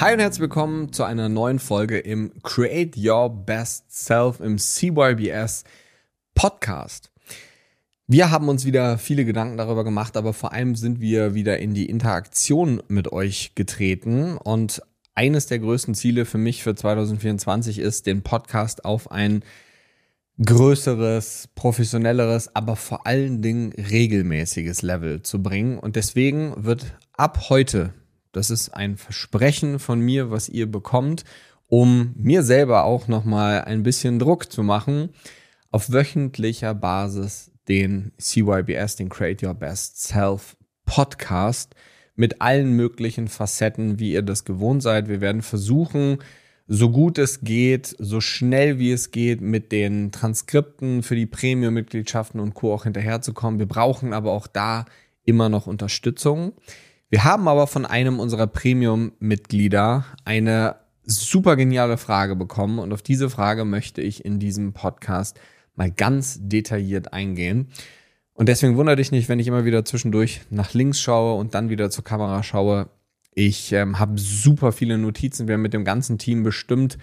Hi und herzlich willkommen zu einer neuen Folge im Create Your Best Self im CYBS Podcast. Wir haben uns wieder viele Gedanken darüber gemacht, aber vor allem sind wir wieder in die Interaktion mit euch getreten und eines der größten Ziele für mich für 2024 ist, den Podcast auf ein größeres, professionelleres, aber vor allen Dingen regelmäßiges Level zu bringen. Und deswegen wird ab heute das ist ein Versprechen von mir, was ihr bekommt, um mir selber auch nochmal ein bisschen Druck zu machen, auf wöchentlicher Basis den CYBS, den Create Your Best Self Podcast mit allen möglichen Facetten, wie ihr das gewohnt seid. Wir werden versuchen, so gut es geht, so schnell wie es geht, mit den Transkripten für die Premium-Mitgliedschaften und Co. auch hinterherzukommen. Wir brauchen aber auch da immer noch Unterstützung. Wir haben aber von einem unserer Premium-Mitglieder eine super geniale Frage bekommen und auf diese Frage möchte ich in diesem Podcast mal ganz detailliert eingehen. Und deswegen wundere dich nicht, wenn ich immer wieder zwischendurch nach links schaue und dann wieder zur Kamera schaue. Ich ähm, habe super viele Notizen. Wir haben mit dem ganzen Team bestimmt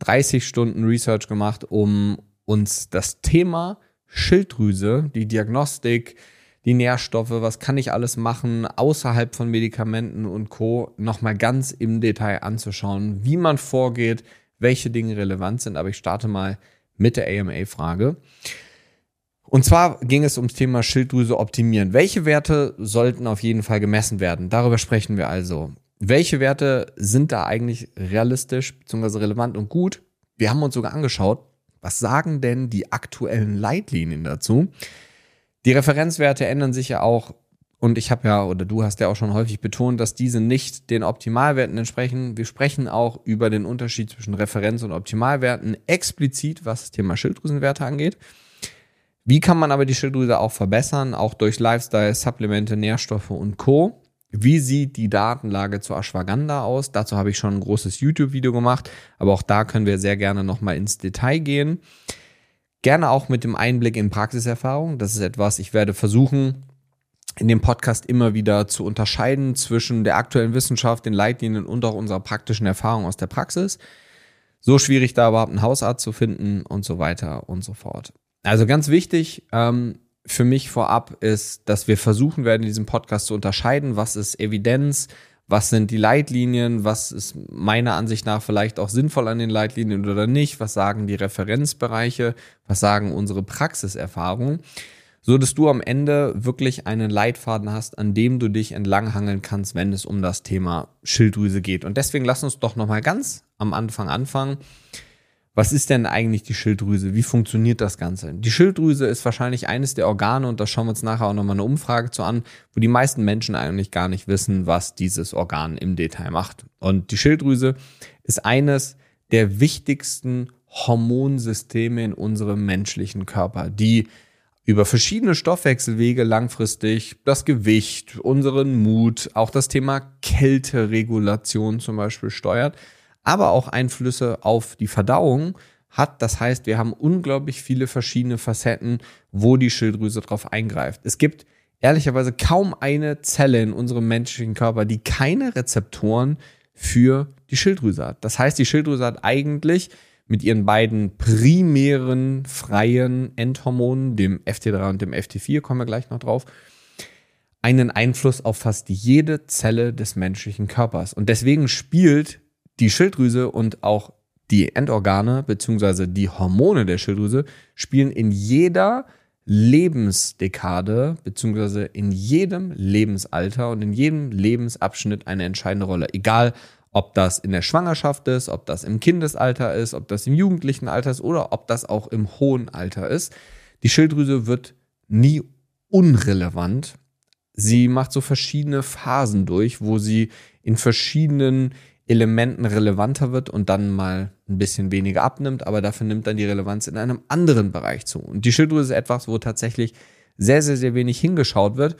30 Stunden Research gemacht, um uns das Thema Schilddrüse, die Diagnostik, die Nährstoffe, was kann ich alles machen außerhalb von Medikamenten und Co. nochmal ganz im Detail anzuschauen, wie man vorgeht, welche Dinge relevant sind. Aber ich starte mal mit der AMA-Frage. Und zwar ging es ums Thema Schilddrüse optimieren. Welche Werte sollten auf jeden Fall gemessen werden? Darüber sprechen wir also. Welche Werte sind da eigentlich realistisch bzw. relevant und gut? Wir haben uns sogar angeschaut, was sagen denn die aktuellen Leitlinien dazu? Die Referenzwerte ändern sich ja auch und ich habe ja, oder du hast ja auch schon häufig betont, dass diese nicht den Optimalwerten entsprechen. Wir sprechen auch über den Unterschied zwischen Referenz- und Optimalwerten explizit, was das Thema Schilddrüsenwerte angeht. Wie kann man aber die Schilddrüse auch verbessern, auch durch Lifestyle, Supplemente, Nährstoffe und Co. Wie sieht die Datenlage zur Ashwagandha aus? Dazu habe ich schon ein großes YouTube-Video gemacht, aber auch da können wir sehr gerne nochmal ins Detail gehen. Gerne auch mit dem Einblick in Praxiserfahrung. Das ist etwas, ich werde versuchen, in dem Podcast immer wieder zu unterscheiden zwischen der aktuellen Wissenschaft, den Leitlinien und auch unserer praktischen Erfahrung aus der Praxis. So schwierig da überhaupt einen Hausarzt zu finden und so weiter und so fort. Also ganz wichtig ähm, für mich vorab ist, dass wir versuchen werden, in diesem Podcast zu unterscheiden, was ist Evidenz, was sind die Leitlinien, was ist meiner Ansicht nach vielleicht auch sinnvoll an den Leitlinien oder nicht, was sagen die Referenzbereiche, was sagen unsere Praxiserfahrungen, so dass du am Ende wirklich einen Leitfaden hast, an dem du dich entlanghangeln kannst, wenn es um das Thema Schilddrüse geht. Und deswegen lass uns doch nochmal ganz am Anfang anfangen was ist denn eigentlich die Schilddrüse? Wie funktioniert das Ganze? Die Schilddrüse ist wahrscheinlich eines der Organe, und da schauen wir uns nachher auch nochmal eine Umfrage zu an, wo die meisten Menschen eigentlich gar nicht wissen, was dieses Organ im Detail macht. Und die Schilddrüse ist eines der wichtigsten Hormonsysteme in unserem menschlichen Körper, die über verschiedene Stoffwechselwege langfristig das Gewicht, unseren Mut, auch das Thema Kälteregulation zum Beispiel steuert aber auch Einflüsse auf die Verdauung hat. Das heißt, wir haben unglaublich viele verschiedene Facetten, wo die Schilddrüse drauf eingreift. Es gibt ehrlicherweise kaum eine Zelle in unserem menschlichen Körper, die keine Rezeptoren für die Schilddrüse hat. Das heißt, die Schilddrüse hat eigentlich mit ihren beiden primären freien Endhormonen, dem FT3 und dem FT4, kommen wir gleich noch drauf, einen Einfluss auf fast jede Zelle des menschlichen Körpers. Und deswegen spielt die Schilddrüse und auch die Endorgane beziehungsweise die Hormone der Schilddrüse spielen in jeder Lebensdekade beziehungsweise in jedem Lebensalter und in jedem Lebensabschnitt eine entscheidende Rolle. Egal, ob das in der Schwangerschaft ist, ob das im Kindesalter ist, ob das im jugendlichen Alter ist oder ob das auch im hohen Alter ist. Die Schilddrüse wird nie unrelevant sie macht so verschiedene Phasen durch, wo sie in verschiedenen Elementen relevanter wird und dann mal ein bisschen weniger abnimmt, aber dafür nimmt dann die Relevanz in einem anderen Bereich zu. Und die Schilddrüse ist etwas, wo tatsächlich sehr, sehr, sehr wenig hingeschaut wird.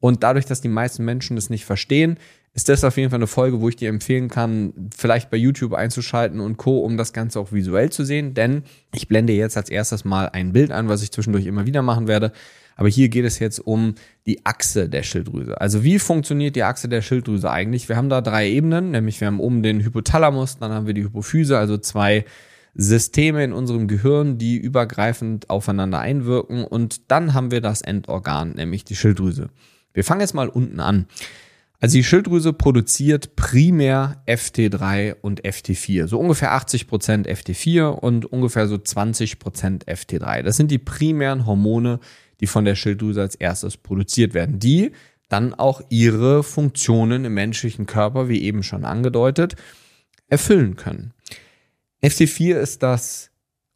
Und dadurch, dass die meisten Menschen das nicht verstehen, ist das auf jeden Fall eine Folge, wo ich dir empfehlen kann, vielleicht bei YouTube einzuschalten und Co., um das Ganze auch visuell zu sehen. Denn ich blende jetzt als erstes mal ein Bild an, was ich zwischendurch immer wieder machen werde. Aber hier geht es jetzt um die Achse der Schilddrüse. Also wie funktioniert die Achse der Schilddrüse eigentlich? Wir haben da drei Ebenen, nämlich wir haben oben den Hypothalamus, dann haben wir die Hypophyse, also zwei Systeme in unserem Gehirn, die übergreifend aufeinander einwirken. Und dann haben wir das Endorgan, nämlich die Schilddrüse. Wir fangen jetzt mal unten an. Also die Schilddrüse produziert primär FT3 und FT4. So ungefähr 80 Prozent FT4 und ungefähr so 20 Prozent FT3. Das sind die primären Hormone, die von der Schilddrüse als erstes produziert werden, die dann auch ihre Funktionen im menschlichen Körper, wie eben schon angedeutet, erfüllen können. FT4 ist das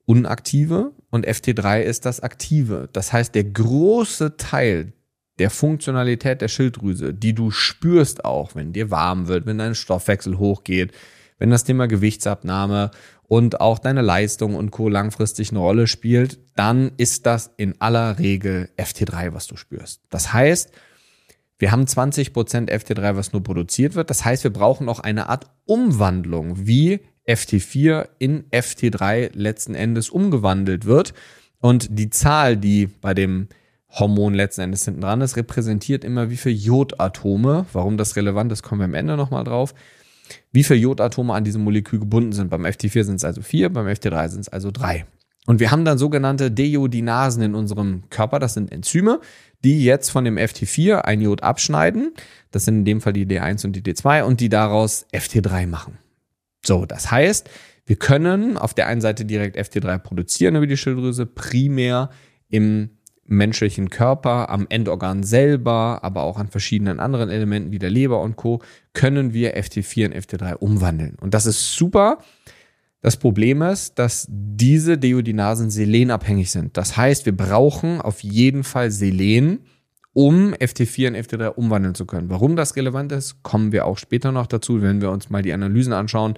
Unaktive und FT3 ist das Aktive. Das heißt, der große Teil der Funktionalität der Schilddrüse, die du spürst auch, wenn dir warm wird, wenn dein Stoffwechsel hochgeht, wenn das Thema Gewichtsabnahme und auch deine Leistung und Co. langfristig eine Rolle spielt, dann ist das in aller Regel FT3, was du spürst. Das heißt, wir haben 20% FT3, was nur produziert wird. Das heißt, wir brauchen auch eine Art Umwandlung, wie FT4 in FT3 letzten Endes umgewandelt wird. Und die Zahl, die bei dem Hormon letzten Endes hinten dran ist, repräsentiert immer wie viele Jodatome. Warum das relevant ist, kommen wir am Ende nochmal drauf wie viele Jodatome an diesem Molekül gebunden sind. Beim FT4 sind es also vier, beim FT3 sind es also drei. Und wir haben dann sogenannte Deiodinasen in unserem Körper. Das sind Enzyme, die jetzt von dem FT4 ein Jod abschneiden. Das sind in dem Fall die D1 und die D2 und die daraus FT3 machen. So, das heißt, wir können auf der einen Seite direkt FT3 produzieren über die Schilddrüse, primär im menschlichen Körper, am Endorgan selber, aber auch an verschiedenen anderen Elementen wie der Leber und Co. können wir FT4 in FT3 umwandeln. Und das ist super. Das Problem ist, dass diese Deodinasen selenabhängig sind. Das heißt, wir brauchen auf jeden Fall Selen, um FT4 in FT3 umwandeln zu können. Warum das relevant ist, kommen wir auch später noch dazu, wenn wir uns mal die Analysen anschauen,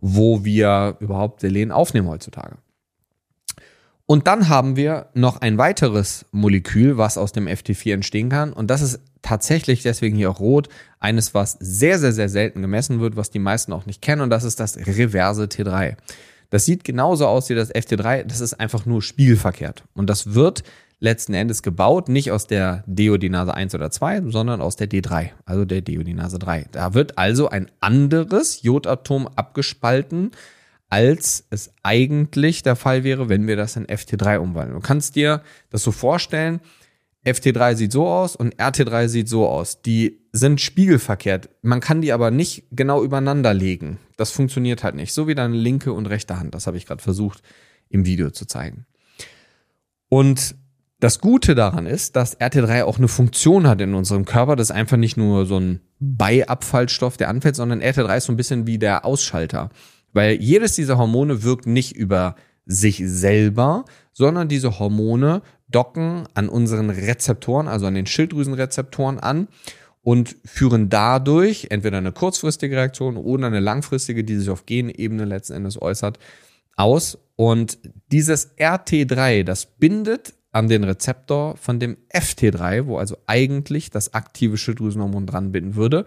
wo wir überhaupt Selen aufnehmen heutzutage. Und dann haben wir noch ein weiteres Molekül, was aus dem FT4 entstehen kann. Und das ist tatsächlich, deswegen hier auch rot, eines, was sehr, sehr, sehr selten gemessen wird, was die meisten auch nicht kennen. Und das ist das reverse T3. Das sieht genauso aus wie das FT3. Das ist einfach nur spiegelverkehrt. Und das wird letzten Endes gebaut, nicht aus der Deodinase 1 oder 2, sondern aus der D3, also der Deodinase 3. Da wird also ein anderes Jodatom abgespalten, als es eigentlich der Fall wäre, wenn wir das in FT3 umwandeln. Du kannst dir das so vorstellen, FT3 sieht so aus und RT3 sieht so aus. Die sind spiegelverkehrt. Man kann die aber nicht genau übereinander legen. Das funktioniert halt nicht. So wie deine linke und rechte Hand. Das habe ich gerade versucht im Video zu zeigen. Und das Gute daran ist, dass RT3 auch eine Funktion hat in unserem Körper. Das ist einfach nicht nur so ein Beiabfallstoff, der anfällt, sondern RT3 ist so ein bisschen wie der Ausschalter. Weil jedes dieser Hormone wirkt nicht über sich selber, sondern diese Hormone docken an unseren Rezeptoren, also an den Schilddrüsenrezeptoren an und führen dadurch entweder eine kurzfristige Reaktion oder eine langfristige, die sich auf Genebene letzten Endes äußert, aus. Und dieses RT3, das bindet an den Rezeptor von dem FT3, wo also eigentlich das aktive Schilddrüsenhormon dran binden würde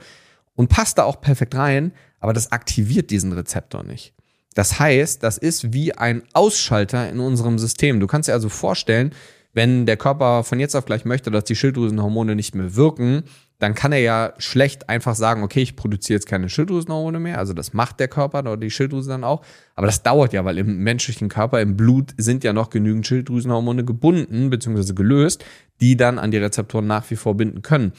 und passt da auch perfekt rein, aber das aktiviert diesen Rezeptor nicht. Das heißt, das ist wie ein Ausschalter in unserem System. Du kannst dir also vorstellen, wenn der Körper von jetzt auf gleich möchte, dass die Schilddrüsenhormone nicht mehr wirken, dann kann er ja schlecht einfach sagen, okay, ich produziere jetzt keine Schilddrüsenhormone mehr. Also das macht der Körper oder die Schilddrüse dann auch. Aber das dauert ja, weil im menschlichen Körper, im Blut sind ja noch genügend Schilddrüsenhormone gebunden bzw. gelöst, die dann an die Rezeptoren nach wie vor binden können.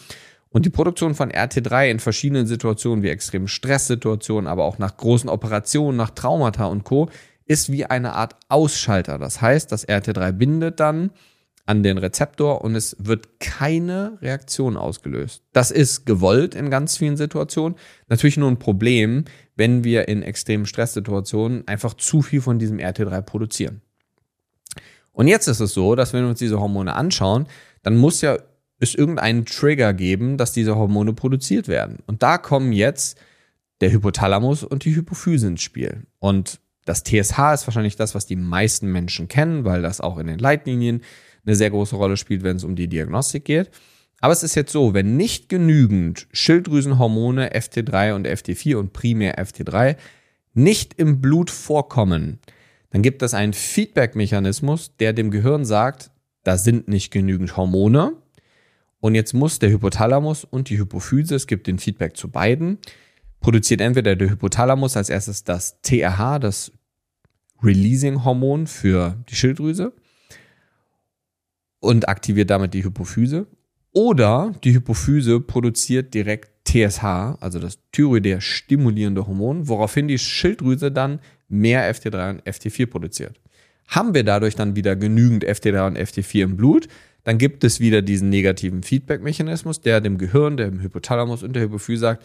Und die Produktion von RT3 in verschiedenen Situationen wie extremen Stresssituationen, aber auch nach großen Operationen, nach Traumata und Co. ist wie eine Art Ausschalter. Das heißt, das RT3 bindet dann an den Rezeptor und es wird keine Reaktion ausgelöst. Das ist gewollt in ganz vielen Situationen. Natürlich nur ein Problem, wenn wir in extremen Stresssituationen einfach zu viel von diesem RT3 produzieren. Und jetzt ist es so, dass wenn wir uns diese Hormone anschauen, dann muss ja es irgendeinen Trigger geben, dass diese Hormone produziert werden. Und da kommen jetzt der Hypothalamus und die Hypophyse ins Spiel. Und das TSH ist wahrscheinlich das, was die meisten Menschen kennen, weil das auch in den Leitlinien eine sehr große Rolle spielt, wenn es um die Diagnostik geht. Aber es ist jetzt so, wenn nicht genügend Schilddrüsenhormone FT3 und FT4 und primär FT3 nicht im Blut vorkommen, dann gibt es einen Feedback-Mechanismus, der dem Gehirn sagt, da sind nicht genügend Hormone. Und jetzt muss der Hypothalamus und die Hypophyse, es gibt den Feedback zu beiden, produziert entweder der Hypothalamus als erstes das TRH, das Releasing-Hormon für die Schilddrüse und aktiviert damit die Hypophyse. Oder die Hypophyse produziert direkt TSH, also das Thyroidär stimulierende Hormon, woraufhin die Schilddrüse dann mehr FT3 und FT4 produziert. Haben wir dadurch dann wieder genügend FT3 und FT4 im Blut, dann gibt es wieder diesen negativen Feedback-Mechanismus, der dem Gehirn, dem Hypothalamus und der Hypophyse sagt,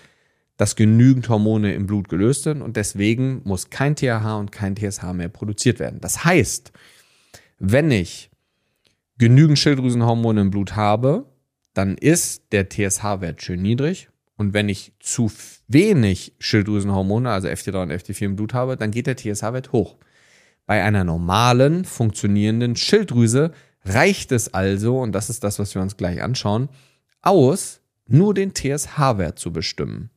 dass genügend Hormone im Blut gelöst sind und deswegen muss kein THH und kein TSH mehr produziert werden. Das heißt, wenn ich genügend Schilddrüsenhormone im Blut habe, dann ist der TSH-Wert schön niedrig. Und wenn ich zu wenig Schilddrüsenhormone, also FT3 und FT4 im Blut habe, dann geht der TSH-Wert hoch. Bei einer normalen, funktionierenden Schilddrüse reicht es also, und das ist das, was wir uns gleich anschauen, aus, nur den TSH-Wert zu bestimmen.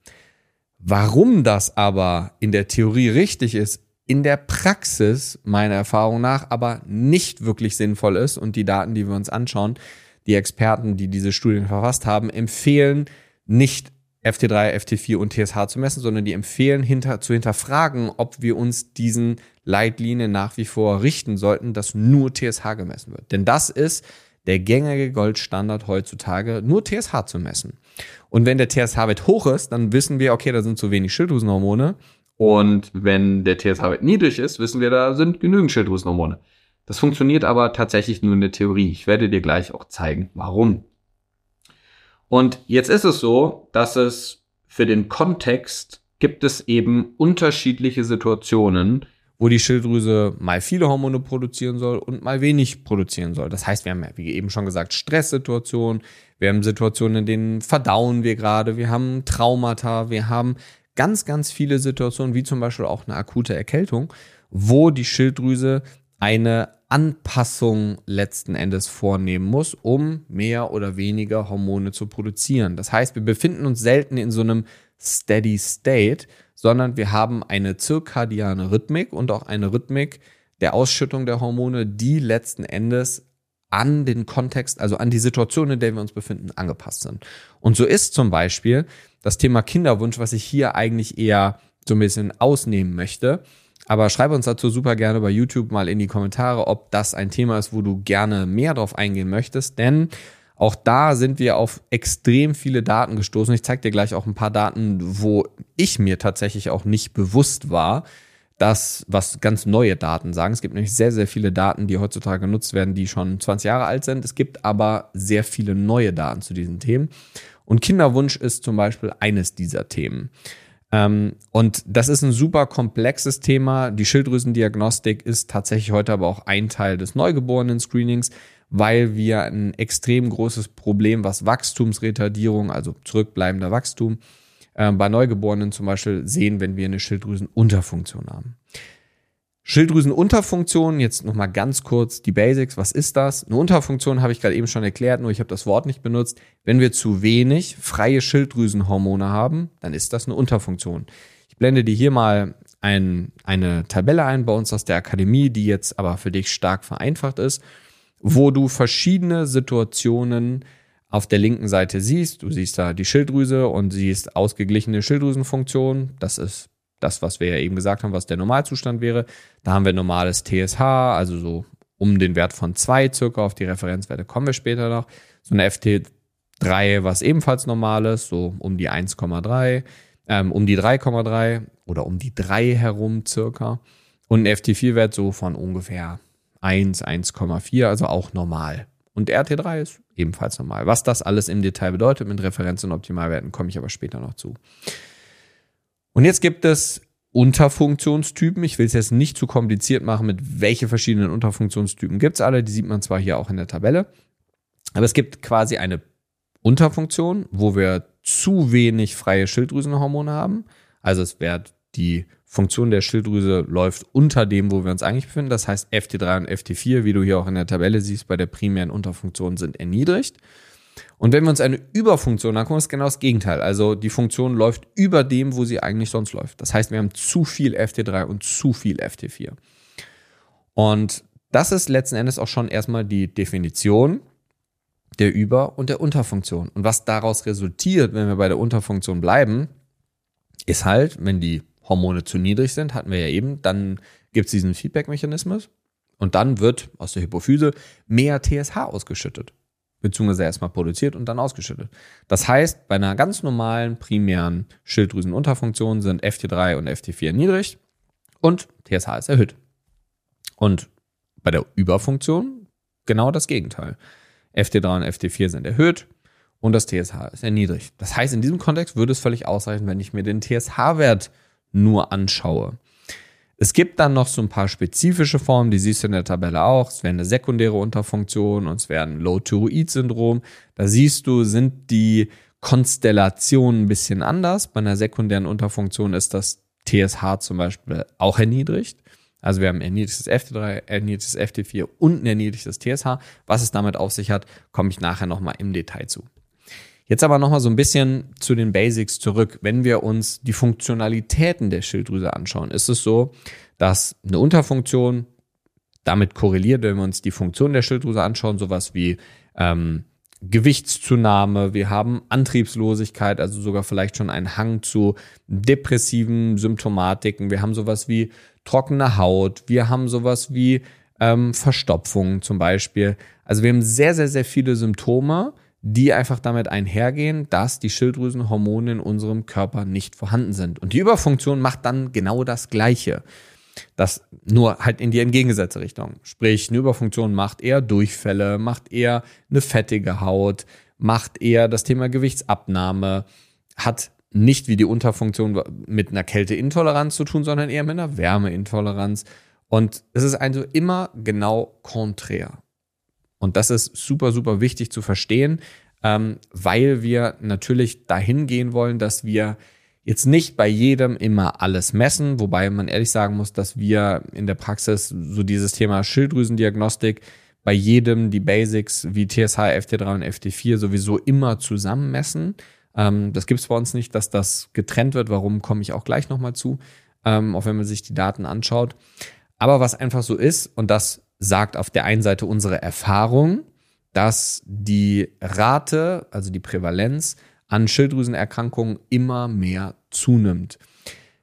Warum das aber in der Theorie richtig ist, in der Praxis meiner Erfahrung nach aber nicht wirklich sinnvoll ist und die Daten, die wir uns anschauen, die Experten, die diese Studien verfasst haben, empfehlen nicht FT3, FT4 und TSH zu messen, sondern die empfehlen hinter, zu hinterfragen, ob wir uns diesen Leitlinien nach wie vor richten sollten, dass nur TSH gemessen wird. Denn das ist der gängige Goldstandard heutzutage, nur TSH zu messen. Und wenn der TSH-Wert hoch ist, dann wissen wir, okay, da sind zu wenig Schilddrüsenhormone. Und wenn der TSH-Wert niedrig ist, wissen wir, da sind genügend Schilddrüsenhormone. Das funktioniert aber tatsächlich nur in der Theorie. Ich werde dir gleich auch zeigen, warum. Und jetzt ist es so, dass es für den Kontext gibt es eben unterschiedliche Situationen, wo die Schilddrüse mal viele Hormone produzieren soll und mal wenig produzieren soll. Das heißt, wir haben ja, wie eben schon gesagt, Stresssituationen, wir haben Situationen, in denen verdauen wir gerade, wir haben Traumata, wir haben ganz, ganz viele Situationen, wie zum Beispiel auch eine akute Erkältung, wo die Schilddrüse eine Anpassung letzten Endes vornehmen muss, um mehr oder weniger Hormone zu produzieren. Das heißt, wir befinden uns selten in so einem Steady State, sondern wir haben eine zirkadiane Rhythmik und auch eine Rhythmik der Ausschüttung der Hormone, die letzten Endes an den Kontext, also an die Situation, in der wir uns befinden, angepasst sind. Und so ist zum Beispiel das Thema Kinderwunsch, was ich hier eigentlich eher so ein bisschen ausnehmen möchte. Aber schreibe uns dazu super gerne bei YouTube mal in die Kommentare, ob das ein Thema ist, wo du gerne mehr drauf eingehen möchtest. Denn auch da sind wir auf extrem viele Daten gestoßen. Ich zeige dir gleich auch ein paar Daten, wo ich mir tatsächlich auch nicht bewusst war, dass was ganz neue Daten sagen. Es gibt nämlich sehr, sehr viele Daten, die heutzutage genutzt werden, die schon 20 Jahre alt sind. Es gibt aber sehr viele neue Daten zu diesen Themen. Und Kinderwunsch ist zum Beispiel eines dieser Themen. Ähm, und das ist ein super komplexes Thema. Die Schilddrüsendiagnostik ist tatsächlich heute aber auch ein Teil des Neugeborenen-Screenings weil wir ein extrem großes Problem, was Wachstumsretardierung, also zurückbleibender Wachstum, äh, bei Neugeborenen zum Beispiel sehen, wenn wir eine Schilddrüsenunterfunktion haben. Schilddrüsenunterfunktion, jetzt nochmal ganz kurz die Basics. Was ist das? Eine Unterfunktion habe ich gerade eben schon erklärt, nur ich habe das Wort nicht benutzt. Wenn wir zu wenig freie Schilddrüsenhormone haben, dann ist das eine Unterfunktion. Ich blende dir hier mal ein, eine Tabelle ein bei uns aus der Akademie, die jetzt aber für dich stark vereinfacht ist wo du verschiedene Situationen auf der linken Seite siehst. Du siehst da die Schilddrüse und siehst ausgeglichene Schilddrüsenfunktion. Das ist das, was wir ja eben gesagt haben, was der Normalzustand wäre. Da haben wir normales TSH, also so um den Wert von zwei circa. Auf die Referenzwerte kommen wir später noch. So eine FT3, was ebenfalls normal ist, so um die 1,3, ähm, um die 3,3 oder um die 3 herum circa. Und ein FT4-Wert so von ungefähr 1, 1,4, also auch normal. Und RT3 ist ebenfalls normal. Was das alles im Detail bedeutet mit Referenz- und Optimalwerten, komme ich aber später noch zu. Und jetzt gibt es Unterfunktionstypen. Ich will es jetzt nicht zu kompliziert machen, mit welche verschiedenen Unterfunktionstypen gibt es alle. Die sieht man zwar hier auch in der Tabelle. Aber es gibt quasi eine Unterfunktion, wo wir zu wenig freie Schilddrüsenhormone haben. Also es wäre die Funktion der Schilddrüse läuft unter dem, wo wir uns eigentlich befinden. Das heißt, FT3 und FT4, wie du hier auch in der Tabelle siehst, bei der primären Unterfunktion sind erniedrigt. Und wenn wir uns eine Überfunktion angucken, ist genau das Gegenteil. Also die Funktion läuft über dem, wo sie eigentlich sonst läuft. Das heißt, wir haben zu viel FT3 und zu viel FT4. Und das ist letzten Endes auch schon erstmal die Definition der Über- und der Unterfunktion. Und was daraus resultiert, wenn wir bei der Unterfunktion bleiben, ist halt, wenn die Hormone zu niedrig sind, hatten wir ja eben, dann gibt es diesen Feedback-Mechanismus und dann wird aus der Hypophyse mehr TSH ausgeschüttet, beziehungsweise erstmal produziert und dann ausgeschüttet. Das heißt, bei einer ganz normalen primären Schilddrüsenunterfunktion sind FT3 und FT4 niedrig und TSH ist erhöht. Und bei der Überfunktion genau das Gegenteil. FT3 und FT4 sind erhöht und das TSH ist erniedrigt. Das heißt, in diesem Kontext würde es völlig ausreichen, wenn ich mir den TSH-Wert nur anschaue. Es gibt dann noch so ein paar spezifische Formen, die siehst du in der Tabelle auch. Es wäre eine sekundäre Unterfunktion und es wäre ein Low-Thyroid-Syndrom. Da siehst du, sind die Konstellationen ein bisschen anders. Bei einer sekundären Unterfunktion ist das TSH zum Beispiel auch erniedrigt. Also wir haben erniedrigtes FT3, erniedrigtes FT4 und ein erniedrigtes TSH. Was es damit auf sich hat, komme ich nachher nochmal im Detail zu. Jetzt aber nochmal so ein bisschen zu den Basics zurück. Wenn wir uns die Funktionalitäten der Schilddrüse anschauen, ist es so, dass eine Unterfunktion damit korreliert, wenn wir uns die Funktion der Schilddrüse anschauen, sowas wie ähm, Gewichtszunahme, wir haben Antriebslosigkeit, also sogar vielleicht schon einen Hang zu depressiven Symptomatiken, wir haben sowas wie trockene Haut, wir haben sowas wie ähm, Verstopfung zum Beispiel. Also wir haben sehr, sehr, sehr viele Symptome, die einfach damit einhergehen, dass die Schilddrüsenhormone in unserem Körper nicht vorhanden sind. Und die Überfunktion macht dann genau das Gleiche. Das nur halt in die entgegengesetzte Richtung. Sprich, eine Überfunktion macht eher Durchfälle, macht eher eine fettige Haut, macht eher das Thema Gewichtsabnahme, hat nicht wie die Unterfunktion mit einer Kälteintoleranz zu tun, sondern eher mit einer Wärmeintoleranz. Und es ist also immer genau konträr. Und das ist super, super wichtig zu verstehen, ähm, weil wir natürlich dahin gehen wollen, dass wir jetzt nicht bei jedem immer alles messen, wobei man ehrlich sagen muss, dass wir in der Praxis so dieses Thema Schilddrüsendiagnostik bei jedem die Basics wie TSH, FT3 und FT4 sowieso immer zusammen messen. Ähm, das gibt es bei uns nicht, dass das getrennt wird. Warum komme ich auch gleich nochmal zu, ähm, auch wenn man sich die Daten anschaut. Aber was einfach so ist, und das sagt auf der einen Seite unsere Erfahrung, dass die Rate, also die Prävalenz an Schilddrüsenerkrankungen immer mehr zunimmt.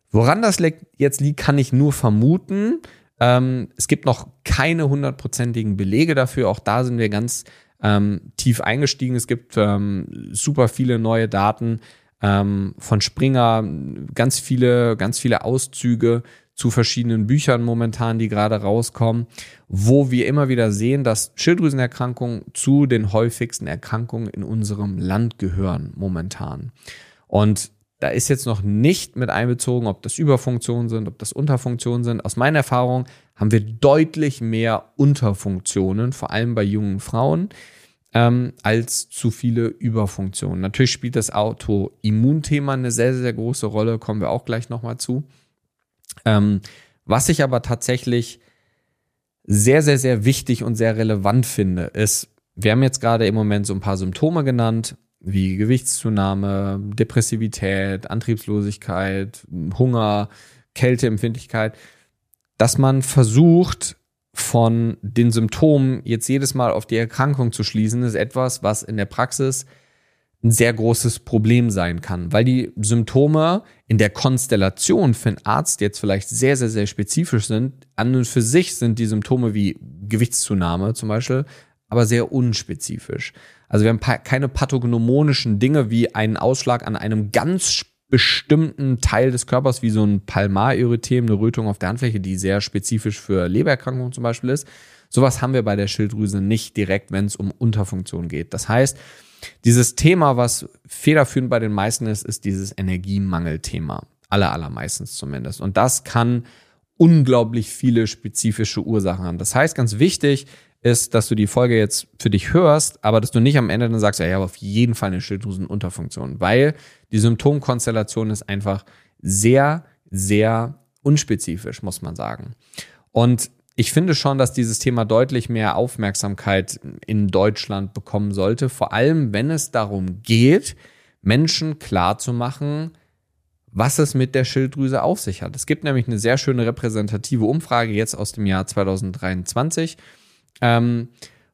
Woran das jetzt liegt, kann ich nur vermuten. Ähm, es gibt noch keine hundertprozentigen Belege dafür. Auch da sind wir ganz ähm, tief eingestiegen. Es gibt ähm, super viele neue Daten von Springer, ganz viele, ganz viele Auszüge zu verschiedenen Büchern momentan, die gerade rauskommen, wo wir immer wieder sehen, dass Schilddrüsenerkrankungen zu den häufigsten Erkrankungen in unserem Land gehören momentan. Und da ist jetzt noch nicht mit einbezogen, ob das Überfunktionen sind, ob das Unterfunktionen sind. Aus meiner Erfahrung haben wir deutlich mehr Unterfunktionen, vor allem bei jungen Frauen, ähm, als zu viele Überfunktionen. Natürlich spielt das Autoimmunthema eine sehr, sehr große Rolle, kommen wir auch gleich nochmal zu. Ähm, was ich aber tatsächlich sehr, sehr, sehr wichtig und sehr relevant finde, ist, wir haben jetzt gerade im Moment so ein paar Symptome genannt, wie Gewichtszunahme, Depressivität, Antriebslosigkeit, Hunger, Kälteempfindlichkeit, dass man versucht, von den Symptomen jetzt jedes Mal auf die Erkrankung zu schließen, ist etwas, was in der Praxis ein sehr großes Problem sein kann, weil die Symptome in der Konstellation für einen Arzt jetzt vielleicht sehr, sehr, sehr spezifisch sind. An und für sich sind die Symptome wie Gewichtszunahme zum Beispiel, aber sehr unspezifisch. Also wir haben keine pathognomonischen Dinge wie einen Ausschlag an einem ganz bestimmten Teil des Körpers, wie so ein Palmarerythem, eine Rötung auf der Handfläche, die sehr spezifisch für Lebererkrankungen zum Beispiel ist. Sowas haben wir bei der Schilddrüse nicht direkt, wenn es um Unterfunktion geht. Das heißt, dieses Thema, was federführend bei den meisten ist, ist dieses Energiemangelthema. Aller, allermeistens zumindest. Und das kann unglaublich viele spezifische Ursachen haben. Das heißt, ganz wichtig, ist, dass du die Folge jetzt für dich hörst, aber dass du nicht am Ende dann sagst, ja, ich habe auf jeden Fall eine Schilddrüsenunterfunktion, weil die Symptomkonstellation ist einfach sehr, sehr unspezifisch, muss man sagen. Und ich finde schon, dass dieses Thema deutlich mehr Aufmerksamkeit in Deutschland bekommen sollte, vor allem wenn es darum geht, Menschen klarzumachen, was es mit der Schilddrüse auf sich hat. Es gibt nämlich eine sehr schöne repräsentative Umfrage jetzt aus dem Jahr 2023, ähm,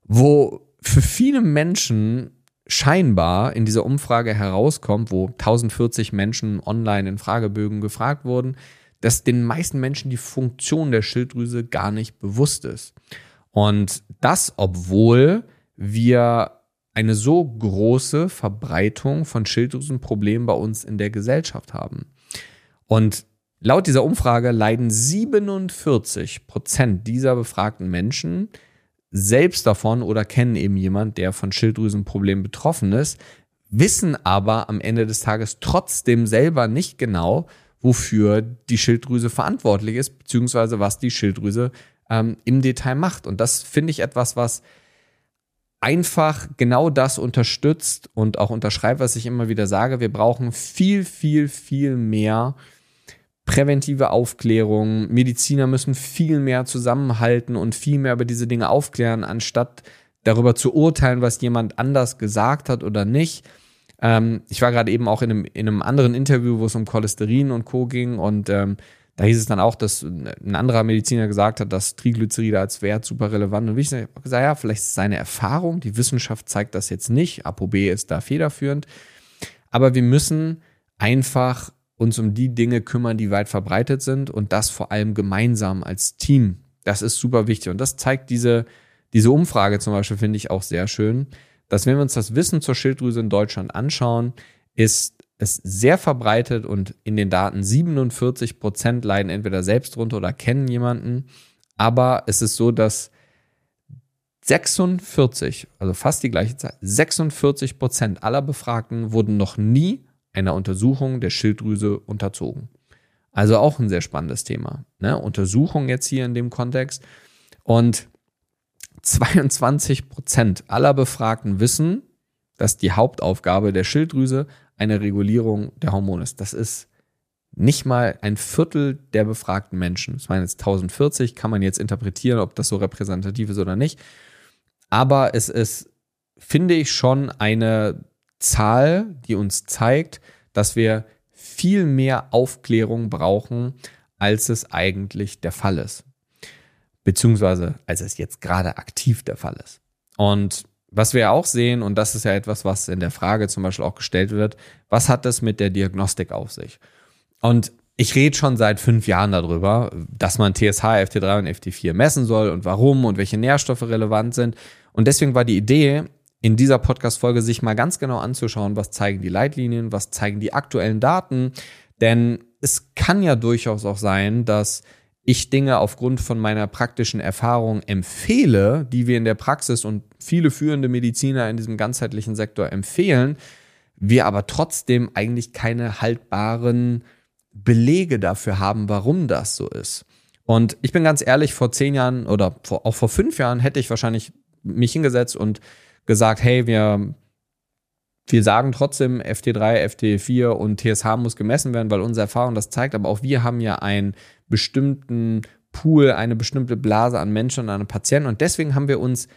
wo für viele Menschen scheinbar in dieser Umfrage herauskommt, wo 1040 Menschen online in Fragebögen gefragt wurden, dass den meisten Menschen die Funktion der Schilddrüse gar nicht bewusst ist. Und das, obwohl wir eine so große Verbreitung von Schilddrüsenproblemen bei uns in der Gesellschaft haben. Und laut dieser Umfrage leiden 47 Prozent dieser befragten Menschen selbst davon oder kennen eben jemand, der von Schilddrüsenproblemen betroffen ist, wissen aber am Ende des Tages trotzdem selber nicht genau, wofür die Schilddrüse verantwortlich ist, beziehungsweise was die Schilddrüse ähm, im Detail macht. Und das finde ich etwas, was einfach genau das unterstützt und auch unterschreibt, was ich immer wieder sage. Wir brauchen viel, viel, viel mehr präventive Aufklärung. Mediziner müssen viel mehr zusammenhalten und viel mehr über diese Dinge aufklären, anstatt darüber zu urteilen, was jemand anders gesagt hat oder nicht. Ähm, ich war gerade eben auch in einem, in einem anderen Interview, wo es um Cholesterin und Co. ging und ähm, da hieß es dann auch, dass ein anderer Mediziner gesagt hat, dass Triglyceride als Wert super relevant und ich habe gesagt, ja, vielleicht ist es seine Erfahrung, die Wissenschaft zeigt das jetzt nicht, ApoB ist da federführend, aber wir müssen einfach uns um die Dinge kümmern, die weit verbreitet sind und das vor allem gemeinsam als Team. Das ist super wichtig und das zeigt diese, diese Umfrage zum Beispiel, finde ich auch sehr schön, dass wenn wir uns das Wissen zur Schilddrüse in Deutschland anschauen, ist es sehr verbreitet und in den Daten 47 Prozent leiden entweder selbst drunter oder kennen jemanden. Aber es ist so, dass 46, also fast die gleiche Zahl, 46 Prozent aller Befragten wurden noch nie einer Untersuchung der Schilddrüse unterzogen. Also auch ein sehr spannendes Thema. Ne? Untersuchung jetzt hier in dem Kontext. Und 22 Prozent aller Befragten wissen, dass die Hauptaufgabe der Schilddrüse eine Regulierung der Hormone ist. Das ist nicht mal ein Viertel der befragten Menschen. Das waren jetzt 1040, kann man jetzt interpretieren, ob das so repräsentativ ist oder nicht. Aber es ist, finde ich, schon eine Zahl, die uns zeigt, dass wir viel mehr Aufklärung brauchen, als es eigentlich der Fall ist. Beziehungsweise als es jetzt gerade aktiv der Fall ist. Und was wir auch sehen, und das ist ja etwas, was in der Frage zum Beispiel auch gestellt wird, was hat das mit der Diagnostik auf sich? Und ich rede schon seit fünf Jahren darüber, dass man TSH, FT3 und FT4 messen soll und warum und welche Nährstoffe relevant sind. Und deswegen war die Idee, in dieser Podcast-Folge sich mal ganz genau anzuschauen, was zeigen die Leitlinien, was zeigen die aktuellen Daten. Denn es kann ja durchaus auch sein, dass ich Dinge aufgrund von meiner praktischen Erfahrung empfehle, die wir in der Praxis und viele führende Mediziner in diesem ganzheitlichen Sektor empfehlen, wir aber trotzdem eigentlich keine haltbaren Belege dafür haben, warum das so ist. Und ich bin ganz ehrlich, vor zehn Jahren oder vor, auch vor fünf Jahren hätte ich wahrscheinlich mich hingesetzt und gesagt, hey, wir, wir sagen trotzdem FT3, FT4 und TSH muss gemessen werden, weil unsere Erfahrung das zeigt, aber auch wir haben ja ein bestimmten Pool, eine bestimmte Blase an Menschen und an Patienten. Und deswegen haben wir uns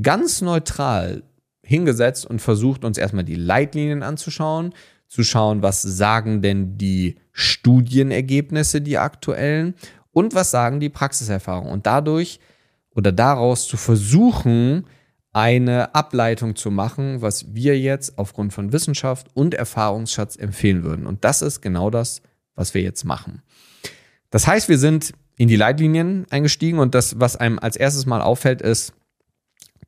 ganz neutral hingesetzt und versucht, uns erstmal die Leitlinien anzuschauen, zu schauen, was sagen denn die Studienergebnisse, die aktuellen, und was sagen die Praxiserfahrungen. Und dadurch oder daraus zu versuchen, eine Ableitung zu machen, was wir jetzt aufgrund von Wissenschaft und Erfahrungsschatz empfehlen würden. Und das ist genau das, was wir jetzt machen. Das heißt, wir sind in die Leitlinien eingestiegen und das, was einem als erstes mal auffällt, ist,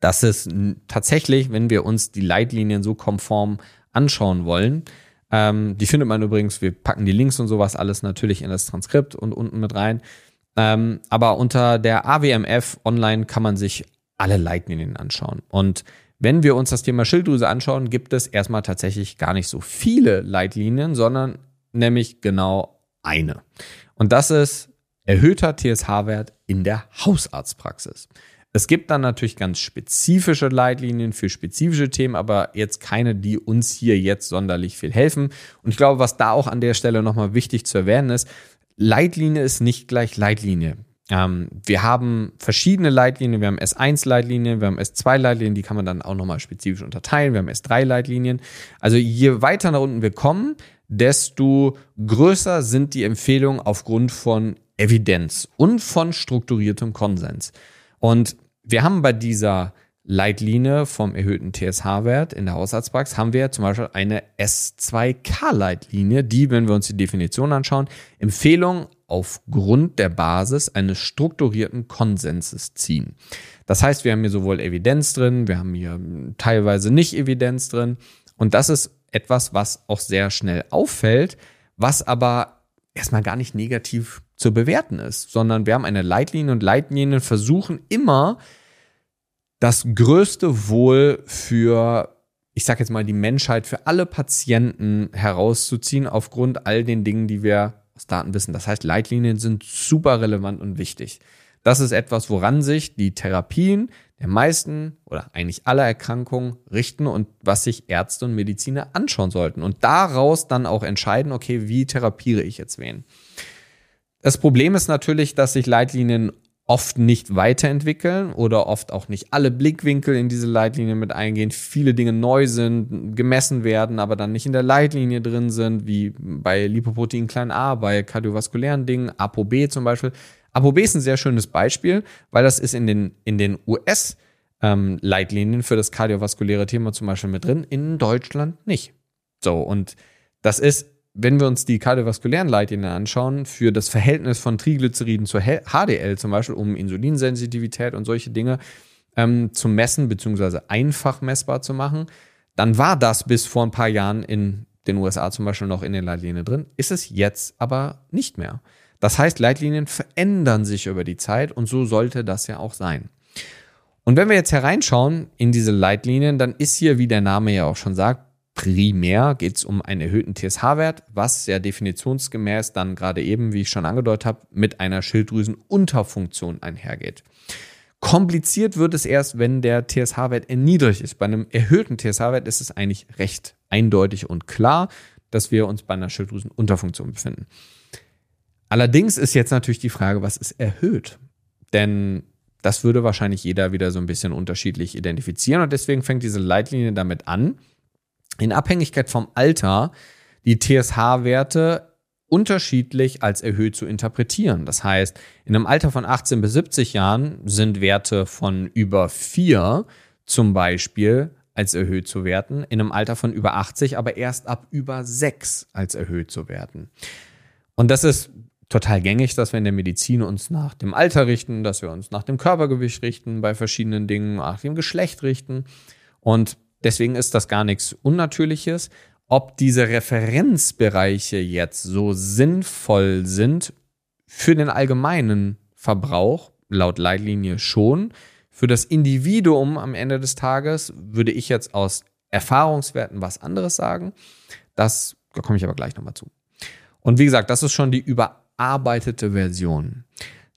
dass es tatsächlich, wenn wir uns die Leitlinien so konform anschauen wollen, ähm, die findet man übrigens, wir packen die Links und sowas alles natürlich in das Transkript und unten mit rein. Ähm, aber unter der AWMF online kann man sich alle Leitlinien anschauen. Und wenn wir uns das Thema Schilddrüse anschauen, gibt es erstmal tatsächlich gar nicht so viele Leitlinien, sondern nämlich genau eine. Und das ist erhöhter TSH-Wert in der Hausarztpraxis. Es gibt dann natürlich ganz spezifische Leitlinien für spezifische Themen, aber jetzt keine, die uns hier jetzt sonderlich viel helfen. Und ich glaube, was da auch an der Stelle nochmal wichtig zu erwähnen ist, Leitlinie ist nicht gleich Leitlinie. Ähm, wir haben verschiedene Leitlinien. Wir haben S1-Leitlinien, wir haben S2-Leitlinien, die kann man dann auch nochmal spezifisch unterteilen. Wir haben S3-Leitlinien. Also je weiter nach unten wir kommen, desto größer sind die Empfehlungen aufgrund von Evidenz und von strukturiertem Konsens. Und wir haben bei dieser Leitlinie vom erhöhten TSH-Wert in der Hausarztpraxis haben wir zum Beispiel eine S2K-Leitlinie, die, wenn wir uns die Definition anschauen, Empfehlungen aufgrund der Basis eines strukturierten Konsenses ziehen. Das heißt, wir haben hier sowohl Evidenz drin, wir haben hier teilweise nicht Evidenz drin und das ist etwas, was auch sehr schnell auffällt, was aber erstmal gar nicht negativ zu bewerten ist, sondern wir haben eine Leitlinie und Leitlinien versuchen immer das größte Wohl für, ich sag jetzt mal, die Menschheit, für alle Patienten herauszuziehen, aufgrund all den Dingen, die wir aus Daten wissen. Das heißt, Leitlinien sind super relevant und wichtig. Das ist etwas, woran sich die Therapien der meisten oder eigentlich aller Erkrankungen richten und was sich Ärzte und Mediziner anschauen sollten und daraus dann auch entscheiden, okay, wie therapiere ich jetzt wen. Das Problem ist natürlich, dass sich Leitlinien oft nicht weiterentwickeln oder oft auch nicht alle Blickwinkel in diese Leitlinie mit eingehen. Viele Dinge neu sind, gemessen werden, aber dann nicht in der Leitlinie drin sind, wie bei Lipoprotein klein a, bei kardiovaskulären Dingen, ApoB zum Beispiel. ApoB ist ein sehr schönes Beispiel, weil das ist in den, in den US- ähm, Leitlinien für das kardiovaskuläre Thema zum Beispiel mit drin, in Deutschland nicht. So, und das ist wenn wir uns die kardiovaskulären Leitlinien anschauen, für das Verhältnis von Triglyceriden zur HDL zum Beispiel, um Insulinsensitivität und solche Dinge ähm, zu messen, beziehungsweise einfach messbar zu machen, dann war das bis vor ein paar Jahren in den USA zum Beispiel noch in den Leitlinien drin, ist es jetzt aber nicht mehr. Das heißt, Leitlinien verändern sich über die Zeit und so sollte das ja auch sein. Und wenn wir jetzt hereinschauen in diese Leitlinien, dann ist hier, wie der Name ja auch schon sagt, Primär geht es um einen erhöhten TSH-Wert, was ja definitionsgemäß dann gerade eben, wie ich schon angedeutet habe, mit einer Schilddrüsenunterfunktion einhergeht. Kompliziert wird es erst, wenn der TSH-Wert erniedrigt ist. Bei einem erhöhten TSH-Wert ist es eigentlich recht eindeutig und klar, dass wir uns bei einer Schilddrüsenunterfunktion befinden. Allerdings ist jetzt natürlich die Frage, was ist erhöht? Denn das würde wahrscheinlich jeder wieder so ein bisschen unterschiedlich identifizieren und deswegen fängt diese Leitlinie damit an, in Abhängigkeit vom Alter die TSH-Werte unterschiedlich als erhöht zu interpretieren. Das heißt, in einem Alter von 18 bis 70 Jahren sind Werte von über 4 zum Beispiel als erhöht zu werten, in einem Alter von über 80 aber erst ab über 6 als erhöht zu werten. Und das ist total gängig, dass wir in der Medizin uns nach dem Alter richten, dass wir uns nach dem Körpergewicht richten, bei verschiedenen Dingen nach dem Geschlecht richten. Und Deswegen ist das gar nichts Unnatürliches. Ob diese Referenzbereiche jetzt so sinnvoll sind für den allgemeinen Verbrauch, laut Leitlinie schon. Für das Individuum am Ende des Tages würde ich jetzt aus Erfahrungswerten was anderes sagen. Das, da komme ich aber gleich nochmal zu. Und wie gesagt, das ist schon die überarbeitete Version.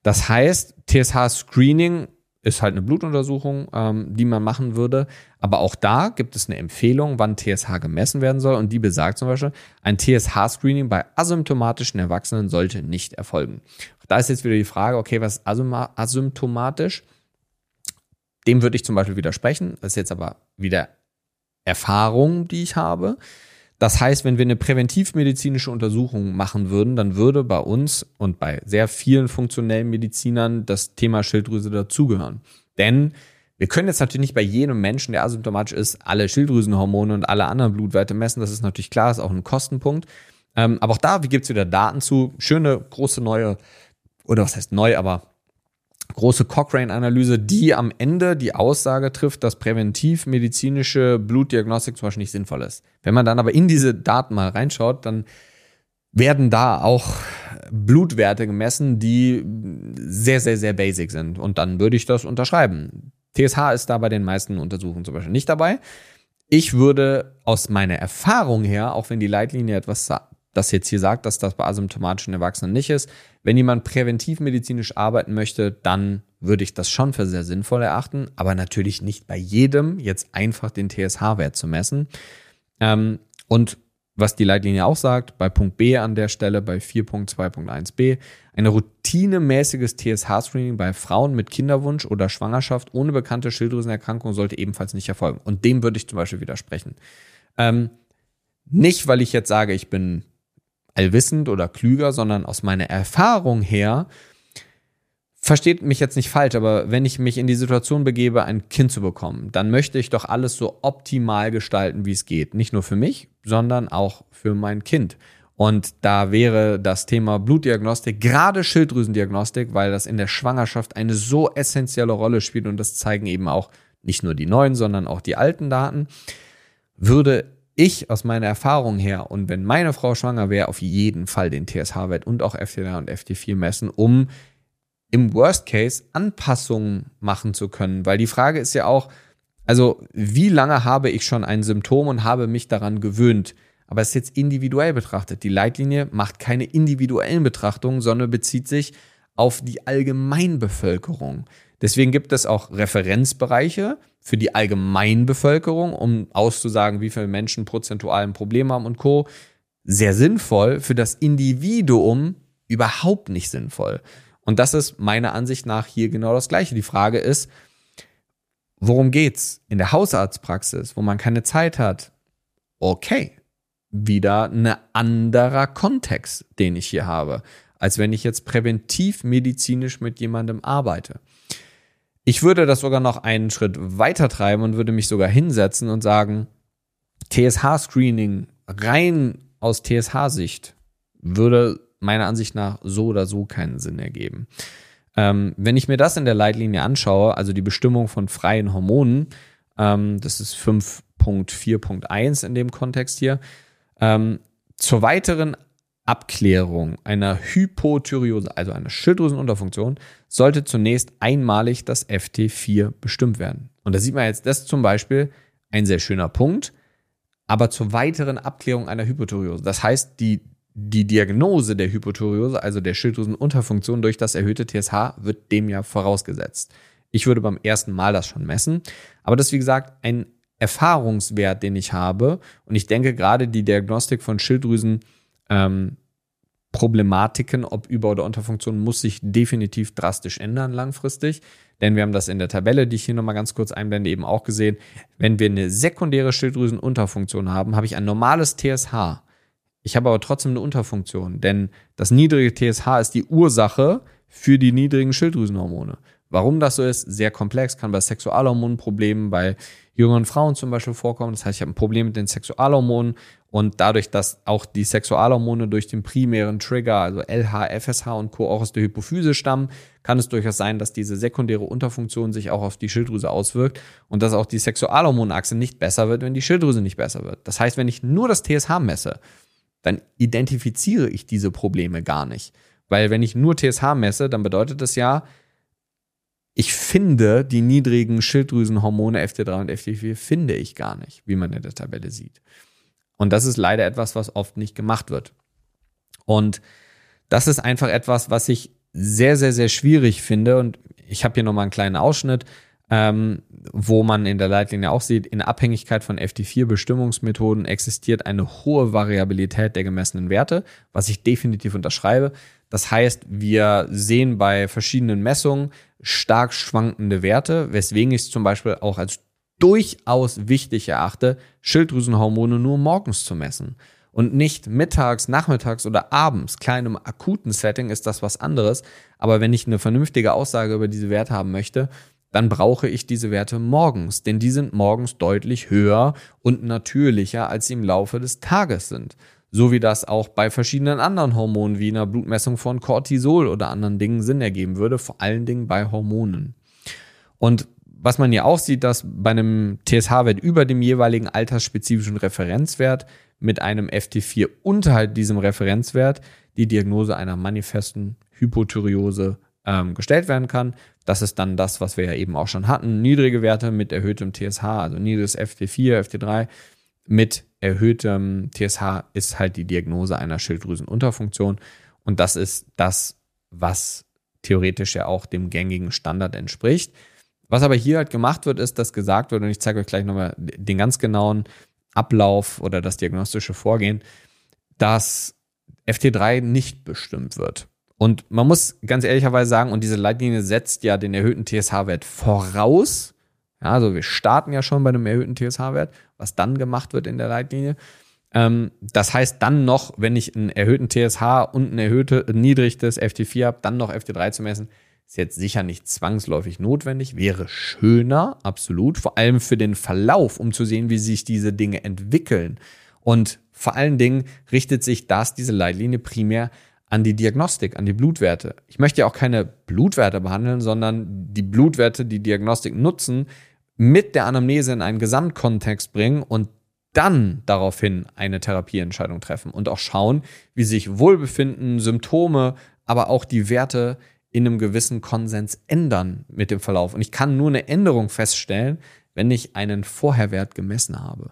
Das heißt, TSH-Screening ist halt eine Blutuntersuchung, ähm, die man machen würde. Aber auch da gibt es eine Empfehlung, wann TSH gemessen werden soll. Und die besagt zum Beispiel, ein TSH-Screening bei asymptomatischen Erwachsenen sollte nicht erfolgen. Da ist jetzt wieder die Frage, okay, was ist asymptomatisch? Dem würde ich zum Beispiel widersprechen. Das ist jetzt aber wieder Erfahrung, die ich habe. Das heißt, wenn wir eine präventivmedizinische Untersuchung machen würden, dann würde bei uns und bei sehr vielen funktionellen Medizinern das Thema Schilddrüse dazugehören. Denn wir können jetzt natürlich nicht bei jedem Menschen, der asymptomatisch ist, alle Schilddrüsenhormone und alle anderen Blutwerte messen. Das ist natürlich klar, ist auch ein Kostenpunkt. Ähm, aber auch da, gibt es wieder Daten zu? Schöne, große, neue, oder was heißt neu, aber große Cochrane-Analyse, die am Ende die Aussage trifft, dass präventivmedizinische Blutdiagnostik zum Beispiel nicht sinnvoll ist. Wenn man dann aber in diese Daten mal reinschaut, dann werden da auch Blutwerte gemessen, die sehr, sehr, sehr basic sind. Und dann würde ich das unterschreiben. TSH ist da bei den meisten Untersuchungen zum Beispiel nicht dabei. Ich würde aus meiner Erfahrung her, auch wenn die Leitlinie etwas das jetzt hier sagt, dass das bei asymptomatischen Erwachsenen nicht ist. Wenn jemand präventivmedizinisch arbeiten möchte, dann würde ich das schon für sehr sinnvoll erachten, aber natürlich nicht bei jedem jetzt einfach den TSH-Wert zu messen. Ähm, und was die Leitlinie auch sagt, bei Punkt B an der Stelle, bei 4.2.1b, ein routinemäßiges TSH-Screening bei Frauen mit Kinderwunsch oder Schwangerschaft ohne bekannte Schilddrüsenerkrankung sollte ebenfalls nicht erfolgen. Und dem würde ich zum Beispiel widersprechen. Ähm, nicht, weil ich jetzt sage, ich bin allwissend oder klüger, sondern aus meiner Erfahrung her, versteht mich jetzt nicht falsch, aber wenn ich mich in die Situation begebe, ein Kind zu bekommen, dann möchte ich doch alles so optimal gestalten, wie es geht. Nicht nur für mich, sondern auch für mein Kind. Und da wäre das Thema Blutdiagnostik, gerade Schilddrüsendiagnostik, weil das in der Schwangerschaft eine so essentielle Rolle spielt und das zeigen eben auch nicht nur die neuen, sondern auch die alten Daten, würde ich aus meiner Erfahrung her und wenn meine Frau schwanger wäre, auf jeden Fall den TSH-Wert und auch FT3 und FT4 messen, um im Worst Case Anpassungen machen zu können. Weil die Frage ist ja auch, also wie lange habe ich schon ein Symptom und habe mich daran gewöhnt? Aber es ist jetzt individuell betrachtet. Die Leitlinie macht keine individuellen Betrachtungen, sondern bezieht sich auf die Allgemeinbevölkerung. Deswegen gibt es auch Referenzbereiche für die Allgemeinbevölkerung, um auszusagen, wie viele Menschen prozentual ein Problem haben und Co. Sehr sinnvoll, für das Individuum überhaupt nicht sinnvoll. Und das ist meiner Ansicht nach hier genau das Gleiche. Die Frage ist, worum geht's? In der Hausarztpraxis, wo man keine Zeit hat. Okay, wieder ein anderer Kontext, den ich hier habe, als wenn ich jetzt präventiv medizinisch mit jemandem arbeite. Ich würde das sogar noch einen Schritt weiter treiben und würde mich sogar hinsetzen und sagen, TSH-Screening rein aus TSH-Sicht würde meiner Ansicht nach so oder so keinen Sinn ergeben. Ähm, wenn ich mir das in der Leitlinie anschaue, also die Bestimmung von freien Hormonen, ähm, das ist 5.4.1 in dem Kontext hier, ähm, zur weiteren Abklärung einer Hypothyreose, also einer Schilddrüsenunterfunktion, sollte zunächst einmalig das FT4 bestimmt werden. Und da sieht man jetzt, das ist zum Beispiel ein sehr schöner Punkt, aber zur weiteren Abklärung einer Hypothyreose. Das heißt, die, die Diagnose der Hypothyreose, also der Schilddrüsenunterfunktion durch das erhöhte TSH, wird dem ja vorausgesetzt. Ich würde beim ersten Mal das schon messen, aber das ist wie gesagt ein Erfahrungswert, den ich habe. Und ich denke gerade die Diagnostik von Schilddrüsen ähm, Problematiken, ob Über- oder Unterfunktion, muss sich definitiv drastisch ändern langfristig. Denn wir haben das in der Tabelle, die ich hier nochmal ganz kurz einblende, eben auch gesehen. Wenn wir eine sekundäre Schilddrüsenunterfunktion haben, habe ich ein normales TSH. Ich habe aber trotzdem eine Unterfunktion, denn das niedrige TSH ist die Ursache für die niedrigen Schilddrüsenhormone. Warum das so ist, sehr komplex, kann bei Sexualhormonproblemen, bei jüngeren Frauen zum Beispiel vorkommen. Das heißt, ich habe ein Problem mit den Sexualhormonen und dadurch, dass auch die Sexualhormone durch den primären Trigger, also LH, FSH und Co. auch aus der Hypophyse stammen, kann es durchaus sein, dass diese sekundäre Unterfunktion sich auch auf die Schilddrüse auswirkt und dass auch die Sexualhormonachse nicht besser wird, wenn die Schilddrüse nicht besser wird. Das heißt, wenn ich nur das TSH messe, dann identifiziere ich diese Probleme gar nicht. Weil wenn ich nur TSH messe, dann bedeutet das ja, ich finde die niedrigen Schilddrüsenhormone FT3 und FT4 finde ich gar nicht, wie man in der Tabelle sieht. Und das ist leider etwas, was oft nicht gemacht wird. Und das ist einfach etwas, was ich sehr, sehr, sehr schwierig finde. Und ich habe hier nochmal einen kleinen Ausschnitt, ähm, wo man in der Leitlinie auch sieht, in Abhängigkeit von FT4-Bestimmungsmethoden existiert eine hohe Variabilität der gemessenen Werte, was ich definitiv unterschreibe. Das heißt, wir sehen bei verschiedenen Messungen stark schwankende Werte, weswegen ich es zum Beispiel auch als durchaus wichtig erachte, Schilddrüsenhormone nur morgens zu messen und nicht mittags, nachmittags oder abends. Klar, in einem akuten Setting ist das was anderes, aber wenn ich eine vernünftige Aussage über diese Werte haben möchte, dann brauche ich diese Werte morgens, denn die sind morgens deutlich höher und natürlicher, als sie im Laufe des Tages sind so wie das auch bei verschiedenen anderen Hormonen wie einer Blutmessung von Cortisol oder anderen Dingen Sinn ergeben würde, vor allen Dingen bei Hormonen. Und was man ja auch sieht, dass bei einem TSH-Wert über dem jeweiligen altersspezifischen Referenzwert mit einem FT4 unterhalb diesem Referenzwert die Diagnose einer manifesten Hypothyreose ähm, gestellt werden kann. Das ist dann das, was wir ja eben auch schon hatten. Niedrige Werte mit erhöhtem TSH, also niedriges FT4, FT3 mit erhöhtem TSH ist halt die Diagnose einer Schilddrüsenunterfunktion. Und das ist das, was theoretisch ja auch dem gängigen Standard entspricht. Was aber hier halt gemacht wird, ist, dass gesagt wird, und ich zeige euch gleich nochmal den ganz genauen Ablauf oder das diagnostische Vorgehen, dass FT3 nicht bestimmt wird. Und man muss ganz ehrlicherweise sagen, und diese Leitlinie setzt ja den erhöhten TSH-Wert voraus. Ja, also wir starten ja schon bei einem erhöhten TSH-Wert, was dann gemacht wird in der Leitlinie. Ähm, das heißt dann noch, wenn ich einen erhöhten TSH und ein erhöhtes, niedriges FT4 habe, dann noch FT3 zu messen, ist jetzt sicher nicht zwangsläufig notwendig, wäre schöner, absolut, vor allem für den Verlauf, um zu sehen, wie sich diese Dinge entwickeln. Und vor allen Dingen richtet sich das, diese Leitlinie, primär an die Diagnostik, an die Blutwerte. Ich möchte ja auch keine Blutwerte behandeln, sondern die Blutwerte, die Diagnostik nutzen, mit der Anamnese in einen Gesamtkontext bringen und dann daraufhin eine Therapieentscheidung treffen und auch schauen, wie sich Wohlbefinden, Symptome, aber auch die Werte in einem gewissen Konsens ändern mit dem Verlauf. Und ich kann nur eine Änderung feststellen, wenn ich einen Vorherwert gemessen habe.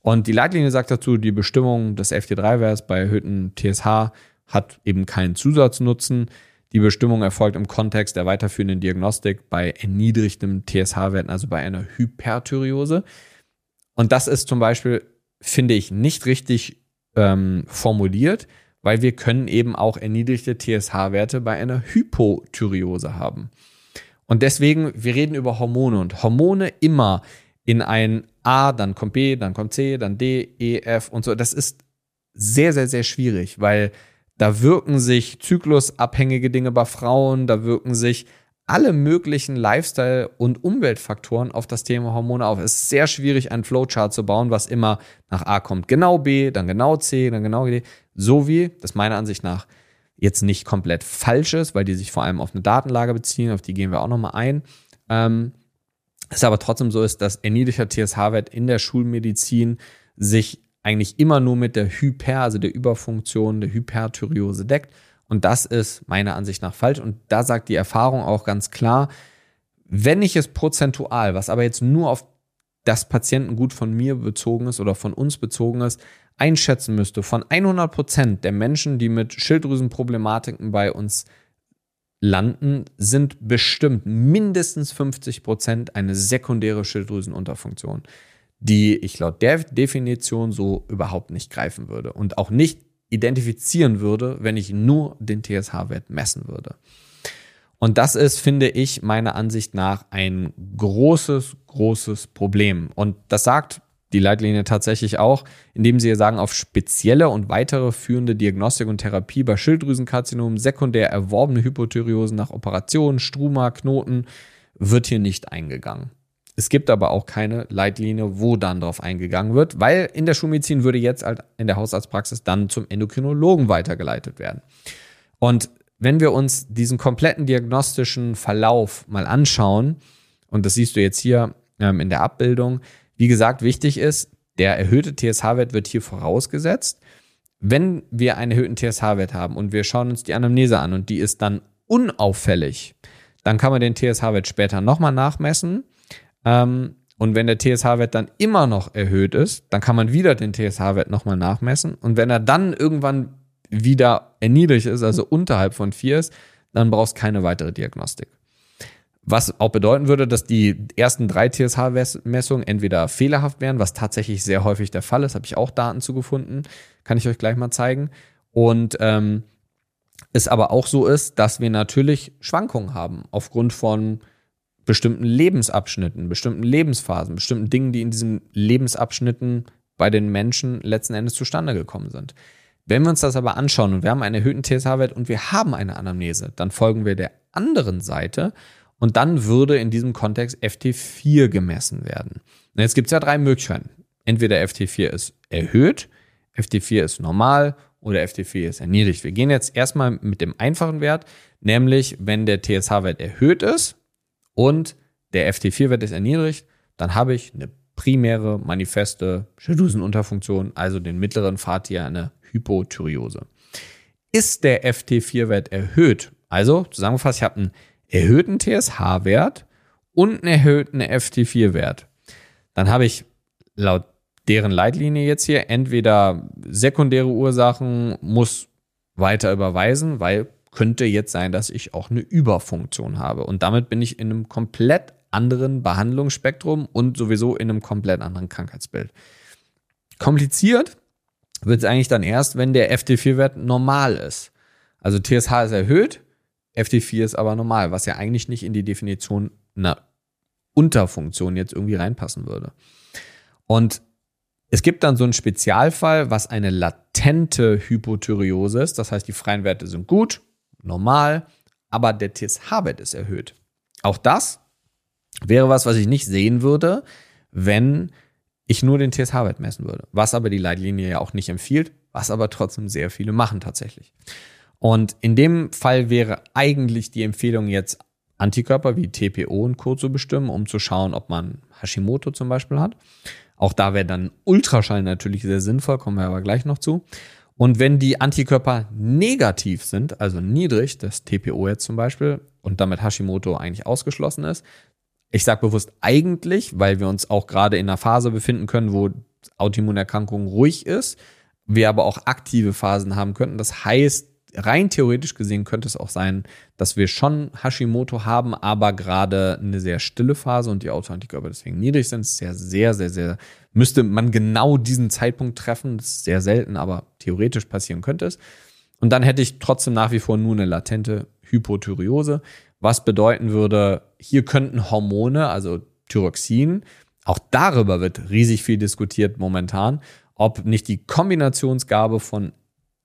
Und die Leitlinie sagt dazu, die Bestimmung des FT3-Werts bei erhöhtem TSH hat eben keinen Zusatznutzen. Die Bestimmung erfolgt im Kontext der weiterführenden Diagnostik bei erniedrigtem TSH-Werten, also bei einer Hyperthyreose. Und das ist zum Beispiel, finde ich, nicht richtig ähm, formuliert weil wir können eben auch erniedrigte TSH-Werte bei einer Hypothyreose haben. Und deswegen, wir reden über Hormone und Hormone immer in ein A, dann kommt B, dann kommt C, dann D, E, F und so. Das ist sehr, sehr, sehr schwierig, weil da wirken sich zyklusabhängige Dinge bei Frauen, da wirken sich alle möglichen Lifestyle- und Umweltfaktoren auf das Thema Hormone auf. Es ist sehr schwierig, einen Flowchart zu bauen, was immer nach A kommt. Genau B, dann genau C, dann genau D. So wie, das meiner Ansicht nach jetzt nicht komplett falsch ist, weil die sich vor allem auf eine Datenlage beziehen, auf die gehen wir auch nochmal ein. Ähm, es aber trotzdem so ist, dass erniedrigter TSH-Wert in der Schulmedizin sich eigentlich immer nur mit der Hyper, also der Überfunktion, der Hyperthyreose deckt. Und das ist meiner Ansicht nach falsch. Und da sagt die Erfahrung auch ganz klar, wenn ich es prozentual, was aber jetzt nur auf das Patientengut von mir bezogen ist oder von uns bezogen ist, einschätzen müsste, von 100 Prozent der Menschen, die mit Schilddrüsenproblematiken bei uns landen, sind bestimmt mindestens 50 Prozent eine sekundäre Schilddrüsenunterfunktion, die ich laut der Definition so überhaupt nicht greifen würde und auch nicht identifizieren würde, wenn ich nur den TSH-Wert messen würde. Und das ist, finde ich, meiner Ansicht nach ein großes, großes Problem. Und das sagt die Leitlinie tatsächlich auch, indem sie sagen, auf spezielle und weitere führende Diagnostik und Therapie bei Schilddrüsenkarzinomen, sekundär erworbene Hypothyreosen nach Operationen, Struma, Knoten, wird hier nicht eingegangen. Es gibt aber auch keine Leitlinie, wo dann darauf eingegangen wird, weil in der Schulmedizin würde jetzt halt in der Hausarztpraxis dann zum Endokrinologen weitergeleitet werden. Und wenn wir uns diesen kompletten diagnostischen Verlauf mal anschauen, und das siehst du jetzt hier ähm, in der Abbildung, wie gesagt, wichtig ist, der erhöhte TSH-Wert wird hier vorausgesetzt. Wenn wir einen erhöhten TSH-Wert haben und wir schauen uns die Anamnese an und die ist dann unauffällig, dann kann man den TSH-Wert später nochmal nachmessen. Ähm, und wenn der TSH-Wert dann immer noch erhöht ist, dann kann man wieder den TSH-Wert nochmal nachmessen. Und wenn er dann irgendwann wieder erniedrigt ist, also unterhalb von 4 ist, dann brauchst du keine weitere Diagnostik. Was auch bedeuten würde, dass die ersten drei TSH-Messungen entweder fehlerhaft wären, was tatsächlich sehr häufig der Fall ist, habe ich auch Daten zugefunden, kann ich euch gleich mal zeigen. Und ähm, es aber auch so ist, dass wir natürlich Schwankungen haben aufgrund von bestimmten Lebensabschnitten, bestimmten Lebensphasen, bestimmten Dingen, die in diesen Lebensabschnitten bei den Menschen letzten Endes zustande gekommen sind. Wenn wir uns das aber anschauen und wir haben einen erhöhten TSH-Wert und wir haben eine Anamnese, dann folgen wir der anderen Seite und dann würde in diesem Kontext FT4 gemessen werden. Und jetzt gibt es ja drei Möglichkeiten. Entweder FT4 ist erhöht, FT4 ist normal oder FT4 ist erniedrigt. Wir gehen jetzt erstmal mit dem einfachen Wert, nämlich wenn der TSH-Wert erhöht ist und der FT4-Wert ist erniedrigt, dann habe ich eine primäre manifeste Schilddrüsenunterfunktion, also den mittleren Pfad hier eine Hypothyreose. Ist der FT4-Wert erhöht, also zusammengefasst, ich habe einen erhöhten TSH-Wert und einen erhöhten FT4-Wert. Dann habe ich laut deren Leitlinie jetzt hier. Entweder sekundäre Ursachen muss weiter überweisen, weil könnte jetzt sein, dass ich auch eine Überfunktion habe. Und damit bin ich in einem komplett anderen Behandlungsspektrum und sowieso in einem komplett anderen Krankheitsbild. Kompliziert wird es eigentlich dann erst, wenn der FT4-Wert normal ist. Also TSH ist erhöht, FT4 ist aber normal, was ja eigentlich nicht in die Definition einer Unterfunktion jetzt irgendwie reinpassen würde. Und es gibt dann so einen Spezialfall, was eine latente Hypothyreose ist. Das heißt, die freien Werte sind gut, normal, aber der TSH-Wert ist erhöht. Auch das wäre was, was ich nicht sehen würde, wenn ich nur den TSH-Wert messen würde. Was aber die Leitlinie ja auch nicht empfiehlt, was aber trotzdem sehr viele machen tatsächlich. Und in dem Fall wäre eigentlich die Empfehlung jetzt Antikörper wie TPO und Co. zu bestimmen, um zu schauen, ob man Hashimoto zum Beispiel hat. Auch da wäre dann Ultraschall natürlich sehr sinnvoll, kommen wir aber gleich noch zu. Und wenn die Antikörper negativ sind, also niedrig, das TPO jetzt zum Beispiel, und damit Hashimoto eigentlich ausgeschlossen ist, ich sage bewusst eigentlich, weil wir uns auch gerade in einer Phase befinden können, wo Autoimmunerkrankung ruhig ist, wir aber auch aktive Phasen haben könnten. Das heißt, rein theoretisch gesehen könnte es auch sein, dass wir schon Hashimoto haben, aber gerade eine sehr stille Phase und die Autoantikörper deswegen niedrig sind. Ist sehr, sehr, sehr, sehr, müsste man genau diesen Zeitpunkt treffen. Das ist sehr selten, aber theoretisch passieren könnte es. Und dann hätte ich trotzdem nach wie vor nur eine latente Hypothyreose, was bedeuten würde, hier könnten Hormone, also Thyroxin, auch darüber wird riesig viel diskutiert momentan, ob nicht die Kombinationsgabe von,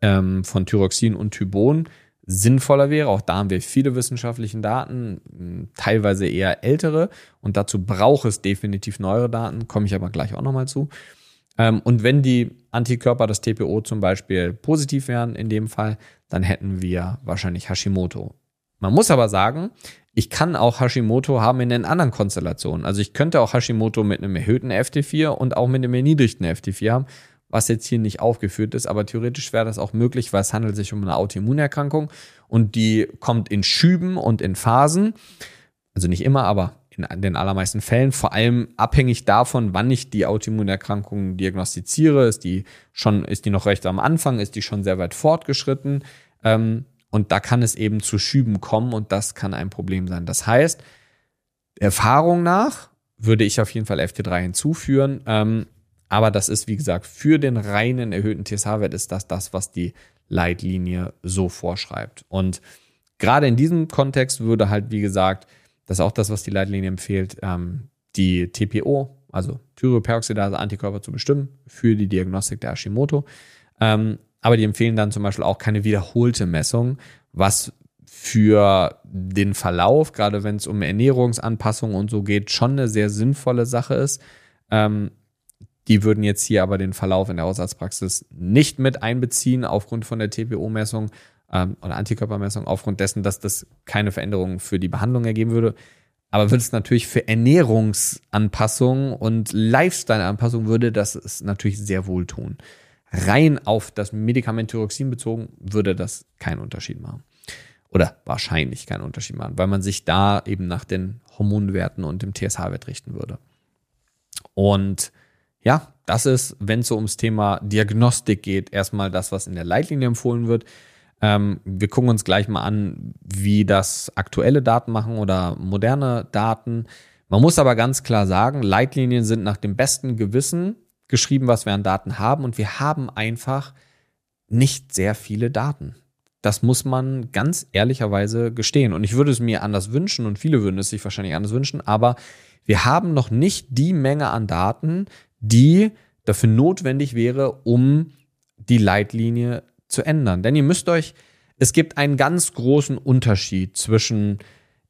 ähm, von Thyroxin und Thybon sinnvoller wäre. Auch da haben wir viele wissenschaftliche Daten, teilweise eher ältere. Und dazu braucht es definitiv neuere Daten, komme ich aber gleich auch nochmal zu. Ähm, und wenn die Antikörper, das TPO zum Beispiel, positiv wären in dem Fall, dann hätten wir wahrscheinlich Hashimoto. Man muss aber sagen, ich kann auch Hashimoto haben in den anderen Konstellationen. Also ich könnte auch Hashimoto mit einem erhöhten FT4 und auch mit einem erniedrigten FT4 haben, was jetzt hier nicht aufgeführt ist, aber theoretisch wäre das auch möglich, weil es handelt sich um eine Autoimmunerkrankung und die kommt in Schüben und in Phasen. Also nicht immer, aber in den allermeisten Fällen, vor allem abhängig davon, wann ich die Autoimmunerkrankung diagnostiziere. Ist die schon, ist die noch recht am Anfang, ist die schon sehr weit fortgeschritten? Ähm, und da kann es eben zu Schüben kommen und das kann ein Problem sein. Das heißt, Erfahrung nach würde ich auf jeden Fall FT3 hinzuführen. Ähm, aber das ist, wie gesagt, für den reinen erhöhten TSH-Wert ist das das, was die Leitlinie so vorschreibt. Und gerade in diesem Kontext würde halt, wie gesagt, das ist auch das, was die Leitlinie empfiehlt, ähm, die TPO, also Thyroperoxidase Antikörper zu bestimmen für die Diagnostik der Hashimoto. Ähm, aber die empfehlen dann zum Beispiel auch keine wiederholte Messung, was für den Verlauf, gerade wenn es um Ernährungsanpassungen und so geht, schon eine sehr sinnvolle Sache ist. Ähm, die würden jetzt hier aber den Verlauf in der Hausarztpraxis nicht mit einbeziehen aufgrund von der TPO-Messung ähm, oder Antikörpermessung, aufgrund dessen, dass das keine Veränderungen für die Behandlung ergeben würde. Aber würde es natürlich für Ernährungsanpassungen und Lifestyle-Anpassungen würde das es natürlich sehr wohl tun rein auf das Medikament Thyroxin bezogen, würde das keinen Unterschied machen. Oder wahrscheinlich keinen Unterschied machen, weil man sich da eben nach den Hormonwerten und dem TSH-Wert richten würde. Und ja, das ist, wenn es so ums Thema Diagnostik geht, erstmal das, was in der Leitlinie empfohlen wird. Ähm, wir gucken uns gleich mal an, wie das aktuelle Daten machen oder moderne Daten. Man muss aber ganz klar sagen, Leitlinien sind nach dem besten Gewissen geschrieben, was wir an Daten haben und wir haben einfach nicht sehr viele Daten. Das muss man ganz ehrlicherweise gestehen. Und ich würde es mir anders wünschen und viele würden es sich wahrscheinlich anders wünschen, aber wir haben noch nicht die Menge an Daten, die dafür notwendig wäre, um die Leitlinie zu ändern. Denn ihr müsst euch, es gibt einen ganz großen Unterschied zwischen,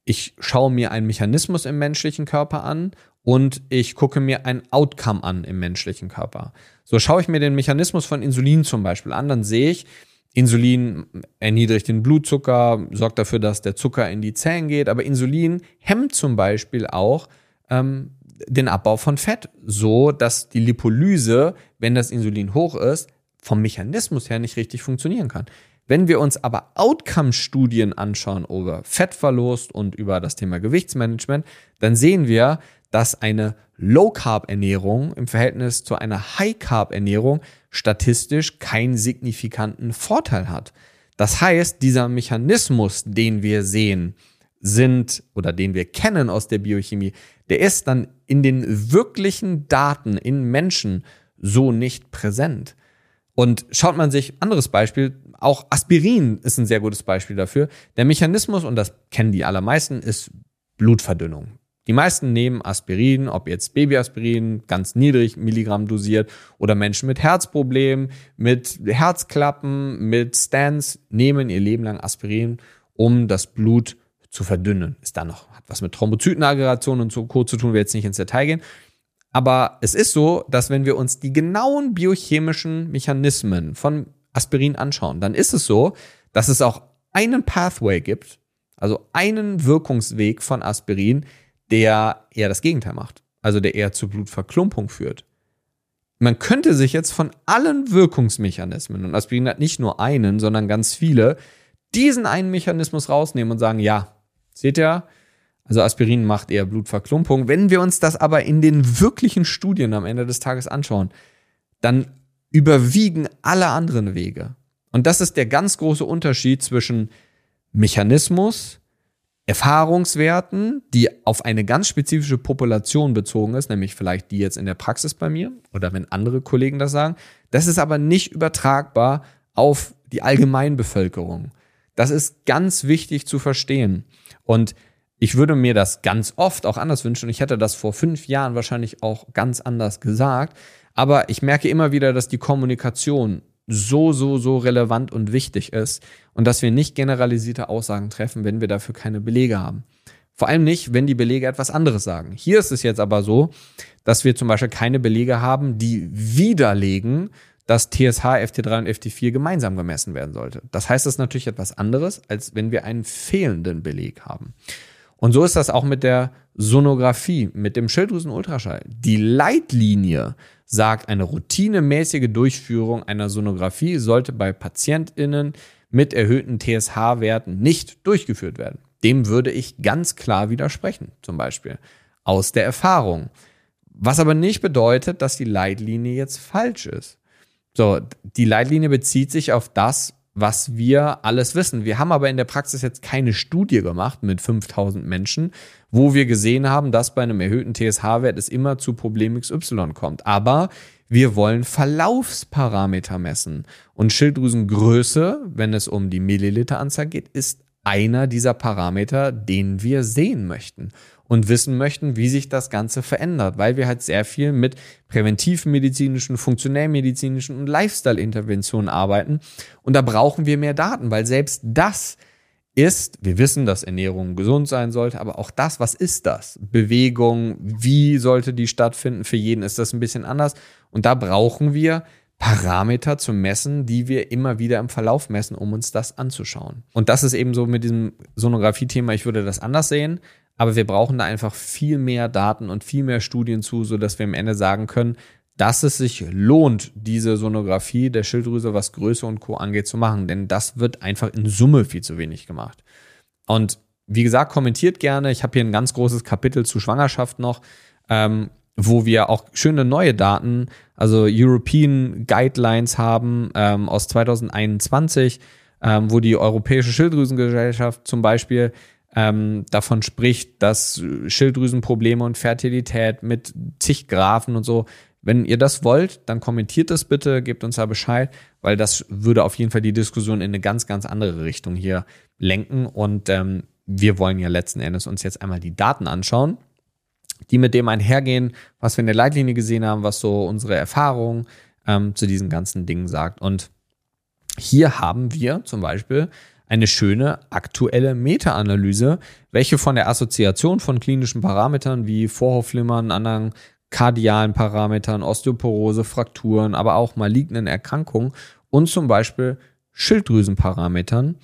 ich schaue mir einen Mechanismus im menschlichen Körper an und ich gucke mir ein Outcome an im menschlichen Körper. So schaue ich mir den Mechanismus von Insulin zum Beispiel an, dann sehe ich, Insulin erniedrigt den Blutzucker, sorgt dafür, dass der Zucker in die Zellen geht, aber Insulin hemmt zum Beispiel auch ähm, den Abbau von Fett, so dass die Lipolyse, wenn das Insulin hoch ist, vom Mechanismus her nicht richtig funktionieren kann. Wenn wir uns aber Outcome-Studien anschauen über Fettverlust und über das Thema Gewichtsmanagement, dann sehen wir, dass eine Low-Carb-Ernährung im Verhältnis zu einer High-Carb-Ernährung statistisch keinen signifikanten Vorteil hat. Das heißt, dieser Mechanismus, den wir sehen, sind oder den wir kennen aus der Biochemie, der ist dann in den wirklichen Daten in Menschen so nicht präsent. Und schaut man sich anderes Beispiel, auch Aspirin ist ein sehr gutes Beispiel dafür. Der Mechanismus, und das kennen die allermeisten, ist Blutverdünnung. Die meisten nehmen Aspirin, ob jetzt Babyaspirin, ganz niedrig Milligramm dosiert oder Menschen mit Herzproblemen, mit Herzklappen, mit Stents nehmen ihr Leben lang Aspirin, um das Blut zu verdünnen. Ist da noch, hat was mit Thrombozytenaggregation und so Co. zu tun, wir jetzt nicht ins Detail gehen. Aber es ist so, dass wenn wir uns die genauen biochemischen Mechanismen von Aspirin anschauen, dann ist es so, dass es auch einen Pathway gibt, also einen Wirkungsweg von Aspirin, der eher das Gegenteil macht. Also der eher zur Blutverklumpung führt. Man könnte sich jetzt von allen Wirkungsmechanismen, und Aspirin hat nicht nur einen, sondern ganz viele, diesen einen Mechanismus rausnehmen und sagen, ja, seht ihr, also Aspirin macht eher Blutverklumpung. Wenn wir uns das aber in den wirklichen Studien am Ende des Tages anschauen, dann überwiegen alle anderen Wege. Und das ist der ganz große Unterschied zwischen Mechanismus, Erfahrungswerten, die auf eine ganz spezifische Population bezogen ist, nämlich vielleicht die jetzt in der Praxis bei mir oder wenn andere Kollegen das sagen. Das ist aber nicht übertragbar auf die Allgemeinbevölkerung. Das ist ganz wichtig zu verstehen. Und ich würde mir das ganz oft auch anders wünschen. Ich hätte das vor fünf Jahren wahrscheinlich auch ganz anders gesagt. Aber ich merke immer wieder, dass die Kommunikation so, so, so relevant und wichtig ist und dass wir nicht generalisierte Aussagen treffen, wenn wir dafür keine Belege haben. Vor allem nicht, wenn die Belege etwas anderes sagen. Hier ist es jetzt aber so, dass wir zum Beispiel keine Belege haben, die widerlegen, dass TSH, FT3 und FT4 gemeinsam gemessen werden sollte. Das heißt, das ist natürlich etwas anderes, als wenn wir einen fehlenden Beleg haben. Und so ist das auch mit der Sonographie, mit dem Schilddrüsenultraschall. Die Leitlinie sagt, eine routinemäßige Durchführung einer Sonographie sollte bei PatientInnen mit erhöhten TSH-Werten nicht durchgeführt werden. Dem würde ich ganz klar widersprechen, zum Beispiel aus der Erfahrung. Was aber nicht bedeutet, dass die Leitlinie jetzt falsch ist. So, die Leitlinie bezieht sich auf das, was wir alles wissen. Wir haben aber in der Praxis jetzt keine Studie gemacht mit 5000 Menschen, wo wir gesehen haben, dass bei einem erhöhten TSH-Wert es immer zu Problem XY kommt. Aber wir wollen Verlaufsparameter messen. Und Schilddrüsengröße, wenn es um die Milliliteranzahl geht, ist einer dieser Parameter, den wir sehen möchten und wissen möchten, wie sich das Ganze verändert, weil wir halt sehr viel mit präventivmedizinischen, funktionellmedizinischen und Lifestyle-Interventionen arbeiten. Und da brauchen wir mehr Daten, weil selbst das ist, wir wissen, dass Ernährung gesund sein sollte, aber auch das, was ist das? Bewegung, wie sollte die stattfinden? Für jeden ist das ein bisschen anders. Und da brauchen wir Parameter zu messen, die wir immer wieder im Verlauf messen, um uns das anzuschauen. Und das ist eben so mit diesem Sonographie-Thema, ich würde das anders sehen. Aber wir brauchen da einfach viel mehr Daten und viel mehr Studien zu, sodass wir am Ende sagen können, dass es sich lohnt, diese Sonographie der Schilddrüse, was Größe und Co. angeht, zu machen. Denn das wird einfach in Summe viel zu wenig gemacht. Und wie gesagt, kommentiert gerne. Ich habe hier ein ganz großes Kapitel zu Schwangerschaft noch, ähm, wo wir auch schöne neue Daten, also European Guidelines haben ähm, aus 2021, ähm, wo die Europäische Schilddrüsengesellschaft zum Beispiel ähm, davon spricht, dass Schilddrüsenprobleme und Fertilität mit zig Graphen und so, wenn ihr das wollt, dann kommentiert das bitte, gebt uns da Bescheid, weil das würde auf jeden Fall die Diskussion in eine ganz, ganz andere Richtung hier lenken. Und ähm, wir wollen ja letzten Endes uns jetzt einmal die Daten anschauen, die mit dem einhergehen, was wir in der Leitlinie gesehen haben, was so unsere Erfahrung ähm, zu diesen ganzen Dingen sagt. Und hier haben wir zum Beispiel eine schöne aktuelle Meta-Analyse, welche von der Assoziation von klinischen Parametern wie Vorhofflimmern, anderen kardialen Parametern, Osteoporose, Frakturen, aber auch malignen Erkrankungen und zum Beispiel Schilddrüsenparametern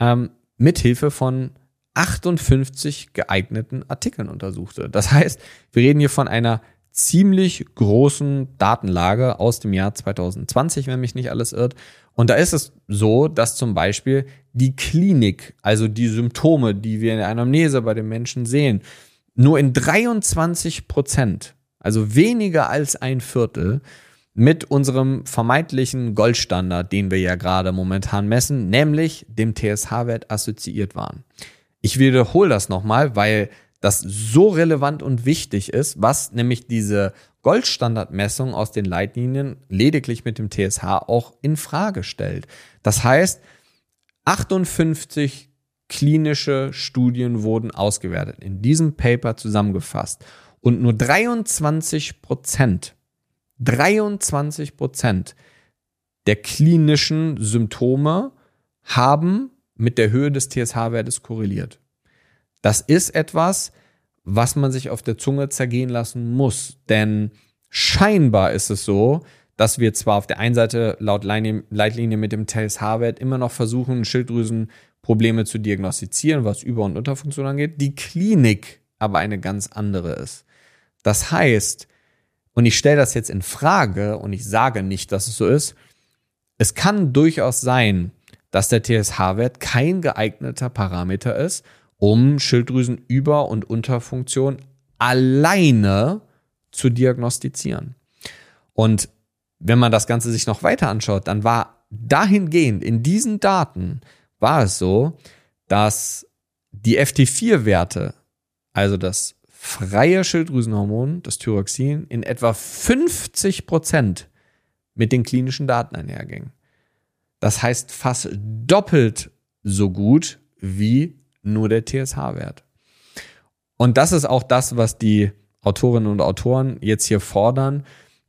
ähm, mithilfe von 58 geeigneten Artikeln untersuchte. Das heißt, wir reden hier von einer ziemlich großen Datenlage aus dem Jahr 2020, wenn mich nicht alles irrt. Und da ist es so, dass zum Beispiel die Klinik, also die Symptome, die wir in der Anamnese bei den Menschen sehen, nur in 23 Prozent, also weniger als ein Viertel, mit unserem vermeintlichen Goldstandard, den wir ja gerade momentan messen, nämlich dem TSH-Wert assoziiert waren. Ich wiederhole das nochmal, weil das so relevant und wichtig ist, was nämlich diese Goldstandardmessung aus den Leitlinien lediglich mit dem TSH auch in Frage stellt. Das heißt, 58 klinische Studien wurden ausgewertet, in diesem Paper zusammengefasst. Und nur 23 Prozent, 23 Prozent der klinischen Symptome haben mit der Höhe des TSH-Wertes korreliert. Das ist etwas, was man sich auf der Zunge zergehen lassen muss. Denn scheinbar ist es so, dass wir zwar auf der einen Seite laut Leitlinie mit dem TSH-Wert immer noch versuchen, Schilddrüsenprobleme zu diagnostizieren, was Über- und Unterfunktion angeht, die Klinik aber eine ganz andere ist. Das heißt, und ich stelle das jetzt in Frage und ich sage nicht, dass es so ist, es kann durchaus sein, dass der TSH-Wert kein geeigneter Parameter ist, um Schilddrüsenüber- und Unterfunktion alleine zu diagnostizieren. Und wenn man das Ganze sich noch weiter anschaut, dann war dahingehend in diesen Daten war es so, dass die FT4-Werte, also das freie Schilddrüsenhormon, das Thyroxin, in etwa 50 Prozent mit den klinischen Daten einhergingen. Das heißt fast doppelt so gut wie nur der TSH-Wert. Und das ist auch das, was die Autorinnen und Autoren jetzt hier fordern,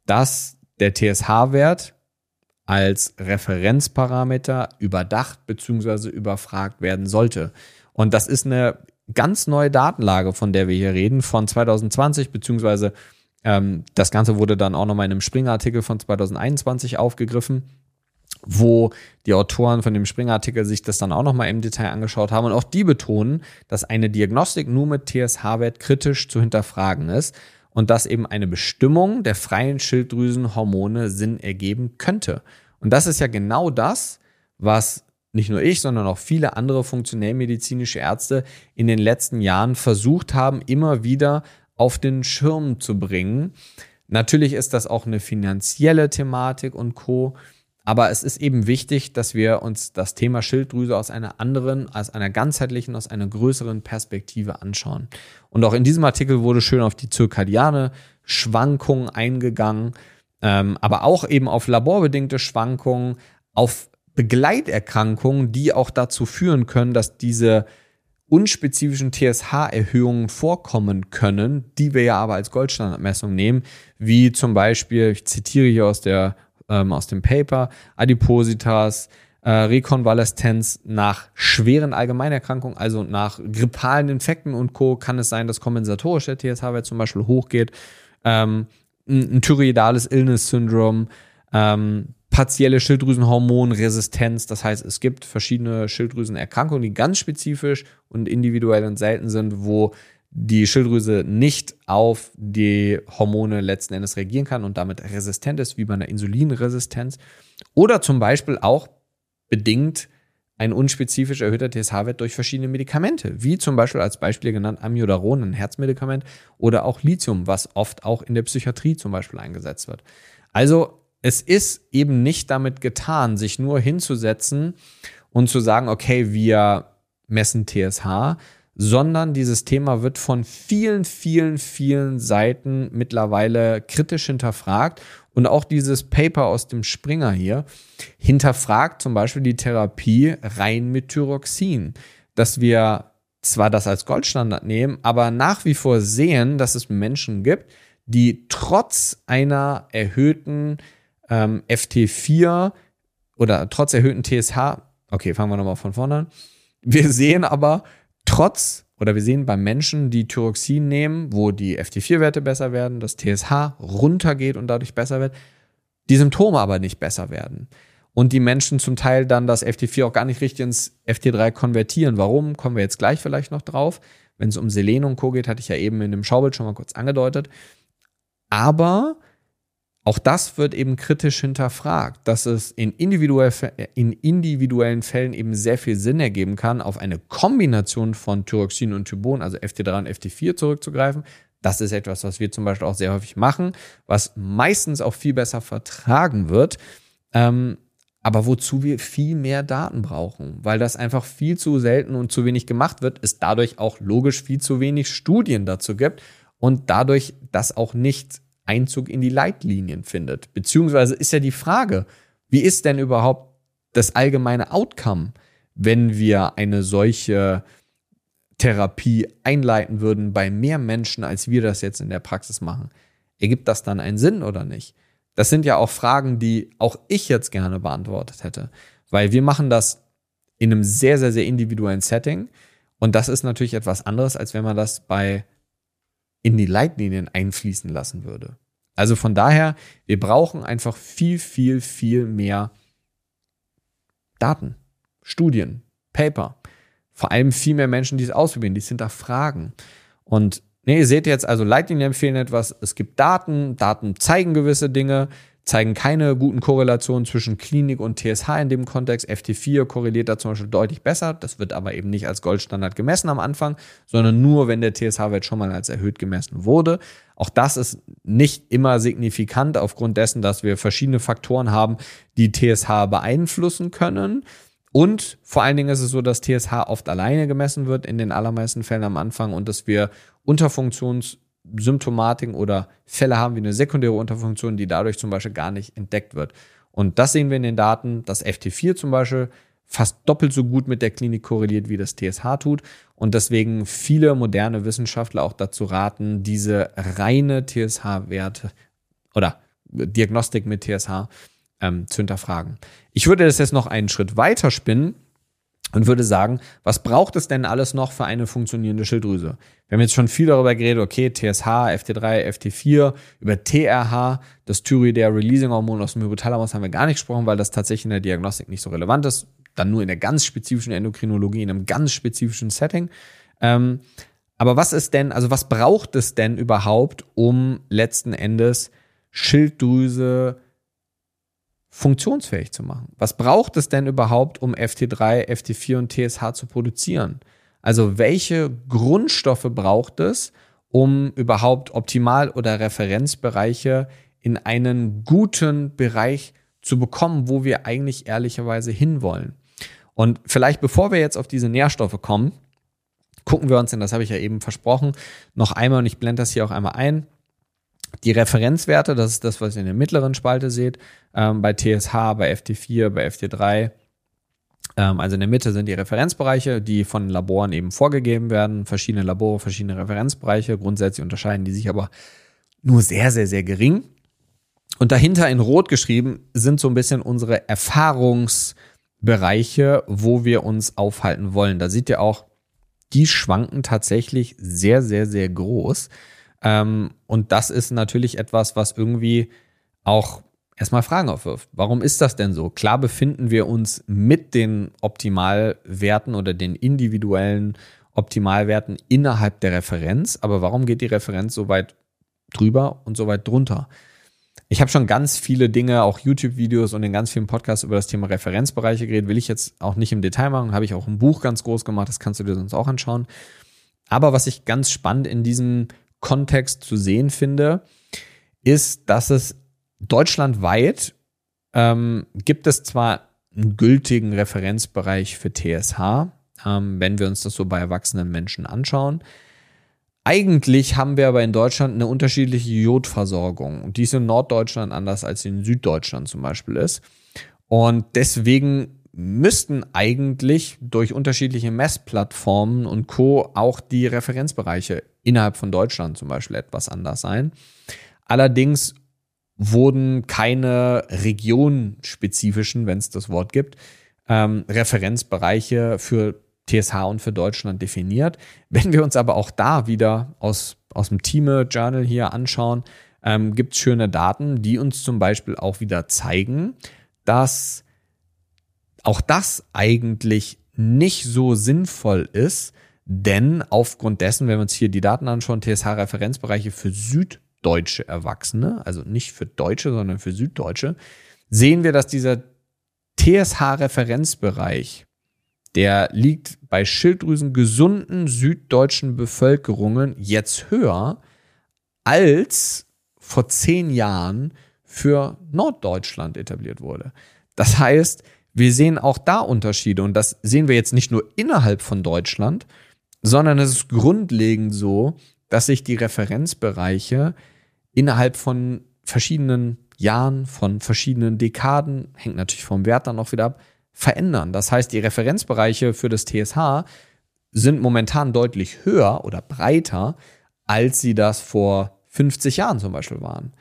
dass der TSH-Wert als Referenzparameter überdacht bzw. überfragt werden sollte. Und das ist eine ganz neue Datenlage, von der wir hier reden, von 2020 beziehungsweise ähm, das Ganze wurde dann auch nochmal in einem Springer-Artikel von 2021 aufgegriffen, wo die Autoren von dem Springer-Artikel sich das dann auch nochmal im Detail angeschaut haben. Und auch die betonen, dass eine Diagnostik nur mit TSH-Wert kritisch zu hinterfragen ist und dass eben eine Bestimmung der freien Schilddrüsenhormone Sinn ergeben könnte. Und das ist ja genau das, was nicht nur ich, sondern auch viele andere funktionellmedizinische Ärzte in den letzten Jahren versucht haben, immer wieder auf den Schirm zu bringen. Natürlich ist das auch eine finanzielle Thematik und Co. Aber es ist eben wichtig, dass wir uns das Thema Schilddrüse aus einer anderen, aus einer ganzheitlichen, aus einer größeren Perspektive anschauen. Und auch in diesem Artikel wurde schön auf die zirkadiane Schwankung eingegangen, ähm, aber auch eben auf laborbedingte Schwankungen, auf Begleiterkrankungen, die auch dazu führen können, dass diese unspezifischen TSH-Erhöhungen vorkommen können, die wir ja aber als Goldstandardmessung nehmen, wie zum Beispiel, ich zitiere hier aus der ähm, aus dem Paper, Adipositas, äh, Rekonvaleszenz nach schweren Allgemeinerkrankungen, also nach grippalen Infekten und Co. kann es sein, dass kompensatorisch der TSH-Wert zum Beispiel hochgeht. Ähm, ein, ein thyroidales Illness-Syndrom, ähm, partielle Schilddrüsenhormonresistenz. Das heißt, es gibt verschiedene Schilddrüsenerkrankungen, die ganz spezifisch und individuell und selten sind, wo die Schilddrüse nicht auf die Hormone letzten Endes reagieren kann und damit resistent ist, wie bei einer Insulinresistenz. Oder zum Beispiel auch bedingt ein unspezifisch erhöhter TSH-Wert durch verschiedene Medikamente, wie zum Beispiel als Beispiel genannt Amiodaron, ein Herzmedikament, oder auch Lithium, was oft auch in der Psychiatrie zum Beispiel eingesetzt wird. Also es ist eben nicht damit getan, sich nur hinzusetzen und zu sagen, okay, wir messen TSH, sondern dieses Thema wird von vielen, vielen, vielen Seiten mittlerweile kritisch hinterfragt. Und auch dieses Paper aus dem Springer hier hinterfragt zum Beispiel die Therapie rein mit Thyroxin, dass wir zwar das als Goldstandard nehmen, aber nach wie vor sehen, dass es Menschen gibt, die trotz einer erhöhten ähm, FT4 oder trotz erhöhten TSH, okay, fangen wir nochmal von vorne an. Wir sehen aber, trotz oder wir sehen bei Menschen, die Thyroxin nehmen, wo die FT4-Werte besser werden, das TSH runtergeht und dadurch besser wird, die Symptome aber nicht besser werden. Und die Menschen zum Teil dann das FT4 auch gar nicht richtig ins FT3 konvertieren. Warum? Kommen wir jetzt gleich vielleicht noch drauf. Wenn es um Selen und Co. geht, hatte ich ja eben in dem Schaubild schon mal kurz angedeutet. Aber auch das wird eben kritisch hinterfragt, dass es in, individuell, in individuellen Fällen eben sehr viel Sinn ergeben kann, auf eine Kombination von Thyroxin und Thybon, also FT3 und FT4 zurückzugreifen. Das ist etwas, was wir zum Beispiel auch sehr häufig machen, was meistens auch viel besser vertragen wird, ähm, aber wozu wir viel mehr Daten brauchen, weil das einfach viel zu selten und zu wenig gemacht wird, es dadurch auch logisch viel zu wenig Studien dazu gibt und dadurch das auch nicht Einzug in die Leitlinien findet. Beziehungsweise ist ja die Frage, wie ist denn überhaupt das allgemeine Outcome, wenn wir eine solche Therapie einleiten würden bei mehr Menschen, als wir das jetzt in der Praxis machen? Ergibt das dann einen Sinn oder nicht? Das sind ja auch Fragen, die auch ich jetzt gerne beantwortet hätte, weil wir machen das in einem sehr, sehr, sehr individuellen Setting und das ist natürlich etwas anderes, als wenn man das bei in die Leitlinien einfließen lassen würde. Also von daher, wir brauchen einfach viel, viel, viel mehr Daten, Studien, Paper. Vor allem viel mehr Menschen, die es ausprobieren, die es hinterfragen. Und nee, ihr seht jetzt, also Leitlinien empfehlen etwas, es gibt Daten, Daten zeigen gewisse Dinge, zeigen keine guten Korrelationen zwischen Klinik und TSH in dem Kontext. FT4 korreliert da zum Beispiel deutlich besser. Das wird aber eben nicht als Goldstandard gemessen am Anfang, sondern nur, wenn der TSH-Wert schon mal als erhöht gemessen wurde. Auch das ist nicht immer signifikant aufgrund dessen, dass wir verschiedene Faktoren haben, die TSH beeinflussen können. Und vor allen Dingen ist es so, dass TSH oft alleine gemessen wird in den allermeisten Fällen am Anfang und dass wir Unterfunktions Symptomatiken oder Fälle haben wie eine sekundäre Unterfunktion, die dadurch zum Beispiel gar nicht entdeckt wird. Und das sehen wir in den Daten, dass FT4 zum Beispiel fast doppelt so gut mit der Klinik korreliert, wie das TSH tut. Und deswegen viele moderne Wissenschaftler auch dazu raten, diese reine TSH-Werte oder Diagnostik mit TSH ähm, zu hinterfragen. Ich würde das jetzt noch einen Schritt weiter spinnen und würde sagen, was braucht es denn alles noch für eine funktionierende Schilddrüse? Wir haben jetzt schon viel darüber geredet, okay, TSH, FT3, FT4, über TRH, das Thyroidea Releasing Hormon aus dem Hypothalamus haben wir gar nicht gesprochen, weil das tatsächlich in der Diagnostik nicht so relevant ist. Dann nur in der ganz spezifischen Endokrinologie, in einem ganz spezifischen Setting. Ähm, aber was ist denn, also was braucht es denn überhaupt, um letzten Endes Schilddrüse funktionsfähig zu machen. Was braucht es denn überhaupt, um FT3, FT4 und TSH zu produzieren? Also welche Grundstoffe braucht es, um überhaupt Optimal- oder Referenzbereiche in einen guten Bereich zu bekommen, wo wir eigentlich ehrlicherweise hinwollen? Und vielleicht bevor wir jetzt auf diese Nährstoffe kommen, gucken wir uns, denn das habe ich ja eben versprochen, noch einmal, und ich blende das hier auch einmal ein, die Referenzwerte, das ist das, was ihr in der mittleren Spalte seht, ähm, bei TSH, bei FT4, bei FT3. Ähm, also in der Mitte sind die Referenzbereiche, die von Laboren eben vorgegeben werden. Verschiedene Labore, verschiedene Referenzbereiche. Grundsätzlich unterscheiden die sich aber nur sehr, sehr, sehr gering. Und dahinter in Rot geschrieben sind so ein bisschen unsere Erfahrungsbereiche, wo wir uns aufhalten wollen. Da seht ihr auch, die schwanken tatsächlich sehr, sehr, sehr groß. Ähm, und das ist natürlich etwas, was irgendwie auch erstmal Fragen aufwirft. Warum ist das denn so? Klar befinden wir uns mit den Optimalwerten oder den individuellen Optimalwerten innerhalb der Referenz, aber warum geht die Referenz so weit drüber und so weit drunter? Ich habe schon ganz viele Dinge, auch YouTube-Videos und in ganz vielen Podcasts über das Thema Referenzbereiche geredet. Will ich jetzt auch nicht im Detail machen. Habe ich auch ein Buch ganz groß gemacht. Das kannst du dir sonst auch anschauen. Aber was ich ganz spannend in diesem Kontext zu sehen finde, ist, dass es deutschlandweit ähm, gibt es zwar einen gültigen Referenzbereich für TSH, ähm, wenn wir uns das so bei erwachsenen Menschen anschauen. Eigentlich haben wir aber in Deutschland eine unterschiedliche Jodversorgung. Die ist in Norddeutschland anders als in Süddeutschland zum Beispiel ist. Und deswegen müssten eigentlich durch unterschiedliche Messplattformen und Co. auch die Referenzbereiche innerhalb von Deutschland zum Beispiel etwas anders sein. Allerdings wurden keine regionspezifischen, wenn es das Wort gibt, ähm, Referenzbereiche für TSH und für Deutschland definiert. Wenn wir uns aber auch da wieder aus, aus dem Team-Journal hier anschauen, ähm, gibt es schöne Daten, die uns zum Beispiel auch wieder zeigen, dass auch das eigentlich nicht so sinnvoll ist, denn aufgrund dessen, wenn wir uns hier die Daten anschauen, TSH-Referenzbereiche für Süd süddeutsche Erwachsene, also nicht für Deutsche, sondern für Süddeutsche, sehen wir, dass dieser TSH-Referenzbereich, der liegt bei Schilddrüsen gesunden süddeutschen Bevölkerungen jetzt höher als vor zehn Jahren für Norddeutschland etabliert wurde. Das heißt, wir sehen auch da Unterschiede und das sehen wir jetzt nicht nur innerhalb von Deutschland, sondern es ist grundlegend so, dass sich die Referenzbereiche innerhalb von verschiedenen Jahren, von verschiedenen Dekaden, hängt natürlich vom Wert dann auch wieder ab, verändern. Das heißt, die Referenzbereiche für das TSH sind momentan deutlich höher oder breiter, als sie das vor 50 Jahren zum Beispiel waren.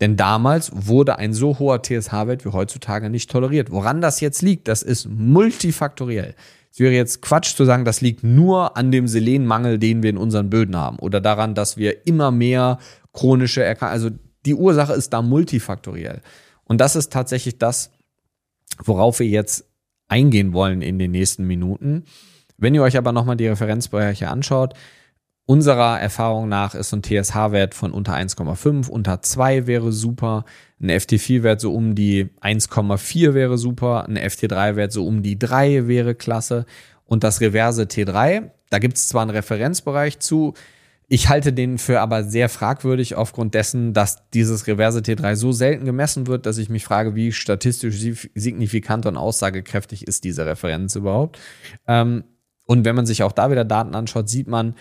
Denn damals wurde ein so hoher TSH-Wert wie heutzutage nicht toleriert. Woran das jetzt liegt, das ist multifaktoriell. Es wäre jetzt Quatsch zu sagen, das liegt nur an dem Selenmangel, den wir in unseren Böden haben oder daran, dass wir immer mehr chronische Erkrankungen, also die Ursache ist da multifaktoriell. Und das ist tatsächlich das, worauf wir jetzt eingehen wollen in den nächsten Minuten. Wenn ihr euch aber nochmal die Referenzbereiche anschaut, Unserer Erfahrung nach ist so ein TSH-Wert von unter 1,5, unter 2 wäre super. Ein FT4-Wert so um die 1,4 wäre super. Ein FT3-Wert so um die 3 wäre klasse. Und das reverse T3, da gibt es zwar einen Referenzbereich zu, ich halte den für aber sehr fragwürdig aufgrund dessen, dass dieses reverse T3 so selten gemessen wird, dass ich mich frage, wie statistisch signifikant und aussagekräftig ist diese Referenz überhaupt. Ähm, und wenn man sich auch da wieder Daten anschaut, sieht man,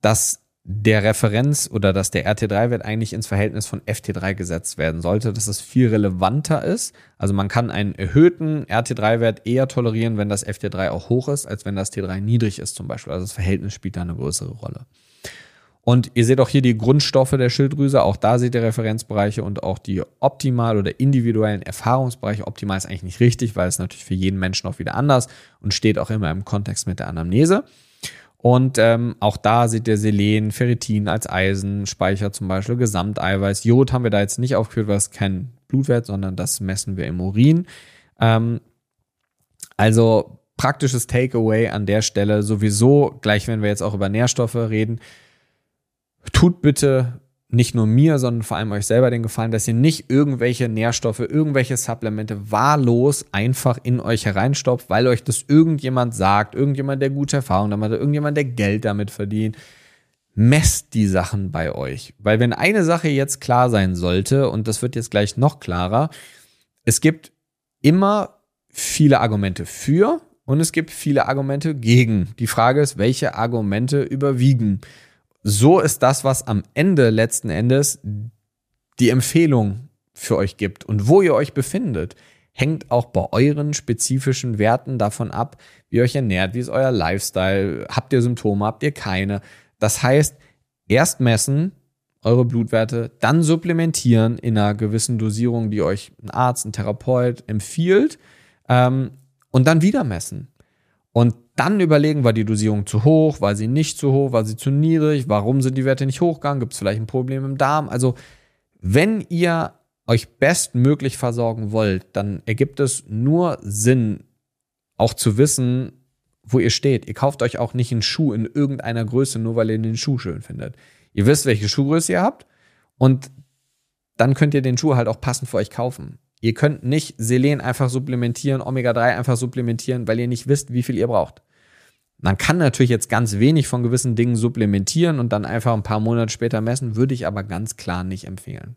dass der Referenz oder dass der RT3-Wert eigentlich ins Verhältnis von FT3 gesetzt werden sollte, dass es viel relevanter ist. Also man kann einen erhöhten RT3-Wert eher tolerieren, wenn das FT3 auch hoch ist, als wenn das T3 niedrig ist zum Beispiel. Also das Verhältnis spielt da eine größere Rolle. Und ihr seht auch hier die Grundstoffe der Schilddrüse. Auch da seht ihr Referenzbereiche und auch die optimal oder individuellen Erfahrungsbereiche. Optimal ist eigentlich nicht richtig, weil es natürlich für jeden Menschen auch wieder anders und steht auch immer im Kontext mit der Anamnese. Und ähm, auch da seht ihr Selen, Ferritin als Eisenspeicher zum Beispiel, Gesamteiweiß. Jod haben wir da jetzt nicht aufgeführt, weil es kein Blutwert, sondern das messen wir im Urin. Ähm, also praktisches Takeaway an der Stelle sowieso, gleich wenn wir jetzt auch über Nährstoffe reden, tut bitte nicht nur mir, sondern vor allem euch selber den Gefallen, dass ihr nicht irgendwelche Nährstoffe, irgendwelche Supplemente wahllos einfach in euch hereinstopft, weil euch das irgendjemand sagt, irgendjemand, der gute Erfahrung damit hat, irgendjemand, der Geld damit verdient. Messt die Sachen bei euch. Weil wenn eine Sache jetzt klar sein sollte, und das wird jetzt gleich noch klarer, es gibt immer viele Argumente für und es gibt viele Argumente gegen. Die Frage ist, welche Argumente überwiegen? So ist das, was am Ende letzten Endes die Empfehlung für euch gibt und wo ihr euch befindet, hängt auch bei euren spezifischen Werten davon ab, wie ihr euch ernährt, wie ist euer Lifestyle, habt ihr Symptome, habt ihr keine. Das heißt, erst messen eure Blutwerte, dann supplementieren in einer gewissen Dosierung, die euch ein Arzt, ein Therapeut empfiehlt, ähm, und dann wieder messen. Und dann überlegen, war die Dosierung zu hoch, war sie nicht zu hoch, war sie zu niedrig, warum sind die Werte nicht hochgegangen, gibt es vielleicht ein Problem im Darm. Also wenn ihr euch bestmöglich versorgen wollt, dann ergibt es nur Sinn, auch zu wissen, wo ihr steht. Ihr kauft euch auch nicht einen Schuh in irgendeiner Größe, nur weil ihr den Schuh schön findet. Ihr wisst, welche Schuhgröße ihr habt und dann könnt ihr den Schuh halt auch passend für euch kaufen. Ihr könnt nicht Selen einfach supplementieren, Omega-3 einfach supplementieren, weil ihr nicht wisst, wie viel ihr braucht. Man kann natürlich jetzt ganz wenig von gewissen Dingen supplementieren und dann einfach ein paar Monate später messen, würde ich aber ganz klar nicht empfehlen.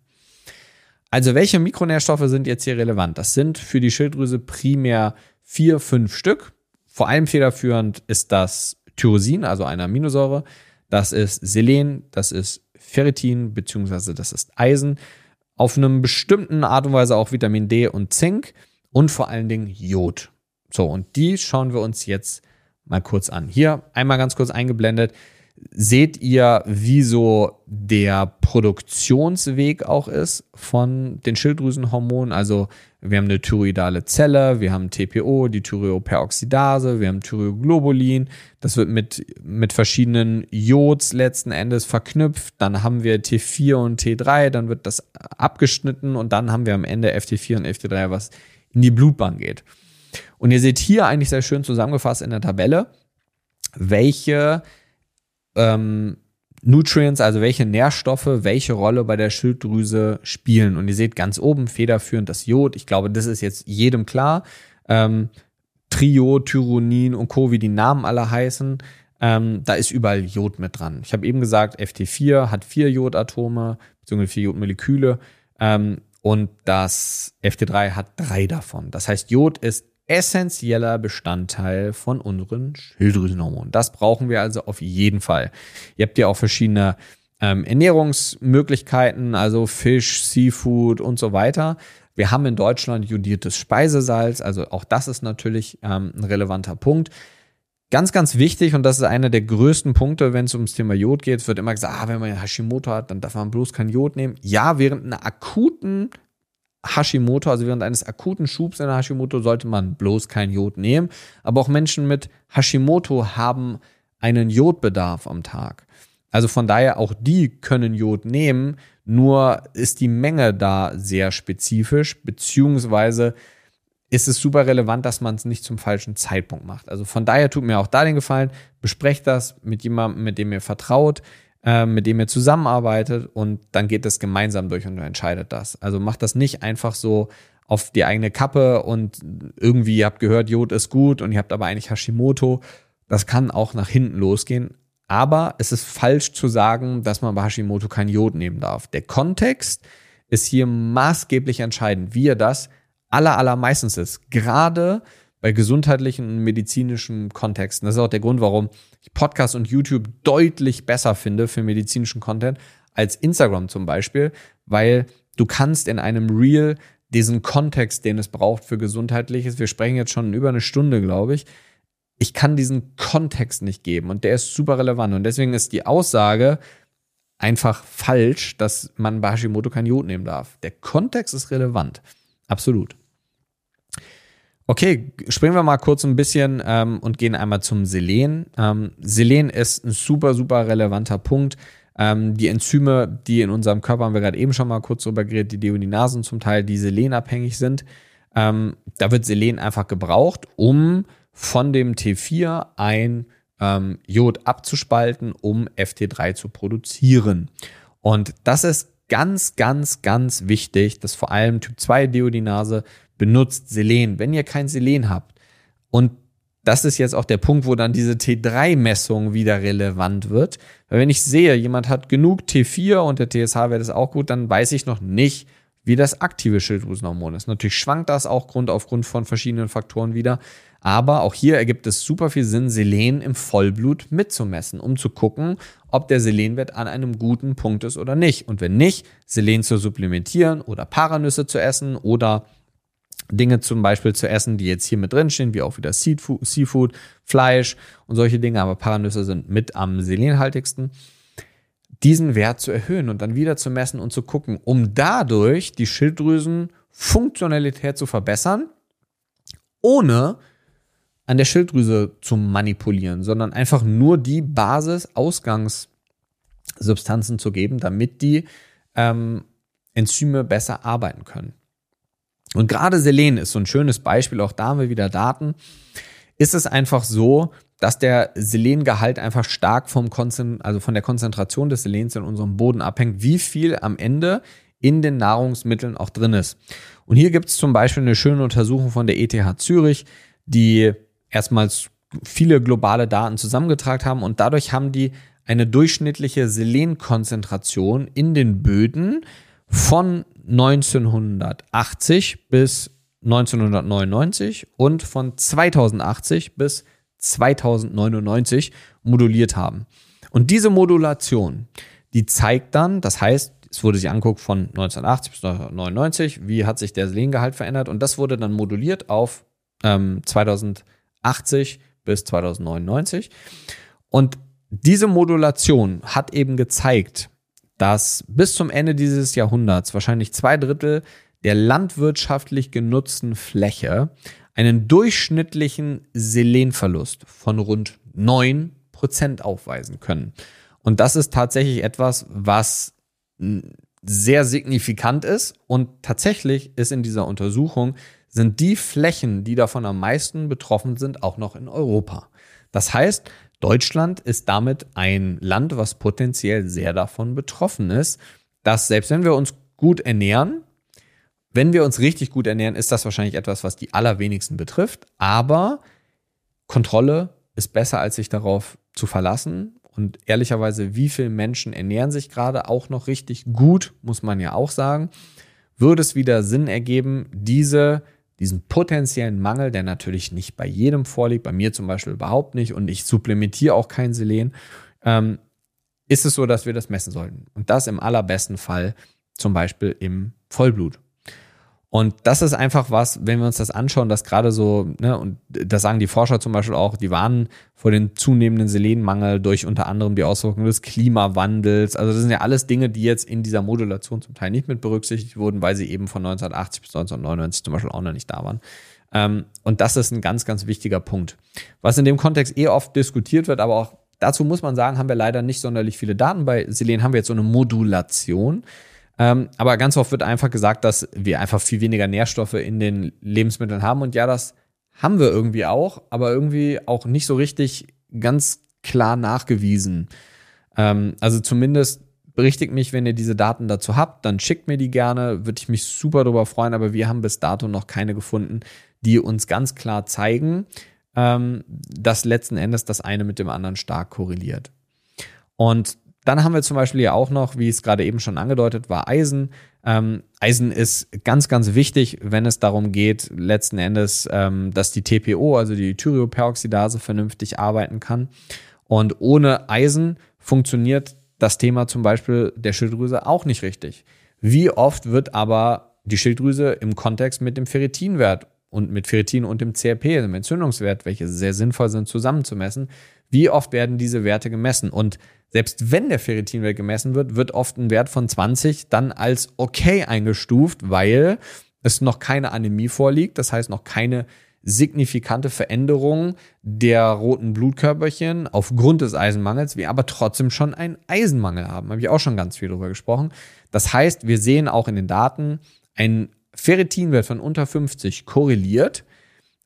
Also welche Mikronährstoffe sind jetzt hier relevant? Das sind für die Schilddrüse primär vier, fünf Stück. Vor allem federführend ist das Tyrosin, also eine Aminosäure. Das ist Selen, das ist Ferritin, beziehungsweise das ist Eisen auf einem bestimmten Art und Weise auch Vitamin D und Zink und vor allen Dingen Jod. So, und die schauen wir uns jetzt mal kurz an. Hier einmal ganz kurz eingeblendet. Seht ihr, wie so der Produktionsweg auch ist von den Schilddrüsenhormonen? Also wir haben eine thyroidale Zelle, wir haben TPO, die Thyreoperoxidase, wir haben Thyroglobulin. Das wird mit, mit verschiedenen Jods letzten Endes verknüpft. Dann haben wir T4 und T3, dann wird das abgeschnitten und dann haben wir am Ende FT4 und FT3, was in die Blutbahn geht. Und ihr seht hier eigentlich sehr schön zusammengefasst in der Tabelle, welche ähm, Nutrients, also welche Nährstoffe welche Rolle bei der Schilddrüse spielen. Und ihr seht ganz oben federführend das Jod. Ich glaube, das ist jetzt jedem klar. Ähm, Trio, Tyronin und Co., wie die Namen alle heißen. Ähm, da ist überall Jod mit dran. Ich habe eben gesagt, FT4 hat vier Jodatome, beziehungsweise vier Jodmoleküle. Ähm, und das FT3 hat drei davon. Das heißt, Jod ist essentieller Bestandteil von unseren Schilddrüsenhormonen. Das brauchen wir also auf jeden Fall. Ihr habt ja auch verschiedene ähm, Ernährungsmöglichkeiten, also Fisch, Seafood und so weiter. Wir haben in Deutschland jodiertes Speisesalz, also auch das ist natürlich ähm, ein relevanter Punkt. Ganz, ganz wichtig, und das ist einer der größten Punkte, wenn es ums Thema Jod geht, es wird immer gesagt, ah, wenn man Hashimoto hat, dann darf man bloß kein Jod nehmen. Ja, während einer akuten Hashimoto, also während eines akuten Schubs in der Hashimoto, sollte man bloß kein Jod nehmen. Aber auch Menschen mit Hashimoto haben einen Jodbedarf am Tag. Also von daher auch die können Jod nehmen, nur ist die Menge da sehr spezifisch, beziehungsweise ist es super relevant, dass man es nicht zum falschen Zeitpunkt macht. Also von daher tut mir auch da den Gefallen, besprecht das mit jemandem, mit dem ihr vertraut, mit dem ihr zusammenarbeitet und dann geht es gemeinsam durch und entscheidet das. Also macht das nicht einfach so auf die eigene Kappe und irgendwie ihr habt gehört, Jod ist gut und ihr habt aber eigentlich Hashimoto. Das kann auch nach hinten losgehen. Aber es ist falsch zu sagen, dass man bei Hashimoto kein Jod nehmen darf. Der Kontext ist hier maßgeblich entscheidend, wie ihr das aller, allermeistens ist. Gerade bei gesundheitlichen und medizinischen Kontexten. Das ist auch der Grund, warum ich Podcast und YouTube deutlich besser finde für medizinischen Content als Instagram zum Beispiel, weil du kannst in einem Reel diesen Kontext, den es braucht für gesundheitliches, wir sprechen jetzt schon über eine Stunde, glaube ich, ich kann diesen Kontext nicht geben und der ist super relevant und deswegen ist die Aussage einfach falsch, dass man bei Hashimoto kein Jod nehmen darf. Der Kontext ist relevant. Absolut. Okay, springen wir mal kurz ein bisschen ähm, und gehen einmal zum Selen. Ähm, Selen ist ein super, super relevanter Punkt. Ähm, die Enzyme, die in unserem Körper, haben wir gerade eben schon mal kurz drüber geredet, die Deoninasen zum Teil, die selenabhängig sind. Ähm, da wird Selen einfach gebraucht, um von dem T4 ein ähm, Jod abzuspalten, um FT3 zu produzieren. Und das ist ganz, ganz, ganz wichtig, dass vor allem Typ 2 Deodinase benutzt Selen. Wenn ihr kein Selen habt und das ist jetzt auch der Punkt, wo dann diese T3-Messung wieder relevant wird. Weil wenn ich sehe, jemand hat genug T4 und der TSH-Wert ist auch gut, dann weiß ich noch nicht, wie das aktive Schilddrüsenhormon ist. Natürlich schwankt das auch Grund aufgrund von verschiedenen Faktoren wieder. Aber auch hier ergibt es super viel Sinn, Selen im Vollblut mitzumessen, um zu gucken, ob der Selenwert an einem guten Punkt ist oder nicht. Und wenn nicht, Selen zu supplementieren oder Paranüsse zu essen oder Dinge zum Beispiel zu essen, die jetzt hier mit drin stehen, wie auch wieder Seafood, Fleisch und solche Dinge, aber Paranüsse sind mit am selenhaltigsten, diesen Wert zu erhöhen und dann wieder zu messen und zu gucken, um dadurch die Schilddrüsenfunktionalität zu verbessern, ohne an der Schilddrüse zu manipulieren, sondern einfach nur die Basis-Ausgangssubstanzen zu geben, damit die ähm, Enzyme besser arbeiten können. Und gerade Selen ist so ein schönes Beispiel, auch da haben wir wieder Daten. Ist es einfach so, dass der Selengehalt einfach stark vom Konzent also von der Konzentration des Selens in unserem Boden abhängt, wie viel am Ende in den Nahrungsmitteln auch drin ist. Und hier gibt es zum Beispiel eine schöne Untersuchung von der ETH Zürich, die erstmals viele globale Daten zusammengetragen haben und dadurch haben die eine durchschnittliche Selenkonzentration in den Böden von 1980 bis 1999 und von 2080 bis 2099 moduliert haben. Und diese Modulation, die zeigt dann, das heißt, es wurde sich anguckt von 1980 bis 1999, wie hat sich der Selengehalt verändert und das wurde dann moduliert auf ähm, 2080 bis 2099. Und diese Modulation hat eben gezeigt, dass bis zum Ende dieses Jahrhunderts wahrscheinlich zwei Drittel der landwirtschaftlich genutzten Fläche einen durchschnittlichen Selenverlust von rund 9% aufweisen können. Und das ist tatsächlich etwas, was sehr signifikant ist. Und tatsächlich ist in dieser Untersuchung, sind die Flächen, die davon am meisten betroffen sind, auch noch in Europa. Das heißt, Deutschland ist damit ein Land, was potenziell sehr davon betroffen ist, dass selbst wenn wir uns gut ernähren, wenn wir uns richtig gut ernähren, ist das wahrscheinlich etwas, was die allerwenigsten betrifft. Aber Kontrolle ist besser, als sich darauf zu verlassen. Und ehrlicherweise, wie viele Menschen ernähren sich gerade auch noch richtig gut, muss man ja auch sagen, würde es wieder Sinn ergeben, diese, diesen potenziellen Mangel, der natürlich nicht bei jedem vorliegt, bei mir zum Beispiel überhaupt nicht und ich supplementiere auch kein Selen, ähm, ist es so, dass wir das messen sollten. Und das im allerbesten Fall zum Beispiel im Vollblut. Und das ist einfach was, wenn wir uns das anschauen, dass gerade so, ne, und das sagen die Forscher zum Beispiel auch, die warnen vor den zunehmenden Selenmangel durch unter anderem die Auswirkungen des Klimawandels. Also das sind ja alles Dinge, die jetzt in dieser Modulation zum Teil nicht mit berücksichtigt wurden, weil sie eben von 1980 bis 1999 zum Beispiel auch noch nicht da waren. Ähm, und das ist ein ganz, ganz wichtiger Punkt. Was in dem Kontext eh oft diskutiert wird, aber auch dazu muss man sagen, haben wir leider nicht sonderlich viele Daten. Bei Selen haben wir jetzt so eine Modulation. Ähm, aber ganz oft wird einfach gesagt, dass wir einfach viel weniger Nährstoffe in den Lebensmitteln haben. Und ja, das haben wir irgendwie auch, aber irgendwie auch nicht so richtig ganz klar nachgewiesen. Ähm, also zumindest berichtigt mich, wenn ihr diese Daten dazu habt, dann schickt mir die gerne, würde ich mich super darüber freuen, aber wir haben bis dato noch keine gefunden, die uns ganz klar zeigen, ähm, dass letzten Endes das eine mit dem anderen stark korreliert. Und dann haben wir zum Beispiel ja auch noch, wie es gerade eben schon angedeutet war, Eisen. Ähm, Eisen ist ganz, ganz wichtig, wenn es darum geht, letzten Endes, ähm, dass die TPO, also die Thyreoperoxidase, vernünftig arbeiten kann. Und ohne Eisen funktioniert das Thema zum Beispiel der Schilddrüse auch nicht richtig. Wie oft wird aber die Schilddrüse im Kontext mit dem Ferritinwert und mit Ferritin und dem CRP, dem Entzündungswert, welche sehr sinnvoll sind, zusammenzumessen, wie oft werden diese Werte gemessen? Und selbst wenn der Ferritinwert gemessen wird, wird oft ein Wert von 20 dann als okay eingestuft, weil es noch keine Anämie vorliegt, das heißt noch keine signifikante Veränderung der roten Blutkörperchen aufgrund des Eisenmangels, wir aber trotzdem schon einen Eisenmangel haben. Habe ich auch schon ganz viel darüber gesprochen. Das heißt, wir sehen auch in den Daten, ein Ferritinwert von unter 50 korreliert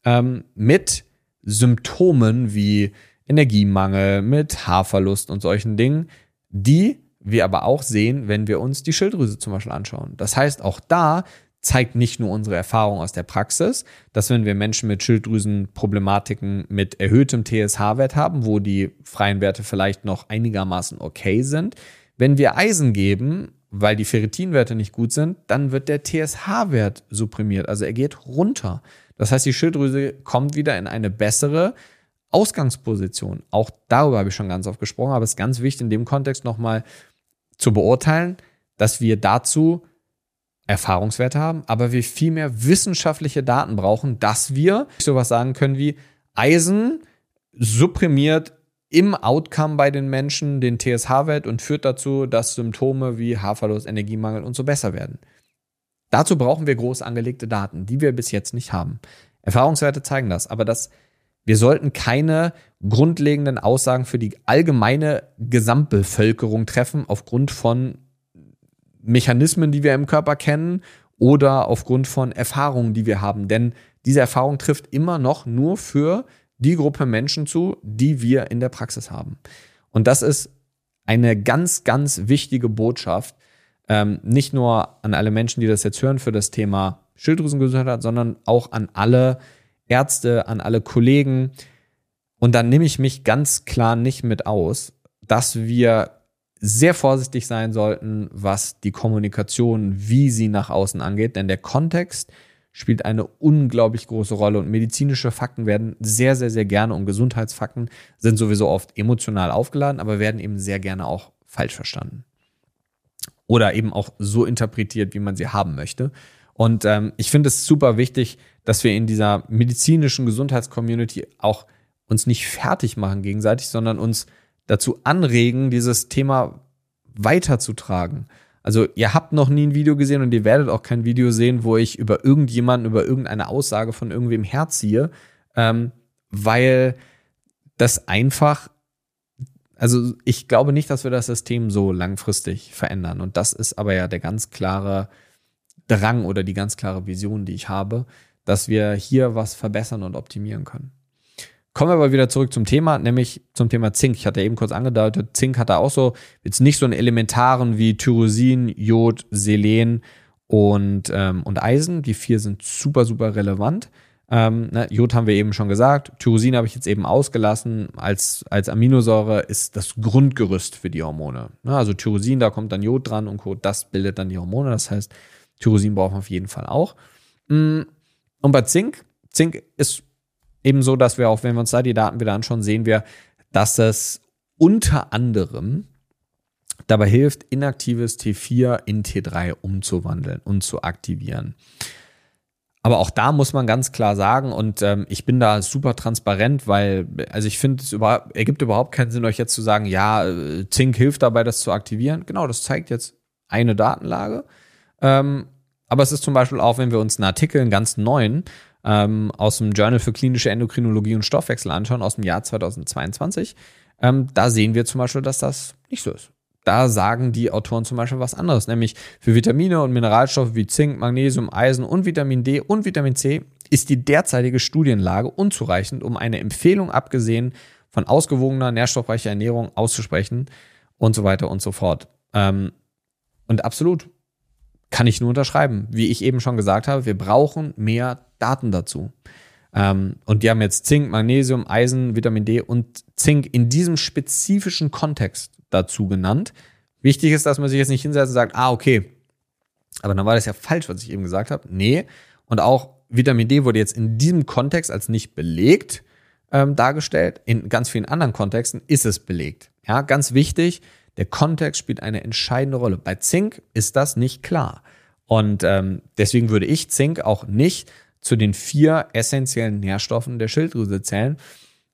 ähm, mit Symptomen wie Energiemangel, mit Haarverlust und solchen Dingen, die wir aber auch sehen, wenn wir uns die Schilddrüse zum Beispiel anschauen. Das heißt, auch da zeigt nicht nur unsere Erfahrung aus der Praxis, dass wenn wir Menschen mit Schilddrüsenproblematiken mit erhöhtem TSH-Wert haben, wo die freien Werte vielleicht noch einigermaßen okay sind, wenn wir Eisen geben, weil die Ferritinwerte nicht gut sind, dann wird der TSH-Wert supprimiert, also er geht runter. Das heißt, die Schilddrüse kommt wieder in eine bessere Ausgangsposition, auch darüber habe ich schon ganz oft gesprochen, aber es ist ganz wichtig in dem Kontext nochmal zu beurteilen, dass wir dazu Erfahrungswerte haben, aber wir viel mehr wissenschaftliche Daten brauchen, dass wir sowas sagen können wie Eisen supprimiert im Outcome bei den Menschen den TSH-Wert und führt dazu, dass Symptome wie Haarverlust, Energiemangel und so besser werden. Dazu brauchen wir groß angelegte Daten, die wir bis jetzt nicht haben. Erfahrungswerte zeigen das, aber das wir sollten keine grundlegenden Aussagen für die allgemeine Gesamtbevölkerung treffen aufgrund von Mechanismen, die wir im Körper kennen oder aufgrund von Erfahrungen, die wir haben. Denn diese Erfahrung trifft immer noch nur für die Gruppe Menschen zu, die wir in der Praxis haben. Und das ist eine ganz, ganz wichtige Botschaft, ähm, nicht nur an alle Menschen, die das jetzt hören für das Thema Schilddrüsengesundheit, sondern auch an alle, Ärzte, an alle Kollegen. Und dann nehme ich mich ganz klar nicht mit aus, dass wir sehr vorsichtig sein sollten, was die Kommunikation, wie sie nach außen angeht, denn der Kontext spielt eine unglaublich große Rolle und medizinische Fakten werden sehr, sehr, sehr gerne und Gesundheitsfakten sind sowieso oft emotional aufgeladen, aber werden eben sehr gerne auch falsch verstanden. Oder eben auch so interpretiert, wie man sie haben möchte. Und ähm, ich finde es super wichtig, dass wir in dieser medizinischen Gesundheitscommunity auch uns nicht fertig machen gegenseitig, sondern uns dazu anregen, dieses Thema weiterzutragen. Also ihr habt noch nie ein Video gesehen und ihr werdet auch kein Video sehen, wo ich über irgendjemanden, über irgendeine Aussage von irgendwem herziehe, ähm, weil das einfach, also ich glaube nicht, dass wir das System so langfristig verändern. Und das ist aber ja der ganz klare Drang oder die ganz klare Vision, die ich habe, dass wir hier was verbessern und optimieren können. Kommen wir aber wieder zurück zum Thema, nämlich zum Thema Zink. Ich hatte eben kurz angedeutet, Zink hat da auch so jetzt nicht so einen elementaren wie Tyrosin, Jod, Selen und, ähm, und Eisen. Die vier sind super, super relevant. Ähm, ne, Jod haben wir eben schon gesagt. Tyrosin habe ich jetzt eben ausgelassen. Als, als Aminosäure ist das Grundgerüst für die Hormone. Ne, also Tyrosin, da kommt dann Jod dran und Co. Das bildet dann die Hormone. Das heißt, Tyrosin brauchen wir auf jeden Fall auch. Mm, und bei Zink, Zink ist eben so, dass wir auch, wenn wir uns da die Daten wieder anschauen, sehen wir, dass es unter anderem dabei hilft, inaktives T4 in T3 umzuwandeln und zu aktivieren. Aber auch da muss man ganz klar sagen, und ähm, ich bin da super transparent, weil, also ich finde, es über, ergibt überhaupt keinen Sinn, euch jetzt zu sagen, ja, äh, Zink hilft dabei, das zu aktivieren. Genau, das zeigt jetzt eine Datenlage. Ähm, aber es ist zum Beispiel auch, wenn wir uns einen Artikel, einen ganz neuen, ähm, aus dem Journal für klinische Endokrinologie und Stoffwechsel anschauen, aus dem Jahr 2022, ähm, da sehen wir zum Beispiel, dass das nicht so ist. Da sagen die Autoren zum Beispiel was anderes, nämlich für Vitamine und Mineralstoffe wie Zink, Magnesium, Eisen und Vitamin D und Vitamin C ist die derzeitige Studienlage unzureichend, um eine Empfehlung abgesehen von ausgewogener, nährstoffreicher Ernährung auszusprechen und so weiter und so fort. Ähm, und absolut, kann ich nur unterschreiben. Wie ich eben schon gesagt habe, wir brauchen mehr Daten dazu. Ähm, und die haben jetzt Zink, Magnesium, Eisen, Vitamin D und Zink in diesem spezifischen Kontext dazu genannt. Wichtig ist, dass man sich jetzt nicht hinsetzt und sagt, ah, okay, aber dann war das ja falsch, was ich eben gesagt habe. Nee. Und auch Vitamin D wurde jetzt in diesem Kontext als nicht belegt ähm, dargestellt. In ganz vielen anderen Kontexten ist es belegt. Ja, ganz wichtig, der Kontext spielt eine entscheidende Rolle. Bei Zink ist das nicht klar. Und ähm, deswegen würde ich Zink auch nicht zu den vier essentiellen Nährstoffen der Schilddrüse zählen.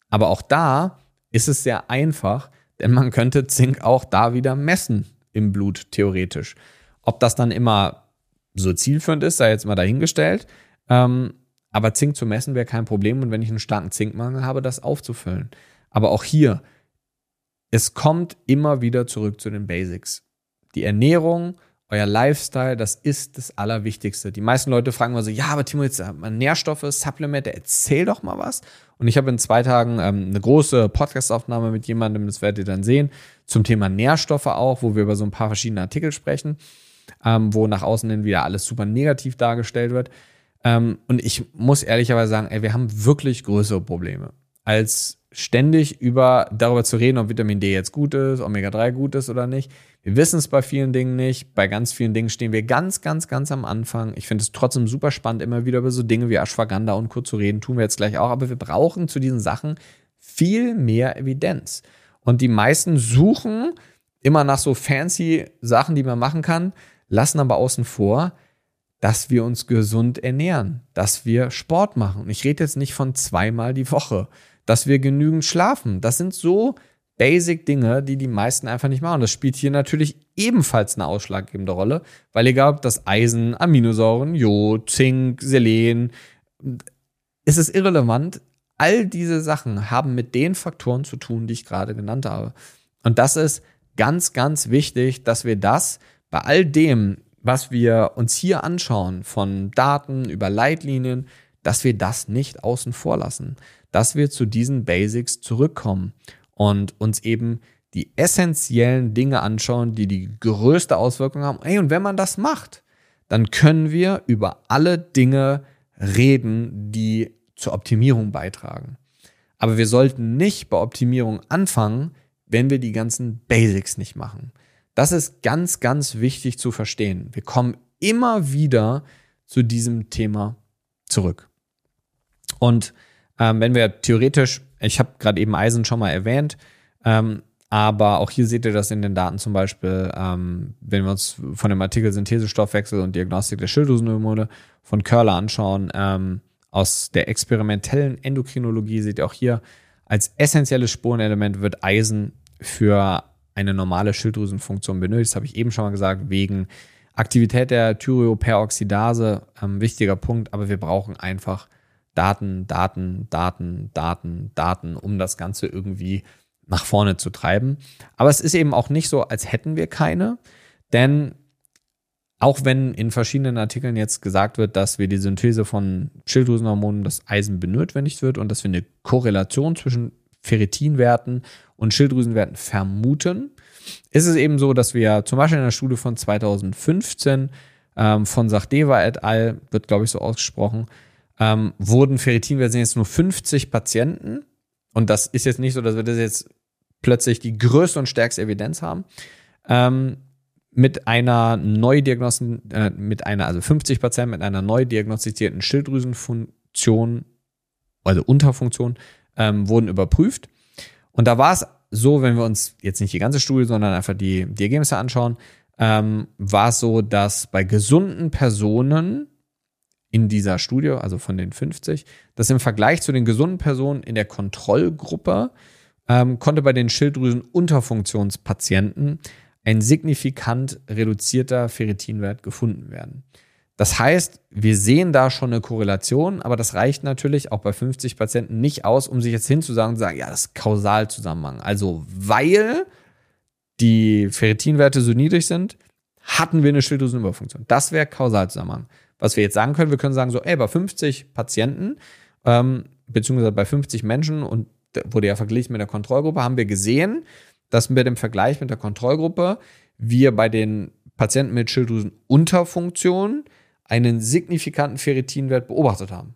Aber auch da ist es sehr einfach, denn man könnte Zink auch da wieder messen im Blut, theoretisch. Ob das dann immer so zielführend ist, sei jetzt mal dahingestellt. Ähm, aber Zink zu messen wäre kein Problem und wenn ich einen starken Zinkmangel habe, das aufzufüllen. Aber auch hier, es kommt immer wieder zurück zu den Basics. Die Ernährung, euer Lifestyle, das ist das Allerwichtigste. Die meisten Leute fragen mal so, ja, aber Timo, jetzt Nährstoffe, Supplemente, erzähl doch mal was. Und ich habe in zwei Tagen ähm, eine große Podcastaufnahme mit jemandem, das werdet ihr dann sehen, zum Thema Nährstoffe auch, wo wir über so ein paar verschiedene Artikel sprechen, ähm, wo nach außen hin wieder alles super negativ dargestellt wird. Ähm, und ich muss ehrlicherweise sagen, ey, wir haben wirklich größere Probleme als ständig über darüber zu reden, ob Vitamin D jetzt gut ist, Omega-3 gut ist oder nicht. Wir wissen es bei vielen Dingen nicht. Bei ganz vielen Dingen stehen wir ganz, ganz, ganz am Anfang. Ich finde es trotzdem super spannend, immer wieder über so Dinge wie Ashwagandha und Co. zu reden. Tun wir jetzt gleich auch. Aber wir brauchen zu diesen Sachen viel mehr Evidenz. Und die meisten suchen immer nach so fancy Sachen, die man machen kann, lassen aber außen vor, dass wir uns gesund ernähren, dass wir Sport machen. Und ich rede jetzt nicht von zweimal die Woche dass wir genügend schlafen. Das sind so basic Dinge, die die meisten einfach nicht machen. Das spielt hier natürlich ebenfalls eine ausschlaggebende Rolle, weil egal ob das Eisen, Aminosäuren, Jod, Zink, Selen, es ist irrelevant. All diese Sachen haben mit den Faktoren zu tun, die ich gerade genannt habe. Und das ist ganz, ganz wichtig, dass wir das bei all dem, was wir uns hier anschauen, von Daten über Leitlinien, dass wir das nicht außen vor lassen dass wir zu diesen Basics zurückkommen und uns eben die essentiellen Dinge anschauen, die die größte Auswirkung haben. Hey, und wenn man das macht, dann können wir über alle Dinge reden, die zur Optimierung beitragen. Aber wir sollten nicht bei Optimierung anfangen, wenn wir die ganzen Basics nicht machen. Das ist ganz, ganz wichtig zu verstehen. Wir kommen immer wieder zu diesem Thema zurück. Und ähm, wenn wir theoretisch, ich habe gerade eben Eisen schon mal erwähnt, ähm, aber auch hier seht ihr das in den Daten zum Beispiel, ähm, wenn wir uns von dem Artikel Synthesestoffwechsel und Diagnostik der Schilddrüsenhormone von Körler anschauen, ähm, aus der experimentellen Endokrinologie seht ihr auch hier, als essentielles Spurenelement wird Eisen für eine normale Schilddrüsenfunktion benötigt. Das habe ich eben schon mal gesagt, wegen Aktivität der Thyreoperoxidase, ähm, wichtiger Punkt, aber wir brauchen einfach Daten, Daten, Daten, Daten, Daten, um das Ganze irgendwie nach vorne zu treiben. Aber es ist eben auch nicht so, als hätten wir keine, denn Auch wenn in verschiedenen Artikeln jetzt gesagt wird, dass wir die Synthese von Schilddrüsenhormonen, das Eisen benötigt wird und dass wir eine Korrelation zwischen Ferritinwerten und Schilddrüsenwerten vermuten, ist es eben so, dass wir zum Beispiel in der Studie von 2015 ähm, von Sachdeva et al., wird glaube ich so ausgesprochen, ähm, wurden Ferritinwerte jetzt nur 50 Patienten. Und das ist jetzt nicht so, dass wir das jetzt plötzlich die größte und stärkste Evidenz haben. Ähm, mit einer neu äh, mit einer, also 50 Patienten mit einer neu diagnostizierten Schilddrüsenfunktion, also Unterfunktion, ähm, wurden überprüft. Und da war es so, wenn wir uns jetzt nicht die ganze Studie, sondern einfach die, die Ergebnisse anschauen, ähm, war es so, dass bei gesunden Personen in dieser Studie, also von den 50, dass im Vergleich zu den gesunden Personen in der Kontrollgruppe ähm, konnte bei den Schilddrüsen-Unterfunktionspatienten ein signifikant reduzierter Ferritinwert gefunden werden. Das heißt, wir sehen da schon eine Korrelation, aber das reicht natürlich auch bei 50 Patienten nicht aus, um sich jetzt hinzusagen und zu sagen, ja, das ist Kausalzusammenhang. Also, weil die Ferritinwerte so niedrig sind, hatten wir eine Schilddrüsenüberfunktion. Das wäre Kausalzusammenhang. Was wir jetzt sagen können, wir können sagen so, ey, bei 50 Patienten, ähm, beziehungsweise bei 50 Menschen und wurde ja verglichen mit der Kontrollgruppe, haben wir gesehen, dass mit dem Vergleich mit der Kontrollgruppe wir bei den Patienten mit Schilddrüsenunterfunktion einen signifikanten Ferritinwert beobachtet haben.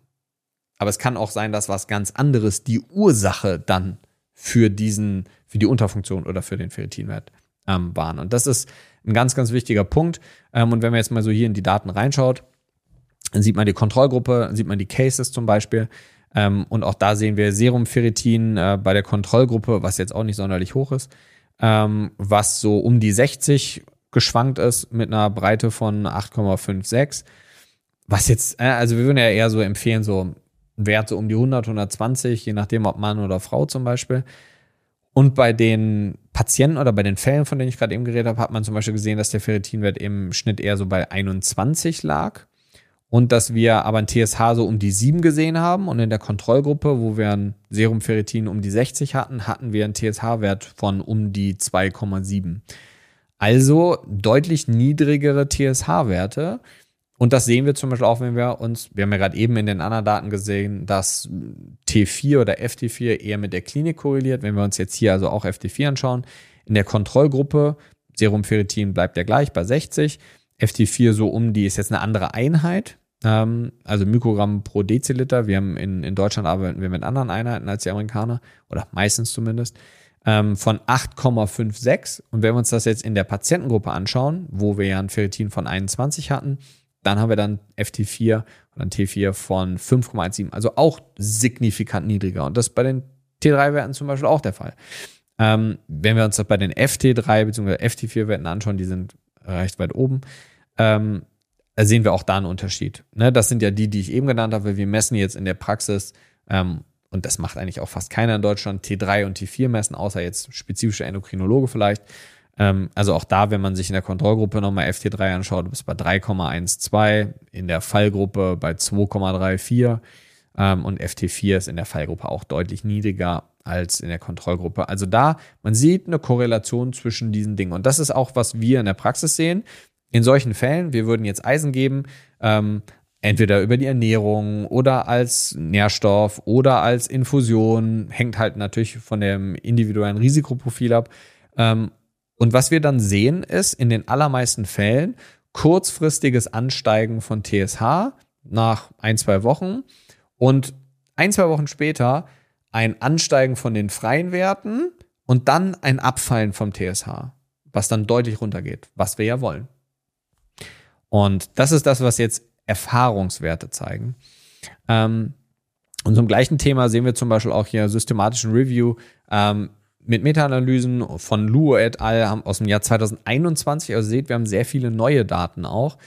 Aber es kann auch sein, dass was ganz anderes die Ursache dann für diesen, für die Unterfunktion oder für den Ferritinwert ähm, waren. Und das ist ein ganz, ganz wichtiger Punkt. Ähm, und wenn man jetzt mal so hier in die Daten reinschaut, dann sieht man die Kontrollgruppe, sieht man die Cases zum Beispiel. Ähm, und auch da sehen wir Serumferritin äh, bei der Kontrollgruppe, was jetzt auch nicht sonderlich hoch ist, ähm, was so um die 60 geschwankt ist mit einer Breite von 8,56. Was jetzt, äh, also wir würden ja eher so empfehlen, so Werte um die 100, 120, je nachdem, ob Mann oder Frau zum Beispiel. Und bei den Patienten oder bei den Fällen, von denen ich gerade eben geredet habe, hat man zum Beispiel gesehen, dass der Ferritinwert im Schnitt eher so bei 21 lag. Und dass wir aber ein TSH so um die 7 gesehen haben. Und in der Kontrollgruppe, wo wir ein Serumferritin um die 60 hatten, hatten wir einen TSH-Wert von um die 2,7. Also deutlich niedrigere TSH-Werte. Und das sehen wir zum Beispiel auch, wenn wir uns, wir haben ja gerade eben in den anderen Daten gesehen, dass T4 oder FT4 eher mit der Klinik korreliert. Wenn wir uns jetzt hier also auch FT4 anschauen, in der Kontrollgruppe, Serumferritin bleibt ja gleich bei 60. FT4 so um die ist jetzt eine andere Einheit, also Mikrogramm pro Deziliter. Wir haben in, in Deutschland arbeiten wir mit anderen Einheiten als die Amerikaner oder meistens zumindest ähm, von 8,56. Und wenn wir uns das jetzt in der Patientengruppe anschauen, wo wir ja ein Ferritin von 21 hatten, dann haben wir dann FT4 oder ein T4 von 5,17, also auch signifikant niedriger. Und das bei den T3-Werten zum Beispiel auch der Fall. Ähm, wenn wir uns das bei den FT3 bzw. FT4-Werten anschauen, die sind recht weit oben, ähm, sehen wir auch da einen Unterschied. Ne? Das sind ja die, die ich eben genannt habe. Wir messen jetzt in der Praxis, ähm, und das macht eigentlich auch fast keiner in Deutschland, T3 und T4 messen, außer jetzt spezifische Endokrinologe vielleicht. Ähm, also auch da, wenn man sich in der Kontrollgruppe nochmal FT3 anschaut, bist bei 3,12, in der Fallgruppe bei 2,34 ähm, und FT4 ist in der Fallgruppe auch deutlich niedriger als in der Kontrollgruppe. Also da, man sieht eine Korrelation zwischen diesen Dingen. Und das ist auch, was wir in der Praxis sehen. In solchen Fällen, wir würden jetzt Eisen geben, ähm, entweder über die Ernährung oder als Nährstoff oder als Infusion, hängt halt natürlich von dem individuellen Risikoprofil ab. Ähm, und was wir dann sehen, ist in den allermeisten Fällen kurzfristiges Ansteigen von TSH nach ein, zwei Wochen und ein, zwei Wochen später ein Ansteigen von den freien Werten und dann ein Abfallen vom TSH, was dann deutlich runtergeht, was wir ja wollen. Und das ist das, was jetzt Erfahrungswerte zeigen. Ähm, und zum gleichen Thema sehen wir zum Beispiel auch hier systematischen Review. Ähm, mit Meta-Analysen von Luo et al. aus dem Jahr 2021. Also seht, wir haben sehr viele neue Daten auch,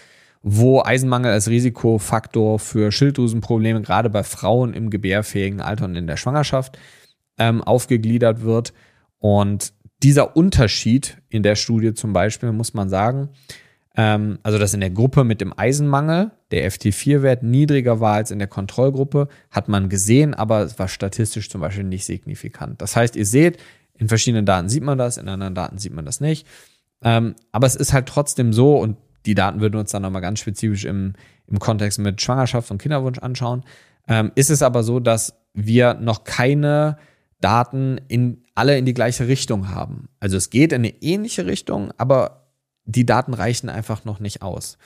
wo Eisenmangel als Risikofaktor für Schilddrüsenprobleme gerade bei Frauen im gebärfähigen Alter und in der Schwangerschaft ähm, aufgegliedert wird. Und dieser Unterschied in der Studie zum Beispiel, muss man sagen, ähm, also dass in der Gruppe mit dem Eisenmangel der FT4-Wert niedriger war als in der Kontrollgruppe, hat man gesehen, aber es war statistisch zum Beispiel nicht signifikant. Das heißt, ihr seht, in verschiedenen Daten sieht man das, in anderen Daten sieht man das nicht. Ähm, aber es ist halt trotzdem so, und die Daten würden wir uns dann nochmal ganz spezifisch im, im Kontext mit Schwangerschaft und Kinderwunsch anschauen. Ähm, ist es aber so, dass wir noch keine Daten in alle in die gleiche Richtung haben. Also es geht in eine ähnliche Richtung, aber die Daten reichen einfach noch nicht aus.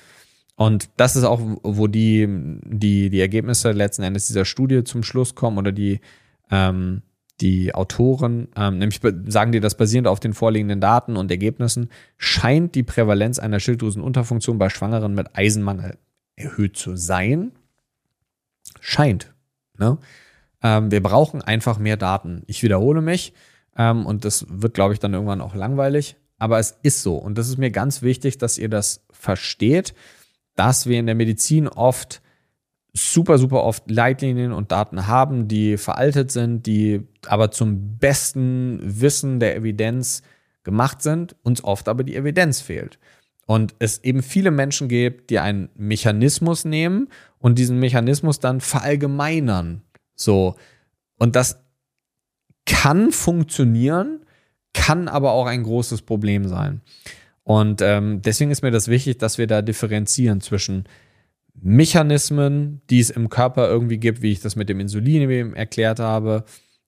Und das ist auch, wo die, die, die Ergebnisse letzten Endes dieser Studie zum Schluss kommen oder die, ähm, die Autoren, ähm, nämlich sagen die, dass basierend auf den vorliegenden Daten und Ergebnissen scheint die Prävalenz einer Schilddrüsenunterfunktion bei Schwangeren mit Eisenmangel erhöht zu sein. Scheint. Ne? Ähm, wir brauchen einfach mehr Daten. Ich wiederhole mich ähm, und das wird, glaube ich, dann irgendwann auch langweilig. Aber es ist so. Und das ist mir ganz wichtig, dass ihr das versteht, dass wir in der Medizin oft super, super oft Leitlinien und Daten haben, die veraltet sind, die aber zum besten Wissen der Evidenz gemacht sind, uns oft aber die Evidenz fehlt. Und es eben viele Menschen gibt, die einen Mechanismus nehmen und diesen Mechanismus dann verallgemeinern. So. Und das kann funktionieren, kann aber auch ein großes Problem sein. Und ähm, deswegen ist mir das wichtig, dass wir da differenzieren zwischen Mechanismen, die es im Körper irgendwie gibt, wie ich das mit dem Insulin eben erklärt habe.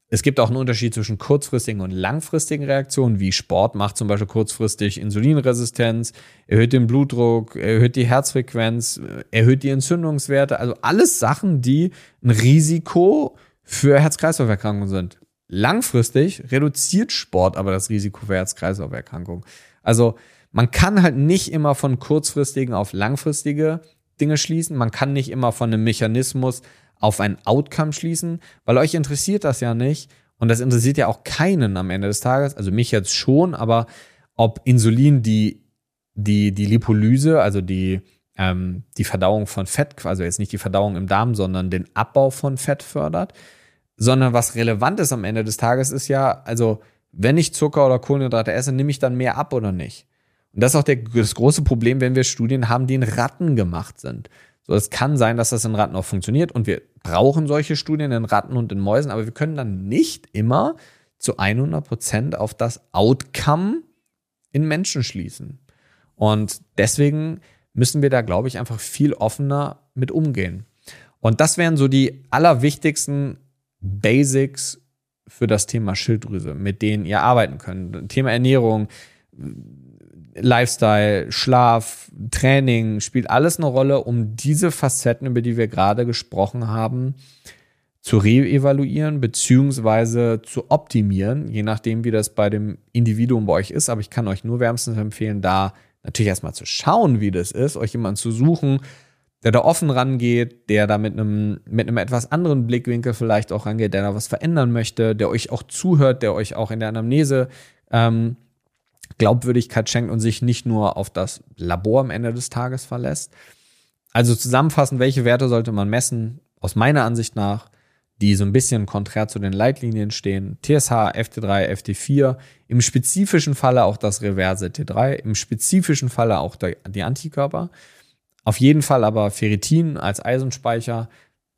Es gibt auch einen Unterschied zwischen kurzfristigen und langfristigen Reaktionen, wie Sport macht zum Beispiel kurzfristig Insulinresistenz, erhöht den Blutdruck, erhöht die Herzfrequenz, erhöht die Entzündungswerte. Also alles Sachen, die ein Risiko für Herz-Kreislauf-Erkrankungen sind. Langfristig reduziert Sport aber das Risiko für Herz-Kreislauf-Erkrankungen. Also man kann halt nicht immer von kurzfristigen auf langfristige Dinge schließen. Man kann nicht immer von einem Mechanismus auf ein Outcome schließen, weil euch interessiert das ja nicht. Und das interessiert ja auch keinen am Ende des Tages. Also mich jetzt schon, aber ob Insulin die, die, die Lipolyse, also die, ähm, die Verdauung von Fett, also jetzt nicht die Verdauung im Darm, sondern den Abbau von Fett fördert, sondern was relevant ist am Ende des Tages ist ja, also wenn ich Zucker oder Kohlenhydrate esse, nehme ich dann mehr ab oder nicht? Und das ist auch der, das große Problem, wenn wir Studien haben, die in Ratten gemacht sind. So, es kann sein, dass das in Ratten auch funktioniert und wir brauchen solche Studien in Ratten und in Mäusen, aber wir können dann nicht immer zu 100 Prozent auf das Outcome in Menschen schließen. Und deswegen müssen wir da, glaube ich, einfach viel offener mit umgehen. Und das wären so die allerwichtigsten Basics für das Thema Schilddrüse, mit denen ihr arbeiten könnt. Thema Ernährung, Lifestyle, Schlaf, Training spielt alles eine Rolle, um diese Facetten, über die wir gerade gesprochen haben, zu reevaluieren beziehungsweise zu optimieren, je nachdem, wie das bei dem Individuum bei euch ist. Aber ich kann euch nur wärmstens empfehlen, da natürlich erstmal zu schauen, wie das ist, euch jemanden zu suchen, der da offen rangeht, der da mit einem, mit einem etwas anderen Blickwinkel vielleicht auch rangeht, der da was verändern möchte, der euch auch zuhört, der euch auch in der Anamnese ähm, Glaubwürdigkeit schenkt und sich nicht nur auf das Labor am Ende des Tages verlässt. Also zusammenfassend, welche Werte sollte man messen? Aus meiner Ansicht nach, die so ein bisschen konträr zu den Leitlinien stehen. TSH, FT3, FT4, im spezifischen Falle auch das reverse T3, im spezifischen Falle auch die Antikörper. Auf jeden Fall aber Ferritin als Eisenspeicher,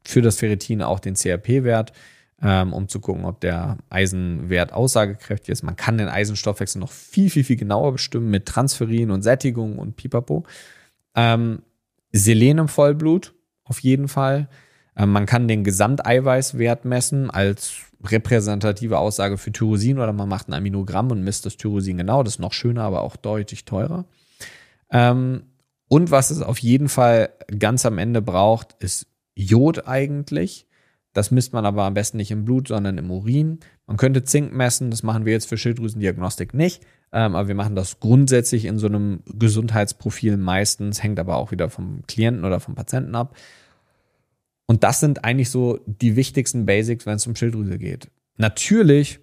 für das Ferritin auch den CRP-Wert ähm, um zu gucken, ob der Eisenwert aussagekräftig ist. Man kann den Eisenstoffwechsel noch viel, viel, viel genauer bestimmen mit Transferin und Sättigung und Pipapo. Ähm, Selen im Vollblut auf jeden Fall. Ähm, man kann den Gesamteiweißwert messen als repräsentative Aussage für Tyrosin oder man macht ein Aminogramm und misst das Tyrosin genau. Das ist noch schöner, aber auch deutlich teurer. Ähm, und was es auf jeden Fall ganz am Ende braucht, ist Jod eigentlich. Das misst man aber am besten nicht im Blut, sondern im Urin. Man könnte Zink messen, das machen wir jetzt für Schilddrüsendiagnostik nicht, ähm, aber wir machen das grundsätzlich in so einem Gesundheitsprofil meistens, hängt aber auch wieder vom Klienten oder vom Patienten ab. Und das sind eigentlich so die wichtigsten Basics, wenn es um Schilddrüse geht. Natürlich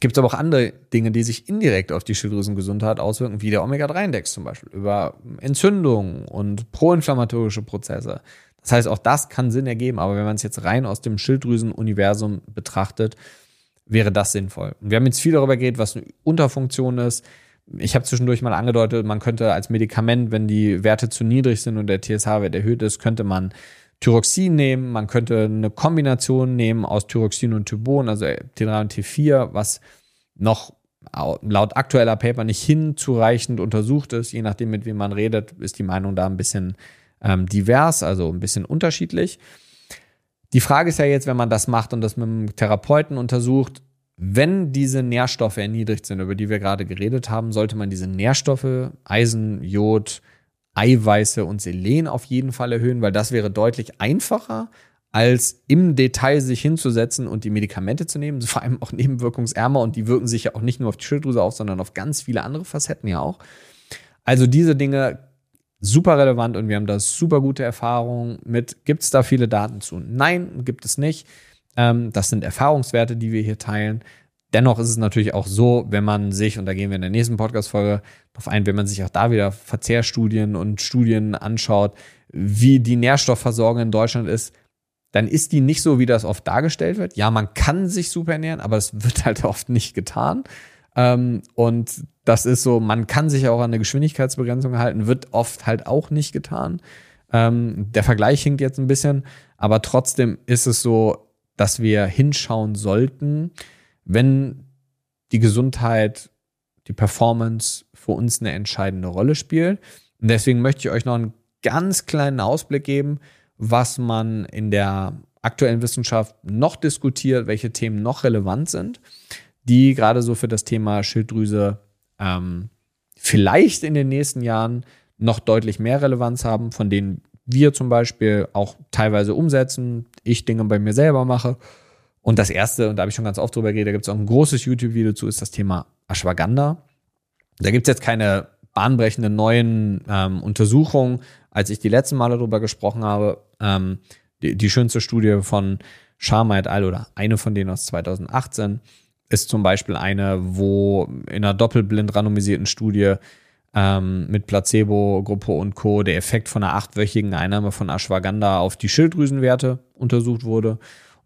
gibt es aber auch andere Dinge, die sich indirekt auf die Schilddrüsengesundheit auswirken, wie der Omega-3-Index zum Beispiel, über Entzündungen und proinflammatorische Prozesse. Das heißt, auch das kann Sinn ergeben, aber wenn man es jetzt rein aus dem Schilddrüsen-Universum betrachtet, wäre das sinnvoll. Und wir haben jetzt viel darüber geredet, was eine Unterfunktion ist. Ich habe zwischendurch mal angedeutet, man könnte als Medikament, wenn die Werte zu niedrig sind und der TSH-Wert erhöht ist, könnte man Thyroxin nehmen, man könnte eine Kombination nehmen aus Thyroxin und Tybon, also T3 und T4, was noch laut aktueller Paper nicht hinzureichend untersucht ist. Je nachdem, mit wem man redet, ist die Meinung da ein bisschen ähm, divers, also ein bisschen unterschiedlich. Die Frage ist ja jetzt, wenn man das macht und das mit einem Therapeuten untersucht, wenn diese Nährstoffe erniedrigt sind, über die wir gerade geredet haben, sollte man diese Nährstoffe, Eisen, Jod, Eiweiße und Selen auf jeden Fall erhöhen, weil das wäre deutlich einfacher, als im Detail sich hinzusetzen und die Medikamente zu nehmen, vor allem auch nebenwirkungsärmer und die wirken sich ja auch nicht nur auf die Schilddrüse auf, sondern auf ganz viele andere Facetten ja auch. Also diese Dinge super relevant und wir haben da super gute Erfahrungen mit. Gibt es da viele Daten zu? Nein, gibt es nicht. Ähm, das sind Erfahrungswerte, die wir hier teilen. Dennoch ist es natürlich auch so, wenn man sich, und da gehen wir in der nächsten Podcast-Folge drauf ein, wenn man sich auch da wieder Verzehrstudien und Studien anschaut, wie die Nährstoffversorgung in Deutschland ist, dann ist die nicht so, wie das oft dargestellt wird. Ja, man kann sich super ernähren, aber es wird halt oft nicht getan. Ähm, und das ist so, man kann sich auch an eine Geschwindigkeitsbegrenzung halten, wird oft halt auch nicht getan. Ähm, der Vergleich hinkt jetzt ein bisschen, aber trotzdem ist es so, dass wir hinschauen sollten, wenn die Gesundheit, die Performance für uns eine entscheidende Rolle spielt. Und deswegen möchte ich euch noch einen ganz kleinen Ausblick geben, was man in der aktuellen Wissenschaft noch diskutiert, welche Themen noch relevant sind, die gerade so für das Thema Schilddrüse ähm, vielleicht in den nächsten Jahren noch deutlich mehr Relevanz haben, von denen wir zum Beispiel auch teilweise umsetzen, ich Dinge bei mir selber mache. Und das erste, und da habe ich schon ganz oft drüber geredet, da gibt es auch ein großes YouTube-Video zu, ist das Thema Ashwagandha. Da gibt es jetzt keine bahnbrechenden neuen ähm, Untersuchungen, als ich die letzten Male darüber gesprochen habe. Ähm, die, die, schönste Studie von Sharma et al. oder eine von denen aus 2018 ist zum Beispiel eine, wo in einer doppelblind randomisierten Studie ähm, mit Placebo-Gruppe und Co. der Effekt von einer achtwöchigen Einnahme von Ashwagandha auf die Schilddrüsenwerte untersucht wurde.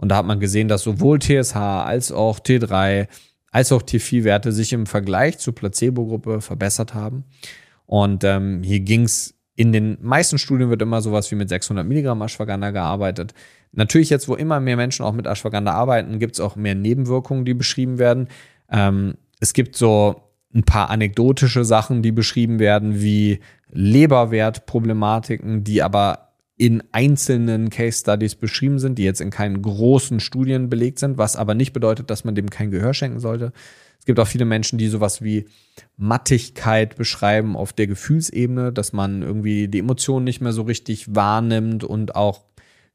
Und da hat man gesehen, dass sowohl TSH als auch T3 als auch T4-Werte sich im Vergleich zur Placebo-Gruppe verbessert haben. Und ähm, hier ging es in den meisten Studien wird immer sowas wie mit 600 Milligramm Ashwagandha gearbeitet. Natürlich jetzt, wo immer mehr Menschen auch mit Ashwagandha arbeiten, gibt es auch mehr Nebenwirkungen, die beschrieben werden. Ähm, es gibt so ein paar anekdotische Sachen, die beschrieben werden, wie Leberwertproblematiken, die aber in einzelnen Case Studies beschrieben sind, die jetzt in keinen großen Studien belegt sind, was aber nicht bedeutet, dass man dem kein Gehör schenken sollte. Es gibt auch viele Menschen, die sowas wie Mattigkeit beschreiben auf der Gefühlsebene, dass man irgendwie die Emotionen nicht mehr so richtig wahrnimmt und auch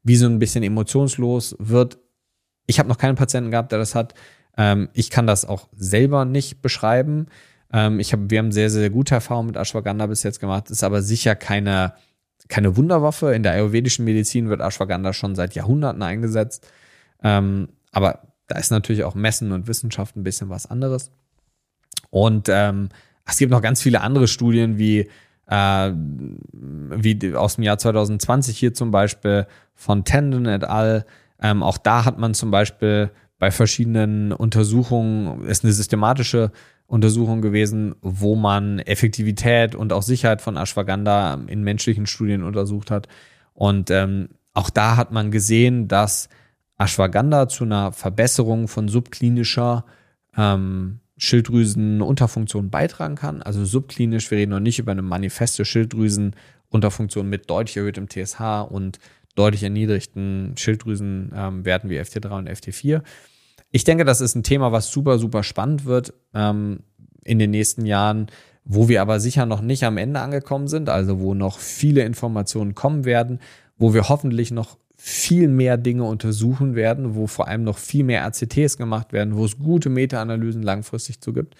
wie so ein bisschen emotionslos wird. Ich habe noch keinen Patienten gehabt, der das hat. Ähm, ich kann das auch selber nicht beschreiben. Ähm, ich hab, wir haben sehr, sehr gute Erfahrungen mit Ashwagandha bis jetzt gemacht. Ist aber sicher keine, keine Wunderwaffe. In der ayurvedischen Medizin wird Ashwagandha schon seit Jahrhunderten eingesetzt. Ähm, aber da ist natürlich auch Messen und Wissenschaft ein bisschen was anderes. Und ähm, es gibt noch ganz viele andere Studien, wie, äh, wie aus dem Jahr 2020 hier zum Beispiel von Tendon et al. Ähm, auch da hat man zum Beispiel bei verschiedenen Untersuchungen, ist eine systematische Untersuchung gewesen, wo man Effektivität und auch Sicherheit von Ashwagandha in menschlichen Studien untersucht hat. Und ähm, auch da hat man gesehen, dass Ashwagandha zu einer Verbesserung von subklinischer ähm, Schilddrüsenunterfunktion beitragen kann. Also subklinisch, wir reden noch nicht über eine manifeste Schilddrüsenunterfunktion mit deutlich erhöhtem TSH und deutlich erniedrigten Schilddrüsenwerten ähm, wie FT3 und FT4. Ich denke, das ist ein Thema, was super, super spannend wird ähm, in den nächsten Jahren, wo wir aber sicher noch nicht am Ende angekommen sind, also wo noch viele Informationen kommen werden, wo wir hoffentlich noch viel mehr Dinge untersuchen werden, wo vor allem noch viel mehr RCTs gemacht werden, wo es gute Meta-Analysen langfristig zu gibt